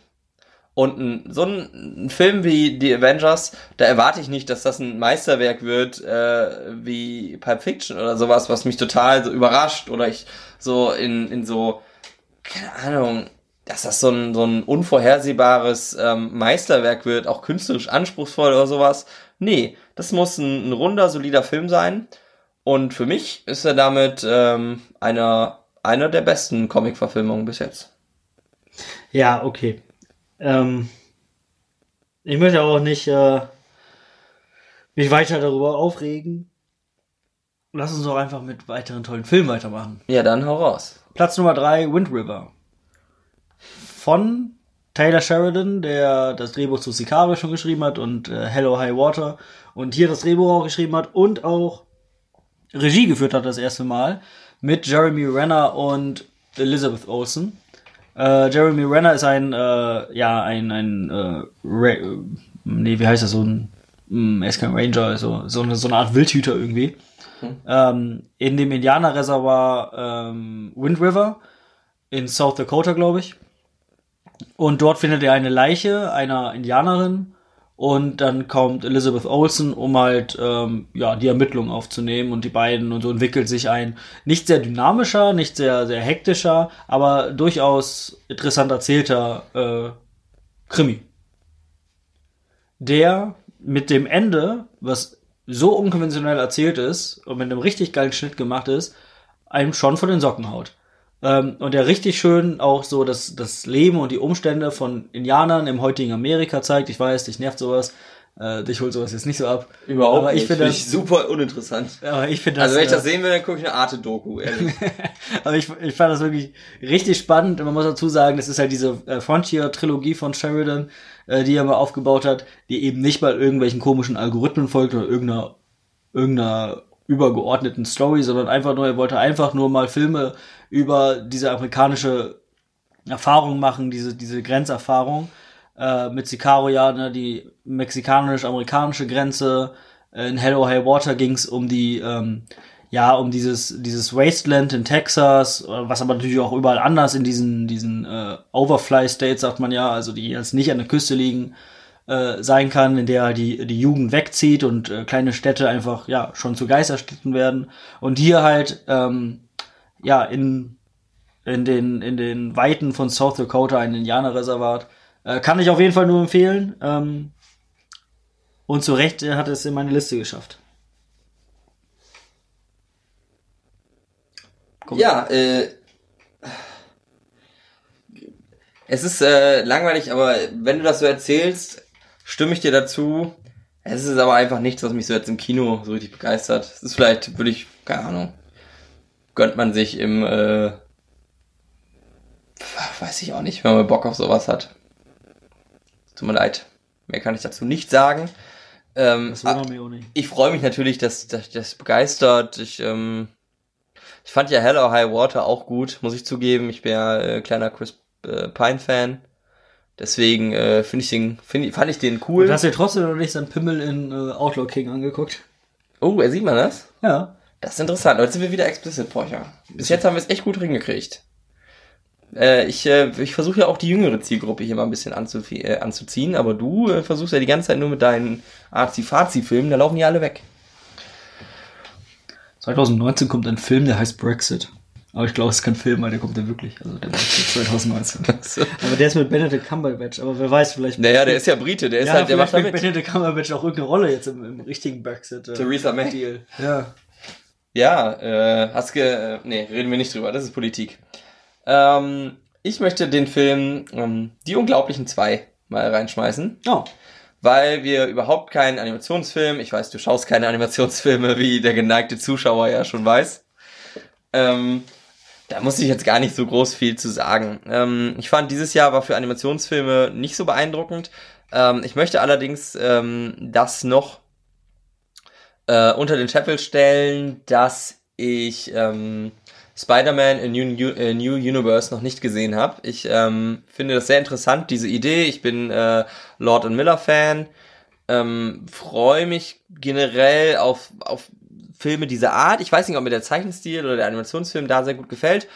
Und ein, so ein, ein, Film wie The Avengers, da erwarte ich nicht, dass das ein Meisterwerk wird, äh, wie Pulp Fiction oder sowas, was mich total so überrascht oder ich so in, in so, keine Ahnung, dass das so ein, so ein unvorhersehbares ähm, Meisterwerk wird, auch künstlerisch anspruchsvoll oder sowas. Nee, das muss ein, ein runder, solider Film sein. Und für mich ist er damit ähm, einer, einer der besten Comic-Verfilmungen bis jetzt. Ja, okay. Ähm, ich möchte auch nicht äh, mich weiter darüber aufregen. Lass uns doch einfach mit weiteren tollen Filmen weitermachen. Ja, dann hau raus. Platz Nummer 3, Wind River. Von Taylor Sheridan, der das Drehbuch zu Sicario schon geschrieben hat und äh, Hello High Water und hier das Drehbuch auch geschrieben hat und auch Regie geführt hat das erste Mal mit Jeremy Renner und Elizabeth Olsen. Äh, Jeremy Renner ist ein, äh, ja, ein, ein, äh, Ra nee, wie heißt das, so ein, mh, hm, er ist kein Ranger, also so eine, so eine Art Wildhüter irgendwie. Hm. Ähm, in dem Indianerreservoir ähm, Wind River in South Dakota, glaube ich. Und dort findet er eine Leiche einer Indianerin und dann kommt Elizabeth Olsen, um halt ähm, ja die Ermittlungen aufzunehmen und die beiden und so entwickelt sich ein nicht sehr dynamischer, nicht sehr sehr hektischer, aber durchaus interessant erzählter äh, Krimi, der mit dem Ende, was so unkonventionell erzählt ist und mit einem richtig geilen Schnitt gemacht ist, einem schon von den Socken haut. Ähm, und der richtig schön auch so das, das Leben und die Umstände von Indianern im heutigen Amerika zeigt. Ich weiß, dich nervt sowas. Äh, dich holt sowas jetzt nicht so ab. Überhaupt aber ich finde das super uninteressant. Aber ich finde das. Also wenn ich das äh, sehen will, dann gucke ich eine Arte-Doku, ehrlich. aber ich, ich fand das wirklich richtig spannend. Und man muss dazu sagen, das ist halt diese äh, Frontier-Trilogie von Sheridan, äh, die er mal aufgebaut hat, die eben nicht mal irgendwelchen komischen Algorithmen folgt oder irgendeiner, irgendeiner übergeordneten Story, sondern einfach nur, er wollte einfach nur mal Filme über diese amerikanische Erfahrung machen, diese, diese Grenzerfahrung. Äh, mit Sicario ja, ne, die mexikanisch-amerikanische Grenze. In Hello High Water ging es um die, ähm, ja, um dieses, dieses Wasteland in Texas, was aber natürlich auch überall anders in diesen, diesen äh, Overfly States, sagt man ja, also die jetzt nicht an der Küste liegen, äh, sein kann, in der die, die Jugend wegzieht und äh, kleine Städte einfach ja schon zu Geisterstädten werden. Und hier halt ähm, ja in, in, den, in den Weiten von South Dakota ein Indianerreservat. Äh, kann ich auf jeden Fall nur empfehlen. Ähm, und zu Recht hat es in meine Liste geschafft. Komm. Ja, äh, es ist äh, langweilig, aber wenn du das so erzählst, stimme ich dir dazu. Es ist aber einfach nichts, was mich so jetzt im Kino so richtig begeistert. Es ist vielleicht, würde ich, keine Ahnung, gönnt man sich im, äh, weiß ich auch nicht, wenn man Bock auf sowas hat. Tut mir leid. Mehr kann ich dazu nicht sagen. Ähm, ah, nicht. Ich freue mich natürlich, dass, dass das begeistert. Ich, ähm, ich fand ja Hello High Water auch gut, muss ich zugeben. Ich bin ja äh, kleiner Chris äh, Pine Fan. Deswegen äh, finde ich den, find, fand ich den cool. Und hast du dir trotzdem noch nicht seinen Pimmel in äh, Outlaw King angeguckt? Oh, er sieht man das? Ja. Das ist interessant. Heute sind wir wieder explicit, Porcher. Bis jetzt haben wir es echt gut hingekriegt. Äh, ich äh, ich versuche ja auch die jüngere Zielgruppe hier mal ein bisschen äh, anzuziehen, aber du äh, versuchst ja die ganze Zeit nur mit deinen Arzi-Fazi-Filmen, da laufen die alle weg. 2019 kommt ein Film, der heißt Brexit. Aber ich glaube, es ist kein Film, weil der kommt ja wirklich. Also der war 2019. so. Aber der ist mit Benedict Cumberbatch. Aber wer weiß, vielleicht. Naja, der ist ja Brite. Der ist ja, halt, der macht damit. Benedict Cumberbatch auch irgendeine Rolle jetzt im, im richtigen Brexit. Äh, Theresa May. Deal. Ja. Ja, äh, hast ge, äh, nee, reden wir nicht drüber. Das ist Politik. Ähm, ich möchte den Film ähm, Die Unglaublichen zwei mal reinschmeißen. Oh. Weil wir überhaupt keinen Animationsfilm, ich weiß, du schaust keine Animationsfilme, wie der geneigte Zuschauer ja schon weiß. Ähm, da muss ich jetzt gar nicht so groß viel zu sagen. Ähm, ich fand, dieses Jahr war für Animationsfilme nicht so beeindruckend. Ähm, ich möchte allerdings ähm, das noch äh, unter den Scheffel stellen, dass ich ähm, Spider-Man A New, New Universe noch nicht gesehen habe. Ich ähm, finde das sehr interessant, diese Idee. Ich bin äh, Lord and Miller Fan. Ähm, Freue mich generell auf, auf Filme dieser Art. Ich weiß nicht, ob mir der Zeichenstil oder der Animationsfilm da sehr gut gefällt.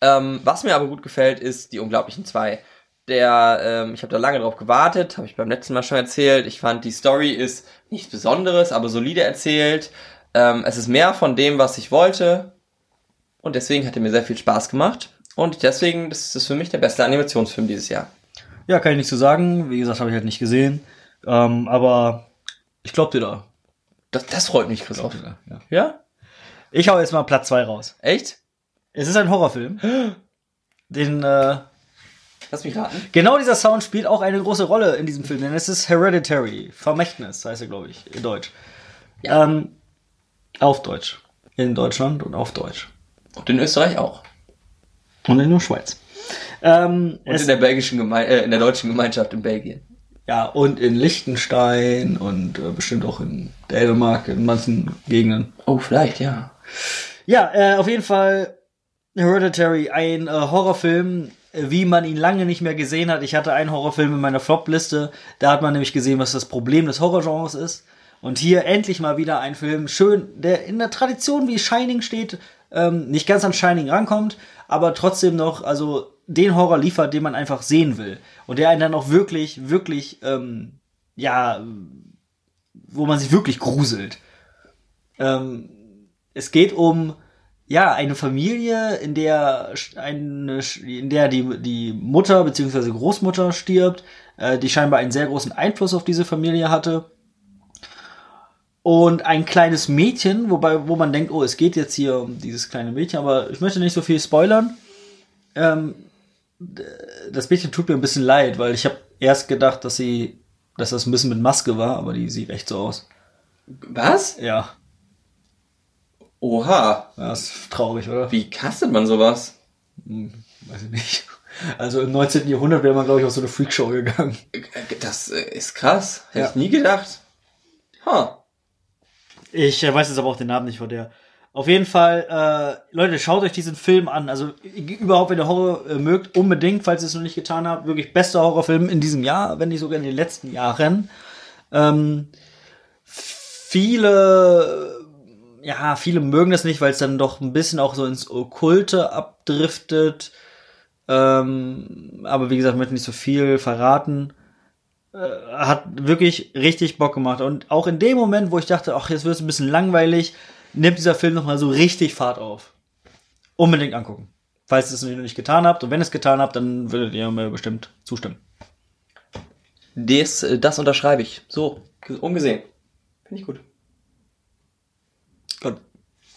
Ähm, was mir aber gut gefällt, ist Die Unglaublichen zwei. Der, ähm, ich habe da lange drauf gewartet, habe ich beim letzten Mal schon erzählt. Ich fand, die Story ist nichts Besonderes, aber solide erzählt. Ähm, es ist mehr von dem, was ich wollte. Und deswegen hat er mir sehr viel Spaß gemacht. Und deswegen ist es für mich der beste Animationsfilm dieses Jahr. Ja, kann ich nicht so sagen. Wie gesagt, habe ich halt nicht gesehen. Ähm, aber ich glaub dir da. Das, das freut mich, Christoph. Ja. ja? Ich hau jetzt mal Platz zwei raus. Echt? Es ist ein Horrorfilm. Den, äh, Lass mich raten. Genau dieser Sound spielt auch eine große Rolle in diesem Film, denn es ist Hereditary. Vermächtnis heißt er, glaube ich, in Deutsch. Ja. Ähm, auf Deutsch. In Deutschland und auf Deutsch. Und in Österreich auch. Und in der Schweiz. Ähm, und in der belgischen Geme äh, in der deutschen Gemeinschaft in Belgien. Ja, und in Liechtenstein und äh, bestimmt auch in Dänemark, in manchen Gegenden. Oh, vielleicht, ja. Ja, äh, auf jeden Fall Hereditary, ein äh, Horrorfilm, wie man ihn lange nicht mehr gesehen hat. Ich hatte einen Horrorfilm in meiner Flop-Liste, da hat man nämlich gesehen, was das Problem des Horrorgenres ist. Und hier endlich mal wieder ein Film, schön, der in der Tradition wie Shining steht, ähm, nicht ganz an Shining rankommt, aber trotzdem noch, also den Horror liefert, den man einfach sehen will. Und der einen dann auch wirklich, wirklich, ähm, ja, wo man sich wirklich gruselt. Ähm, es geht um ja, eine Familie, in der eine, in der die, die Mutter bzw. Großmutter stirbt, äh, die scheinbar einen sehr großen Einfluss auf diese Familie hatte. Und ein kleines Mädchen, wobei, wo man denkt, oh, es geht jetzt hier um dieses kleine Mädchen, aber ich möchte nicht so viel spoilern. Ähm, das Mädchen tut mir ein bisschen leid, weil ich habe erst gedacht, dass sie, dass das ein bisschen mit Maske war, aber die sieht echt so aus. Was? Ja. Oha. Das ist traurig, oder? Wie castet man sowas? Hm, weiß ich nicht. Also im 19. Jahrhundert wäre man, glaube ich, auf so eine Freakshow gegangen. Das äh, ist krass. Hätte ja. ich nie gedacht. Huh. Ich äh, weiß jetzt aber auch den Namen nicht von der. Auf jeden Fall, äh, Leute, schaut euch diesen Film an. Also überhaupt, wenn ihr Horror äh, mögt, unbedingt, falls ihr es noch nicht getan habt. Wirklich bester Horrorfilm in diesem Jahr, wenn nicht sogar in den letzten Jahren. Ähm, viele ja, viele mögen das nicht, weil es dann doch ein bisschen auch so ins Okkulte abdriftet. Ähm, aber wie gesagt, möchte nicht so viel verraten. Äh, hat wirklich richtig Bock gemacht. Und auch in dem Moment, wo ich dachte, ach, jetzt wird es ein bisschen langweilig, nimmt dieser Film nochmal so richtig Fahrt auf. Unbedingt angucken. Falls ihr es noch nicht getan habt. Und wenn ihr es getan habt, dann würdet ihr mir bestimmt zustimmen. Das, äh, das unterschreibe ich. So, ungesehen. Finde ich gut. Gut.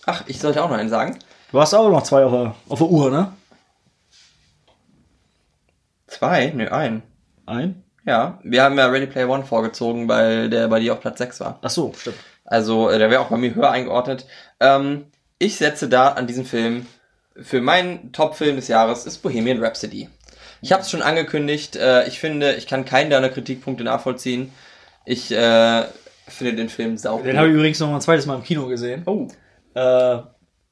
Ach, ich sollte auch noch einen sagen. Du hast auch noch zwei auf der, auf der Uhr, ne? Zwei? Ne, ein. Ein? Ja, wir haben ja Ready Player One vorgezogen, weil der bei dir auf Platz 6 war. Ach so, stimmt. Also, äh, der wäre auch bei mir höher eingeordnet. Ähm, ich setze da an diesem Film, für meinen Top-Film des Jahres ist Bohemian Rhapsody. Ich habe es schon angekündigt, äh, ich finde, ich kann keinen deiner Kritikpunkte nachvollziehen. Ich äh, finde den Film sau Den habe ich übrigens noch mal ein zweites Mal im Kino gesehen. Oh. Äh,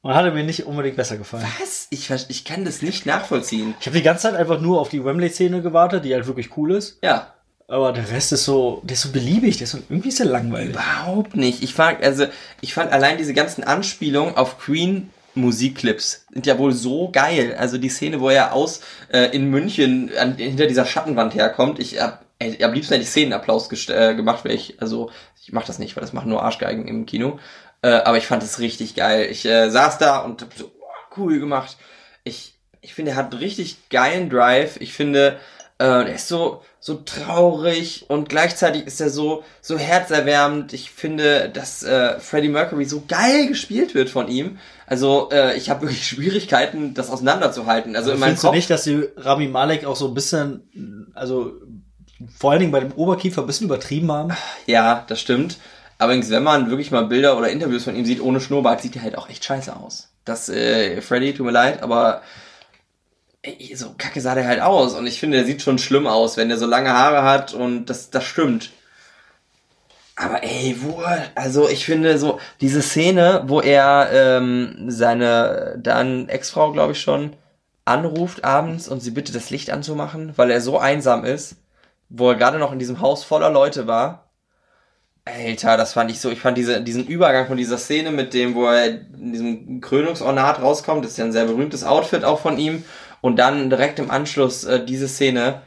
und hatte mir nicht unbedingt besser gefallen. Was? Ich, ich kann das nicht nachvollziehen. Ich habe die ganze Zeit einfach nur auf die Wembley-Szene gewartet, die halt wirklich cool ist. Ja. Aber der Rest ist so, der ist so beliebig, der ist so, irgendwie ist der langweilig. Überhaupt nicht. Ich fand, also, ich fand allein diese ganzen Anspielungen auf Queen Musikclips sind ja wohl so geil. Also die Szene, wo er aus äh, in München an, hinter dieser Schattenwand herkommt, ich hab, ey, am liebsten hätte ich Szenenapplaus äh, gemacht, weil ich, also ich mach das nicht, weil das machen nur Arschgeigen im Kino. Äh, aber ich fand es richtig geil. Ich äh, saß da und hab so, oh, cool gemacht. Ich, ich finde, er hat einen richtig geilen Drive. Ich finde, äh, er ist so, so traurig und gleichzeitig ist er so, so herzerwärmend. Ich finde, dass äh, Freddie Mercury so geil gespielt wird von ihm. Also äh, ich habe wirklich Schwierigkeiten, das auseinanderzuhalten. Also in meinem Findest Kopf, du nicht, dass die Rami Malek auch so ein bisschen, also vor allen Dingen bei dem Oberkiefer ein bisschen übertrieben haben? Ja, das stimmt. Allerdings, wenn man wirklich mal Bilder oder Interviews von ihm sieht ohne Schnurrbart, sieht er halt auch echt scheiße aus. Das, äh, Freddy, tut mir leid, aber so kacke sah der halt aus. Und ich finde, der sieht schon schlimm aus, wenn der so lange Haare hat und das, das stimmt. Aber ey, wo, also ich finde so, diese Szene, wo er ähm, seine dann Ex-Frau, glaube ich schon, anruft abends und sie bittet, das Licht anzumachen, weil er so einsam ist, wo er gerade noch in diesem Haus voller Leute war. Alter, das fand ich so, ich fand diese, diesen Übergang von dieser Szene mit dem, wo er in diesem Krönungsornat rauskommt, das ist ja ein sehr berühmtes Outfit auch von ihm, und dann direkt im Anschluss äh, diese Szene.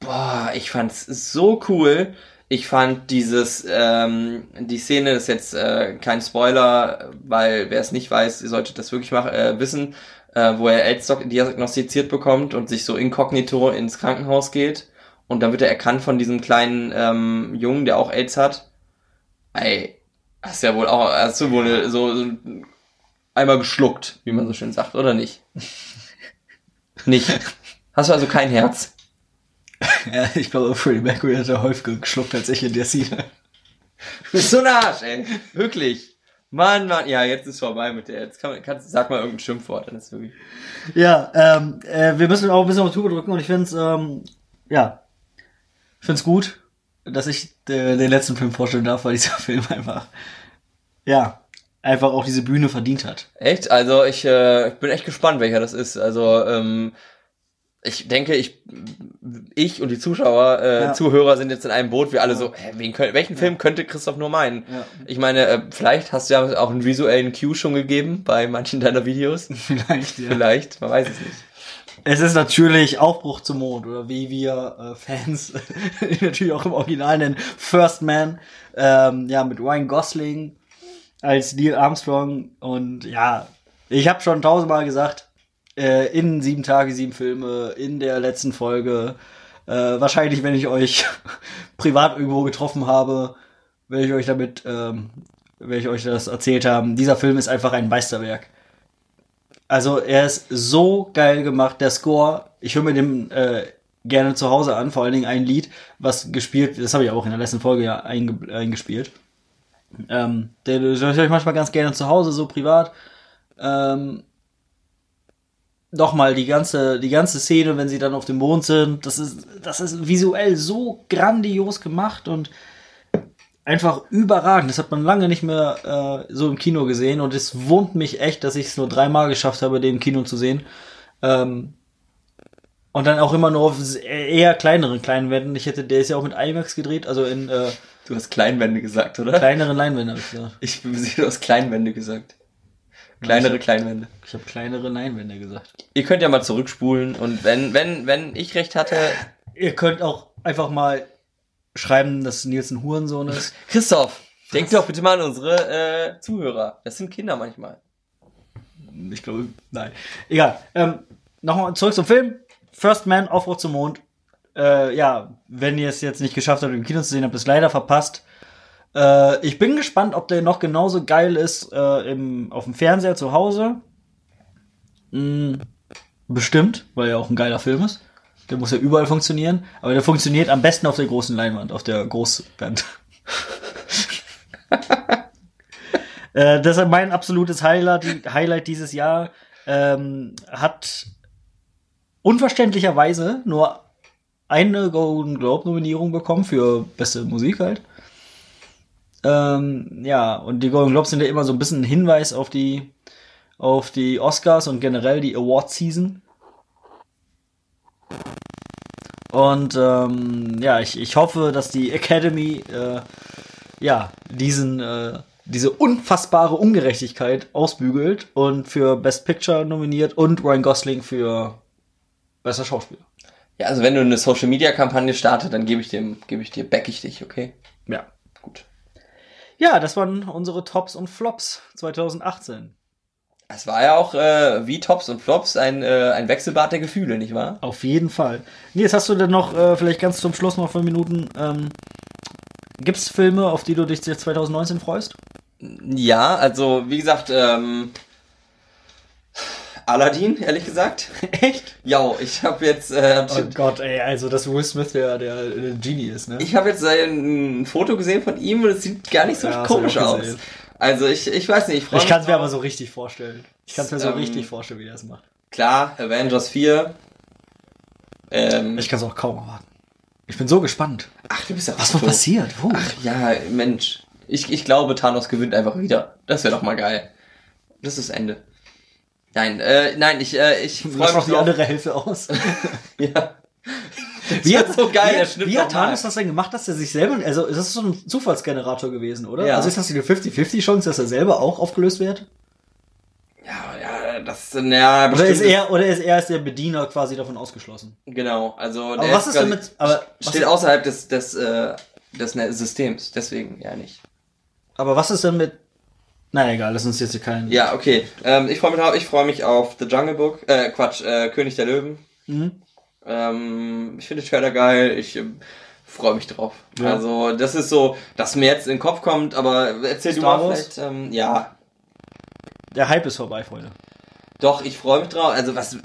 Boah, ich fand's so cool. Ich fand dieses, ähm, die Szene ist jetzt äh, kein Spoiler, weil wer es nicht weiß, ihr solltet das wirklich machen, äh, wissen, äh, wo er AIDS diagnostiziert bekommt und sich so inkognito ins Krankenhaus geht. Und dann wird er erkannt von diesem kleinen ähm, Jungen, der auch AIDS hat. Ey, hast ja wohl auch, hast du wohl so, so einmal geschluckt, wie man so schön sagt, oder nicht? Nicht. Hast du also kein Herz? Ja, ich glaube, Freddie Mercury hat da häufiger geschluckt als ich in der Szene. Du bist so ein Arsch, ey. Wirklich. Mann, Mann, ja, jetzt ist vorbei mit der. Jetzt kann, kannst, sag mal irgendein Schimpfwort, dann ist wirklich. Ja, ähm, äh, wir müssen auch ein bisschen auf Tube drücken und ich finde es, ähm, ja, ich finde es gut, dass ich äh, den letzten Film vorstellen darf, weil dieser Film einfach, ja, einfach auch diese Bühne verdient hat. Echt? Also ich, äh, ich bin echt gespannt, welcher das ist. Also ähm, ich denke, ich, ich und die Zuschauer, äh, ja. Zuhörer sind jetzt in einem Boot. Wir alle ja. so, hä, wen welchen Film könnte Christoph nur meinen? Ich meine, äh, vielleicht hast du ja auch einen visuellen Cue schon gegeben bei manchen deiner Videos. Vielleicht, ja. Vielleicht, man weiß es nicht. Es ist natürlich Aufbruch zum Mond oder wie wir äh, Fans natürlich auch im Original nennen, First Man, ähm, ja mit Ryan Gosling als Neil Armstrong und ja, ich habe schon tausendmal gesagt, äh, in sieben Tage, sieben Filme, in der letzten Folge. Äh, wahrscheinlich, wenn ich euch privat irgendwo getroffen habe, werde ich euch damit, ähm, werde ich euch das erzählt haben. Dieser Film ist einfach ein Meisterwerk. Also er ist so geil gemacht, der Score. Ich höre mir den äh, gerne zu Hause an, vor allen Dingen ein Lied, was gespielt, das habe ich auch in der letzten Folge ja einge eingespielt. Ähm, der, der ich manchmal ganz gerne zu Hause, so privat. Ähm, nochmal die ganze, die ganze Szene, wenn sie dann auf dem Mond sind, das ist, das ist visuell so grandios gemacht und einfach überragend. Das hat man lange nicht mehr äh, so im Kino gesehen und es wurmt mich echt, dass ich es nur dreimal geschafft habe, den im Kino zu sehen. Ähm, und dann auch immer nur auf eher kleineren Kleinwänden. Ich hätte, der ist ja auch mit IMAX gedreht, also in. Äh, du hast Kleinwände gesagt, oder? Kleinere Leinwände habe ich gesagt. Ich sehe, du hast Kleinwände gesagt. Kleinere Kleinwände. Ich habe kleinere Leinwände gesagt. Ihr könnt ja mal zurückspulen und wenn, wenn, wenn ich recht hatte. Ihr könnt auch einfach mal schreiben, dass Nils ein Hurensohn ist. Christoph, denk doch bitte mal an unsere äh, Zuhörer. Das sind Kinder manchmal. Ich glaube, nein. Egal. Ähm, Nochmal zurück zum Film. First Man, Aufbruch zum Mond. Äh, ja, wenn ihr es jetzt nicht geschafft habt, im Kino zu sehen, habt ihr es leider verpasst. Äh, ich bin gespannt, ob der noch genauso geil ist äh, im, auf dem Fernseher zu Hause. Hm, bestimmt, weil er auch ein geiler Film ist. Der muss ja überall funktionieren. Aber der funktioniert am besten auf der großen Leinwand, auf der Großband. äh, ist mein absolutes Highlight, Highlight dieses Jahr. Ähm, hat unverständlicherweise nur eine Golden Globe Nominierung bekommen für beste Musik halt. Ähm, ja, und die Golden Globes sind ja immer so ein bisschen ein Hinweis auf die, auf die Oscars und generell die Award Season. Und ähm, ja, ich, ich hoffe, dass die Academy äh, ja diesen äh, diese unfassbare Ungerechtigkeit ausbügelt und für Best Picture nominiert und Ryan Gosling für bester Schauspieler. Ja, also wenn du eine Social Media Kampagne startest, dann gebe ich dir, gebe ich dir, back ich dich, okay? Ja. Gut. Ja, das waren unsere Tops und Flops 2018. Es war ja auch äh, wie Tops und Flops ein, äh, ein Wechselbad der Gefühle, nicht wahr? Auf jeden Fall. Nils, hast du denn noch, äh, vielleicht ganz zum Schluss noch fünf Minuten, ähm, gibt es Filme, auf die du dich 2019 freust? Ja, also wie gesagt, ähm, Aladdin, ehrlich gesagt. Echt? Ja, ich habe jetzt. Äh, oh Gott, ey, also dass Will Smith der, der, der Genie ist, ne? Ich habe jetzt ein Foto gesehen von ihm und es sieht gar nicht so ja, komisch aus. Also ich, ich weiß nicht. Ich, ich kann es mir aber so richtig vorstellen. Ich kann es mir so ähm, richtig vorstellen, wie er es macht. Klar, Avengers 4. Ähm, ich kann es auch kaum erwarten. Ich bin so gespannt. Ach, du bist ja Was war passiert? Wo? Ach ja, Mensch. Ich, ich glaube, Thanos gewinnt einfach wieder. Das wäre doch mal geil. Das ist das Ende. Nein, äh, nein, ich, äh, ich freue noch mich die drauf. andere Hälfte aus. Ja. Wie wird so geil, der wie, wie hat. Thanos das denn gemacht, dass er sich selber, also das ist so ein Zufallsgenerator gewesen, oder? Ja. Also ist das die 50-50 Chance, dass er selber auch aufgelöst wird? Ja, ja, das, ja, Oder ist er, oder ist er als der Bediener quasi davon ausgeschlossen? Genau, also Aber was ist denn mit, aber, steht außerhalb des, des, äh, des Systems, deswegen ja nicht. aber was ist denn mit, na egal, das ist uns jetzt hier kein, Ja, okay. Ähm, ich freue mich drauf, ich freue mich auf The Jungle Book, äh, Quatsch, äh, König der Löwen. Mhm. Ähm, ich finde Trailer geil, ich ähm, freue mich drauf. Ja. Also, das ist so, dass mir jetzt in den Kopf kommt, aber erzähl Star du mal Wars? vielleicht, ähm, ja, der Hype ist vorbei, Freunde. Doch, ich freue mich drauf. Also was,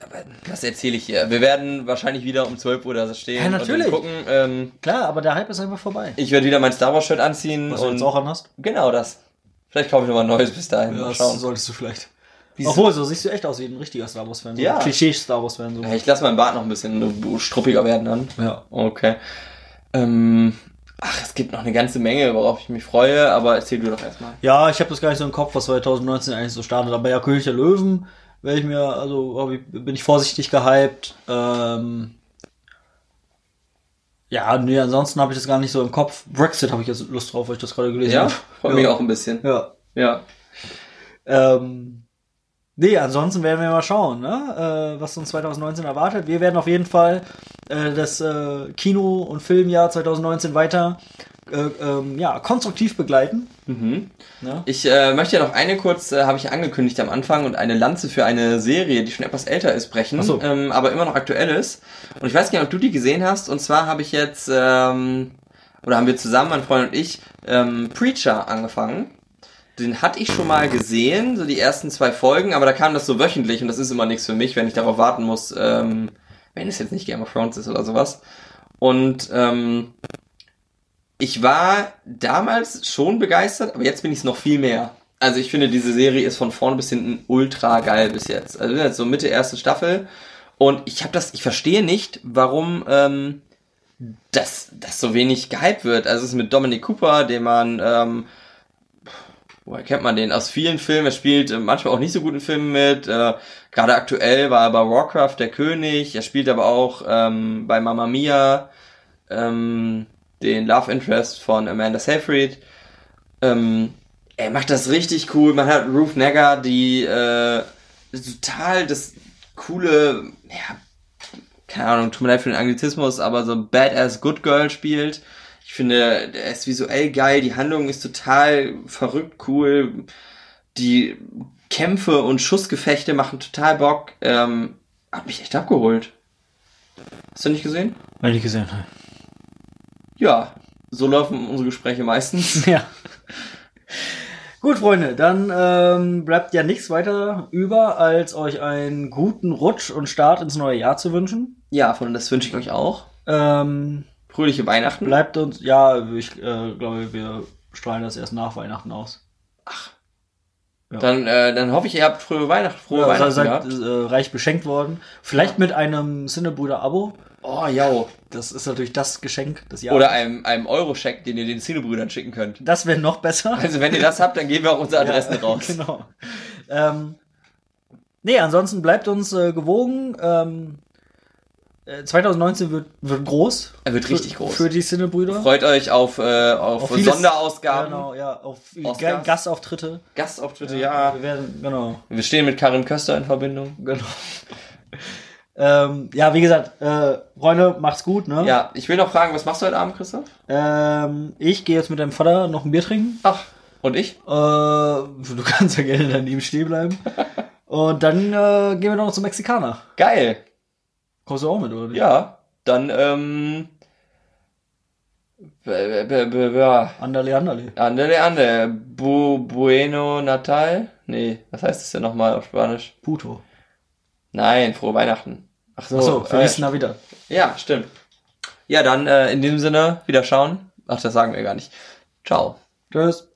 was erzähle ich hier? Wir werden wahrscheinlich wieder um 12 Uhr da stehen Ja, natürlich. und gucken. Ähm, Klar, aber der Hype ist einfach vorbei. ich werde wieder mein Star Wars Shirt anziehen Was du und jetzt auch anhast? genau das. Vielleicht kaufe ich noch mal ein neues bis dahin. Ja, mal das schauen. solltest du vielleicht. Wieso? Obwohl, so siehst du echt aus wie ein richtiger Star Wars-Fan. So Ja. ein Klischee-Star Wars-Fan. So. Ich lasse meinen Bart noch ein bisschen struppiger werden dann. Ja. Okay. Ähm, ach, es gibt noch eine ganze Menge, worauf ich mich freue, aber erzähl du doch erstmal. Ja, ich habe das gar nicht so im Kopf, was 2019 eigentlich so startet. Aber ja, König der Löwen werde ich mir, also bin ich vorsichtig gehypt. Ähm, ja, nee, ansonsten habe ich das gar nicht so im Kopf. Brexit habe ich jetzt Lust drauf, weil ich das gerade gelesen Ja, habe. freue mich auch ein bisschen. Ja. Ja. Ähm, nee, ansonsten werden wir mal schauen, ne? äh, was uns 2019 erwartet. Wir werden auf jeden Fall äh, das äh, Kino- und Filmjahr 2019 weiter äh, ähm, ja, konstruktiv begleiten. Mhm. Ne? Ich äh, möchte ja noch eine kurz, äh, habe ich angekündigt am Anfang, und eine Lanze für eine Serie, die schon etwas älter ist, brechen, so. ähm, aber immer noch aktuell ist. Und ich weiß nicht, ob du die gesehen hast. Und zwar habe ich jetzt, ähm, oder haben wir zusammen, mein Freund und ich, ähm, Preacher angefangen. Den hatte ich schon mal gesehen, so die ersten zwei Folgen, aber da kam das so wöchentlich und das ist immer nichts für mich, wenn ich darauf warten muss, ähm, wenn es jetzt nicht Game of Thrones ist oder sowas. Und ähm, ich war damals schon begeistert, aber jetzt bin ich es noch viel mehr. Also ich finde, diese Serie ist von vorne bis hinten ultra geil bis jetzt. Also wir sind jetzt so Mitte erste Staffel und ich habe das, ich verstehe nicht, warum ähm, das, das so wenig gehypt wird. Also es ist mit Dominic Cooper, den man, ähm, woher kennt man den? Aus vielen Filmen. Er spielt äh, manchmal auch nicht so guten Filmen mit. Äh, Gerade aktuell war er bei Warcraft der König. Er spielt aber auch ähm, bei Mamma Mia ähm, den Love Interest von Amanda Seyfried. Ähm, er macht das richtig cool. Man hat Ruth Negger, die äh, total das coole, ja, keine Ahnung, tut mir leid für den Anglizismus, aber so Badass Good Girl spielt. Ich finde, der ist visuell geil, die Handlung ist total verrückt cool. Die Kämpfe und Schussgefechte machen total Bock. Ähm, hat mich echt abgeholt. Hast du nicht gesehen? Hab ich nicht gesehen. Ja, so laufen unsere Gespräche meistens. Ja. Gut, Freunde, dann ähm, bleibt ja nichts weiter über, als euch einen guten Rutsch und Start ins neue Jahr zu wünschen. Ja, von das wünsche ich euch auch. Ähm, Fröhliche Weihnachten. bleibt uns, ja, ich äh, glaube, wir strahlen das erst nach Weihnachten aus. Ja. Dann, äh, dann hoffe ich, ihr habt frühe Weihnachten, frohe Ja, Weihnachten seid gehabt. äh, reich beschenkt worden. Vielleicht mit einem Cinnebrüder-Abo. Oh, ja. Das ist natürlich das Geschenk des Jahres. Oder einem, einem Euro-Scheck, den ihr den Cinebrüdern schicken könnt. das wäre noch besser. Also wenn ihr das habt, dann geben wir auch unsere Adressen Ja, raus. Genau. Ähm, nee, ansonsten bleibt uns äh, gewogen. Ähm, äh, 2019 wird, wird groß. Er wird für, richtig groß. Für die Cinnebrüder. Freut euch auf, äh, auf, Auf vieles- Sonderausgaben, Genau, ja, auf Oscars. Ga Gastauftritte. Gastauftritte, ja. Wir werden, genau. Wir stehen mit Karin Köster in Verbindung. genau. ähm, ja, wie gesagt, äh, Freunde, macht's gut, ne? Ja, ich will noch fragen, was machst du heute Abend, Christoph? Ähm, ich gehe jetzt mit deinem Vater noch ein Bier trinken. Ach, und ich? Äh, du kannst ja gerne daneben stehen bleiben. Und dann äh, gehen wir noch zum Mexikaner. Geil. Kommst du auch mit, oder? Ja, dann, ähm. Andale, andale. Andere, andere. Bu, bueno Natal? Nee, was heißt das denn nochmal auf Spanisch? Puto. Nein, frohe Weihnachten. Ach so, Achso, Feliz äh, Navidad. Ja, stimmt. Ja, dann äh, in diesem Sinne wieder schauen. Ach, das sagen wir gar nicht. Ciao. Tschüss.